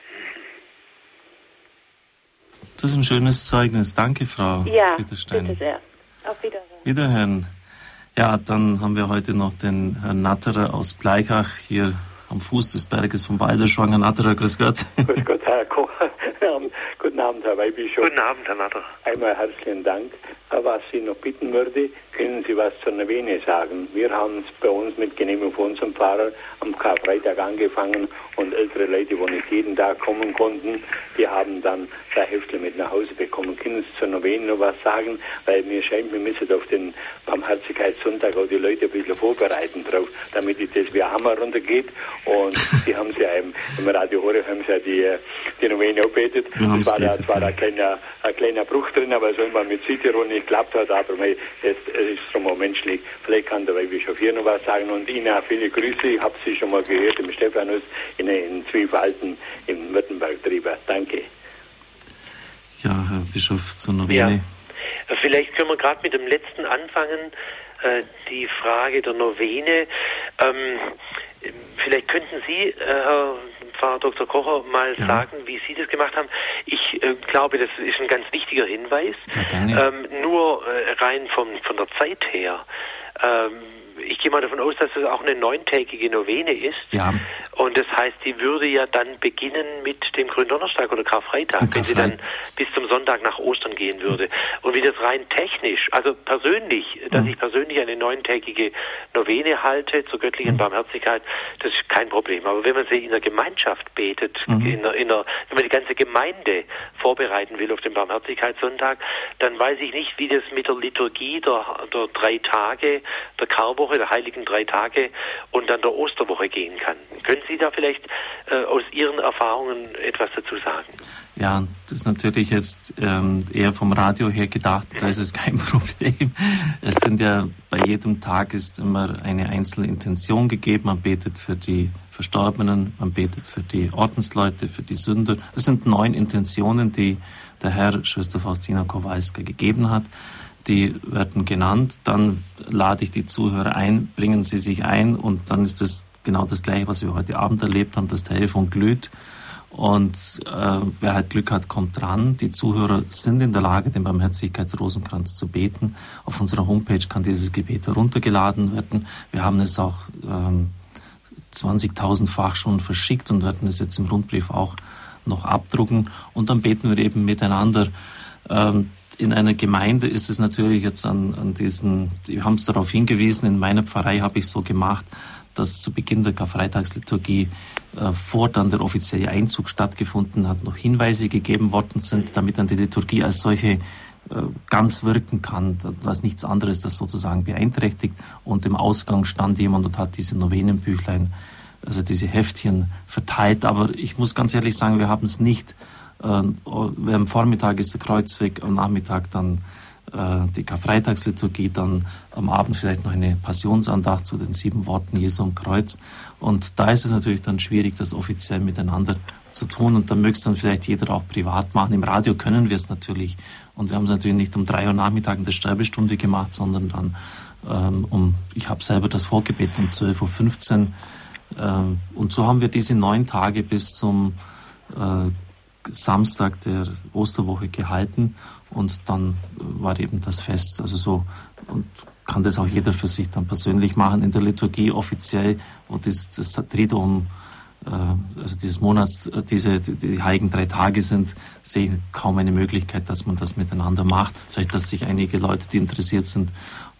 Das ist ein schönes Zeugnis. Danke, Frau ja, Peterstein. bitte sehr. Auf Wiederhören. Wiederhören. Ja, dann haben wir heute noch den Herrn Natterer aus Bleichach hier am Fuß des Berges von Balderschwang. Herr Natterer, grüß Gott. Grüß Gott, Herr Koch. Guten Abend, Herr Weihbischof. Guten Abend, Herr Natterer. Einmal herzlichen Dank. Was ich noch bitten würde, können Sie was zur Novene sagen? Wir haben es bei uns mit Genehmigung von unserem Pfarrer am Karfreitag angefangen und ältere Leute, die nicht jeden Tag kommen konnten, die haben dann zwei Hefte mit nach Hause bekommen. Können Sie zur Novene noch was sagen? Weil mir scheint, wir müssen auf den Barmherzigkeitssonntag auch die Leute ein bisschen vorbereiten drauf, damit das wie Hammer runtergeht. Und die haben sie ja im, im Radio Horeb haben sie ja die, die Novene gebetet. Es war, da, war da ein kleiner, ein kleiner Bruch drin, aber so immer mit Südtirol nicht geklappt hat, aber es, es ist drum auch menschlich. Vielleicht kann der Weihbischof hier noch was sagen und Ihnen auch viele Grüße. Ich habe Sie schon mal gehört im Stephanus in, in Zwiefalten im Württemberg drüber. Danke. Ja, Herr Bischof zur Novene. Ja. Vielleicht können wir gerade mit dem letzten anfangen, äh, die Frage der Novene. Ähm, vielleicht könnten Sie, äh, Herr Pfarrer Dr. Kocher mal ja. sagen, wie Sie das gemacht haben. Ich äh, glaube, das ist ein ganz wichtiger Hinweis. Ja, ähm, nur äh, rein vom, von der Zeit her. Ähm, ich gehe mal davon aus, dass es auch eine neuntägige Novene ist. Ja. Und das heißt, die würde ja dann beginnen mit dem Gründonnerstag oder Karfreitag, Karfreitag, wenn sie dann bis zum Sonntag nach Ostern gehen würde. Und wie das rein technisch, also persönlich, dass mhm. ich persönlich eine neuntägige Novene halte zur göttlichen mhm. Barmherzigkeit, das ist kein Problem. Aber wenn man sie in der Gemeinschaft betet, mhm. in der, in der, wenn man die ganze Gemeinde vorbereiten will auf den Barmherzigkeitssonntag, dann weiß ich nicht, wie das mit der Liturgie der, der drei Tage, der Karwoche, der heiligen drei Tage und dann der Osterwoche gehen kann. Können Sie da vielleicht äh, aus Ihren Erfahrungen etwas dazu sagen? Ja, das ist natürlich jetzt ähm, eher vom Radio her gedacht, da ist es kein Problem. Es sind ja bei jedem Tag ist immer eine einzelne Intention gegeben. Man betet für die Verstorbenen, man betet für die Ordensleute, für die Sünder. Es sind neun Intentionen, die der Herr Schwester Faustina Kowalska gegeben hat. Die werden genannt, dann lade ich die Zuhörer ein, bringen sie sich ein und dann ist das genau das Gleiche, was wir heute Abend erlebt haben. Das Telefon glüht und äh, wer halt Glück hat, kommt dran. Die Zuhörer sind in der Lage, den Barmherzigkeitsrosenkranz zu beten. Auf unserer Homepage kann dieses Gebet heruntergeladen werden. Wir haben es auch ähm, 20.000-fach schon verschickt und werden es jetzt im Rundbrief auch noch abdrucken. Und dann beten wir eben miteinander. Ähm, in einer Gemeinde ist es natürlich jetzt an, an diesen, wir haben es darauf hingewiesen, in meiner Pfarrei habe ich so gemacht, dass zu Beginn der Karfreitagsliturgie äh, vor dann der offizielle Einzug stattgefunden hat, noch Hinweise gegeben worden sind, damit dann die Liturgie als solche äh, ganz wirken kann, dass nichts anderes das sozusagen beeinträchtigt. Und im Ausgang stand jemand und hat diese Novenenbüchlein, also diese Heftchen verteilt. Aber ich muss ganz ehrlich sagen, wir haben es nicht. Äh, am Vormittag ist der Kreuzweg, am Nachmittag dann äh, die Karfreitagsliturgie, dann am Abend vielleicht noch eine Passionsandacht zu den sieben Worten Jesu am Kreuz. Und da ist es natürlich dann schwierig, das offiziell miteinander zu tun. Und da möchte es dann vielleicht jeder auch privat machen. Im Radio können wir es natürlich. Und wir haben es natürlich nicht um drei Uhr Nachmittag in der Sterbestunde gemacht, sondern dann ähm, um, ich habe selber das Vorgebet um 12.15 Uhr. Ähm, und so haben wir diese neun Tage bis zum äh, Samstag der Osterwoche gehalten und dann war eben das Fest. Also so und kann das auch jeder für sich dann persönlich machen. In der Liturgie offiziell, wo das, das Triduum, äh, also dieses Monats, äh, diese die, heiligen drei Tage sind, sehe ich kaum eine Möglichkeit, dass man das miteinander macht. Vielleicht, dass sich einige Leute, die interessiert sind,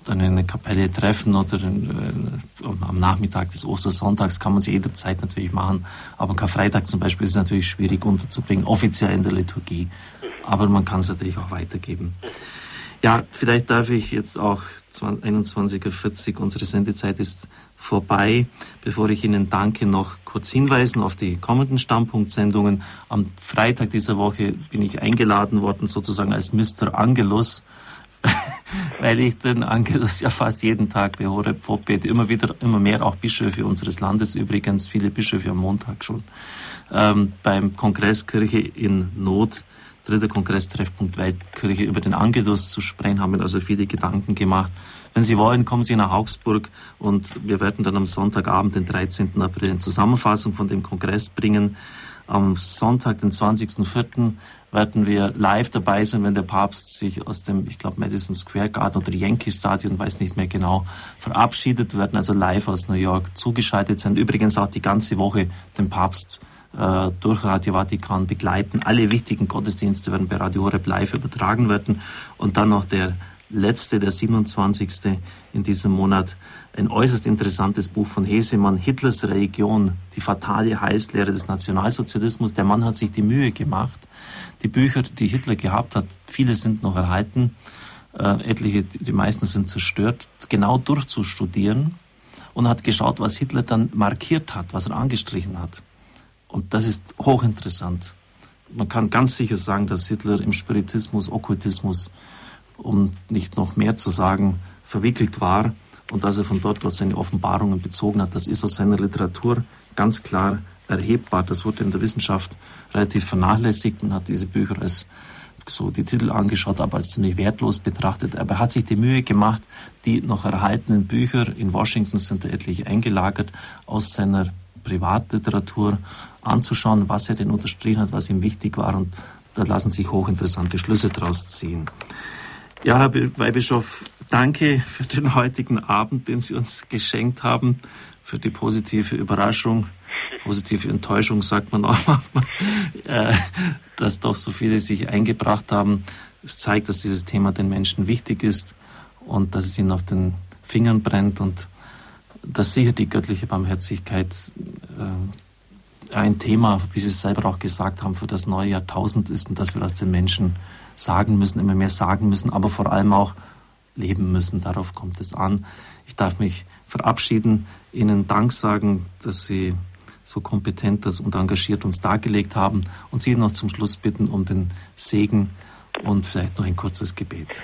dann in einer Kapelle treffen oder in, äh, am Nachmittag des Ostersonntags kann man sie jederzeit natürlich machen. Aber Karfreitag zum Beispiel ist natürlich schwierig unterzubringen, offiziell in der Liturgie. Aber man kann es natürlich auch weitergeben. Ja, vielleicht darf ich jetzt auch 21.40 Uhr, unsere Sendezeit ist vorbei. Bevor ich Ihnen danke, noch kurz hinweisen auf die kommenden Stammpunktsendungen. Am Freitag dieser Woche bin ich eingeladen worden, sozusagen als Mr. Angelus. weil ich den Angelus ja fast jeden Tag bei Horeb vorbete. Immer wieder, immer mehr auch Bischöfe unseres Landes übrigens, viele Bischöfe am Montag schon. Ähm, beim Kongress Kirche in Not, dritter Kongresstreffpunkt Weltkirche, über den Angelus zu sprechen, haben wir also viele Gedanken gemacht. Wenn Sie wollen, kommen Sie nach Augsburg und wir werden dann am Sonntagabend, den 13. April, eine Zusammenfassung von dem Kongress bringen. Am Sonntag, den 20.04., werden wir live dabei sein, wenn der Papst sich aus dem, ich glaube, Madison Square Garden oder Yankee Stadion, weiß nicht mehr genau, verabschiedet. Wir werden also live aus New York zugeschaltet sein. Übrigens auch die ganze Woche den Papst äh, durch Radio Vatikan begleiten. Alle wichtigen Gottesdienste werden bei Radio Horeb live übertragen werden. Und dann noch der letzte, der 27. in diesem Monat, ein äußerst interessantes Buch von Hesemann, Hitlers Religion, die fatale Heilslehre des Nationalsozialismus. Der Mann hat sich die Mühe gemacht, die Bücher, die Hitler gehabt hat, viele sind noch erhalten, äh, etliche, die meisten sind zerstört, genau durchzustudieren und hat geschaut, was Hitler dann markiert hat, was er angestrichen hat. Und das ist hochinteressant. Man kann ganz sicher sagen, dass Hitler im Spiritismus, Okkultismus, um nicht noch mehr zu sagen, verwickelt war und dass er von dort aus seine Offenbarungen bezogen hat. Das ist aus seiner Literatur ganz klar erhebbar. Das wurde in der Wissenschaft relativ vernachlässigt. Man hat diese Bücher als so die Titel angeschaut, aber als ziemlich wertlos betrachtet. Aber er hat sich die Mühe gemacht, die noch erhaltenen Bücher, in Washington sind da etliche eingelagert, aus seiner Privatliteratur anzuschauen, was er denn unterstrichen hat, was ihm wichtig war. Und da lassen sich hochinteressante Schlüsse daraus ziehen. Ja, Herr Weihbischof, danke für den heutigen Abend, den Sie uns geschenkt haben, für die positive Überraschung, positive Enttäuschung, sagt man auch manchmal, äh, dass doch so viele sich eingebracht haben. Es zeigt, dass dieses Thema den Menschen wichtig ist und dass es ihnen auf den Fingern brennt und dass sicher die göttliche Barmherzigkeit äh, ein Thema, wie Sie es selber auch gesagt haben, für das neue Jahrtausend ist und dass wir das den Menschen sagen müssen, immer mehr sagen müssen, aber vor allem auch leben müssen. Darauf kommt es an. Ich darf mich verabschieden, Ihnen Dank sagen, dass Sie so kompetent das und engagiert uns dargelegt haben und Sie noch zum Schluss bitten um den Segen und vielleicht noch ein kurzes Gebet.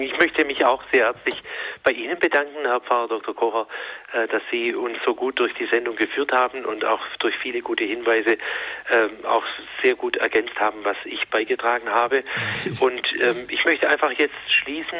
Ich möchte mich auch sehr herzlich bei Ihnen bedanken, Herr Pfarrer Dr. Kocher, äh, dass Sie uns so gut durch die Sendung geführt haben und auch durch viele gute Hinweise ähm, auch sehr gut ergänzt haben, was ich beigetragen habe. Und ähm, ich möchte einfach jetzt schließen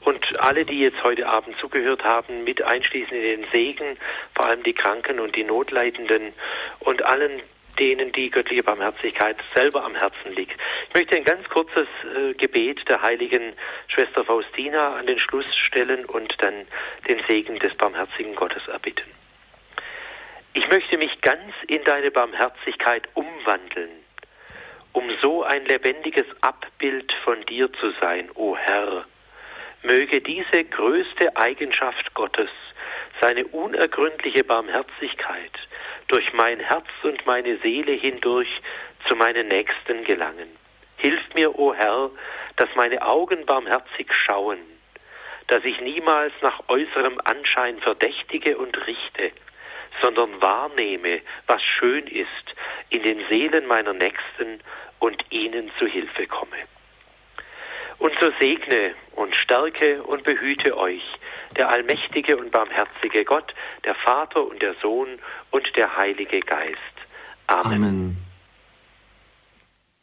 und alle, die jetzt heute Abend zugehört haben, mit einschließen in den Segen, vor allem die Kranken und die Notleidenden und allen, denen die göttliche Barmherzigkeit selber am Herzen liegt. Ich möchte ein ganz kurzes äh, Gebet der heiligen Schwester Faustina an den Schluss stellen und dann den Segen des barmherzigen Gottes erbitten. Ich möchte mich ganz in deine Barmherzigkeit umwandeln, um so ein lebendiges Abbild von dir zu sein, o Herr. Möge diese größte Eigenschaft Gottes, seine unergründliche Barmherzigkeit, durch mein Herz und meine Seele hindurch zu meinen Nächsten gelangen. Hilf mir, o Herr, dass meine Augen barmherzig schauen, dass ich niemals nach äußerem Anschein verdächtige und richte, sondern wahrnehme, was schön ist in den Seelen meiner Nächsten und ihnen zu Hilfe komme. Und so segne und stärke und behüte euch der allmächtige und barmherzige Gott, der Vater und der Sohn und der Heilige Geist. Amen. Amen.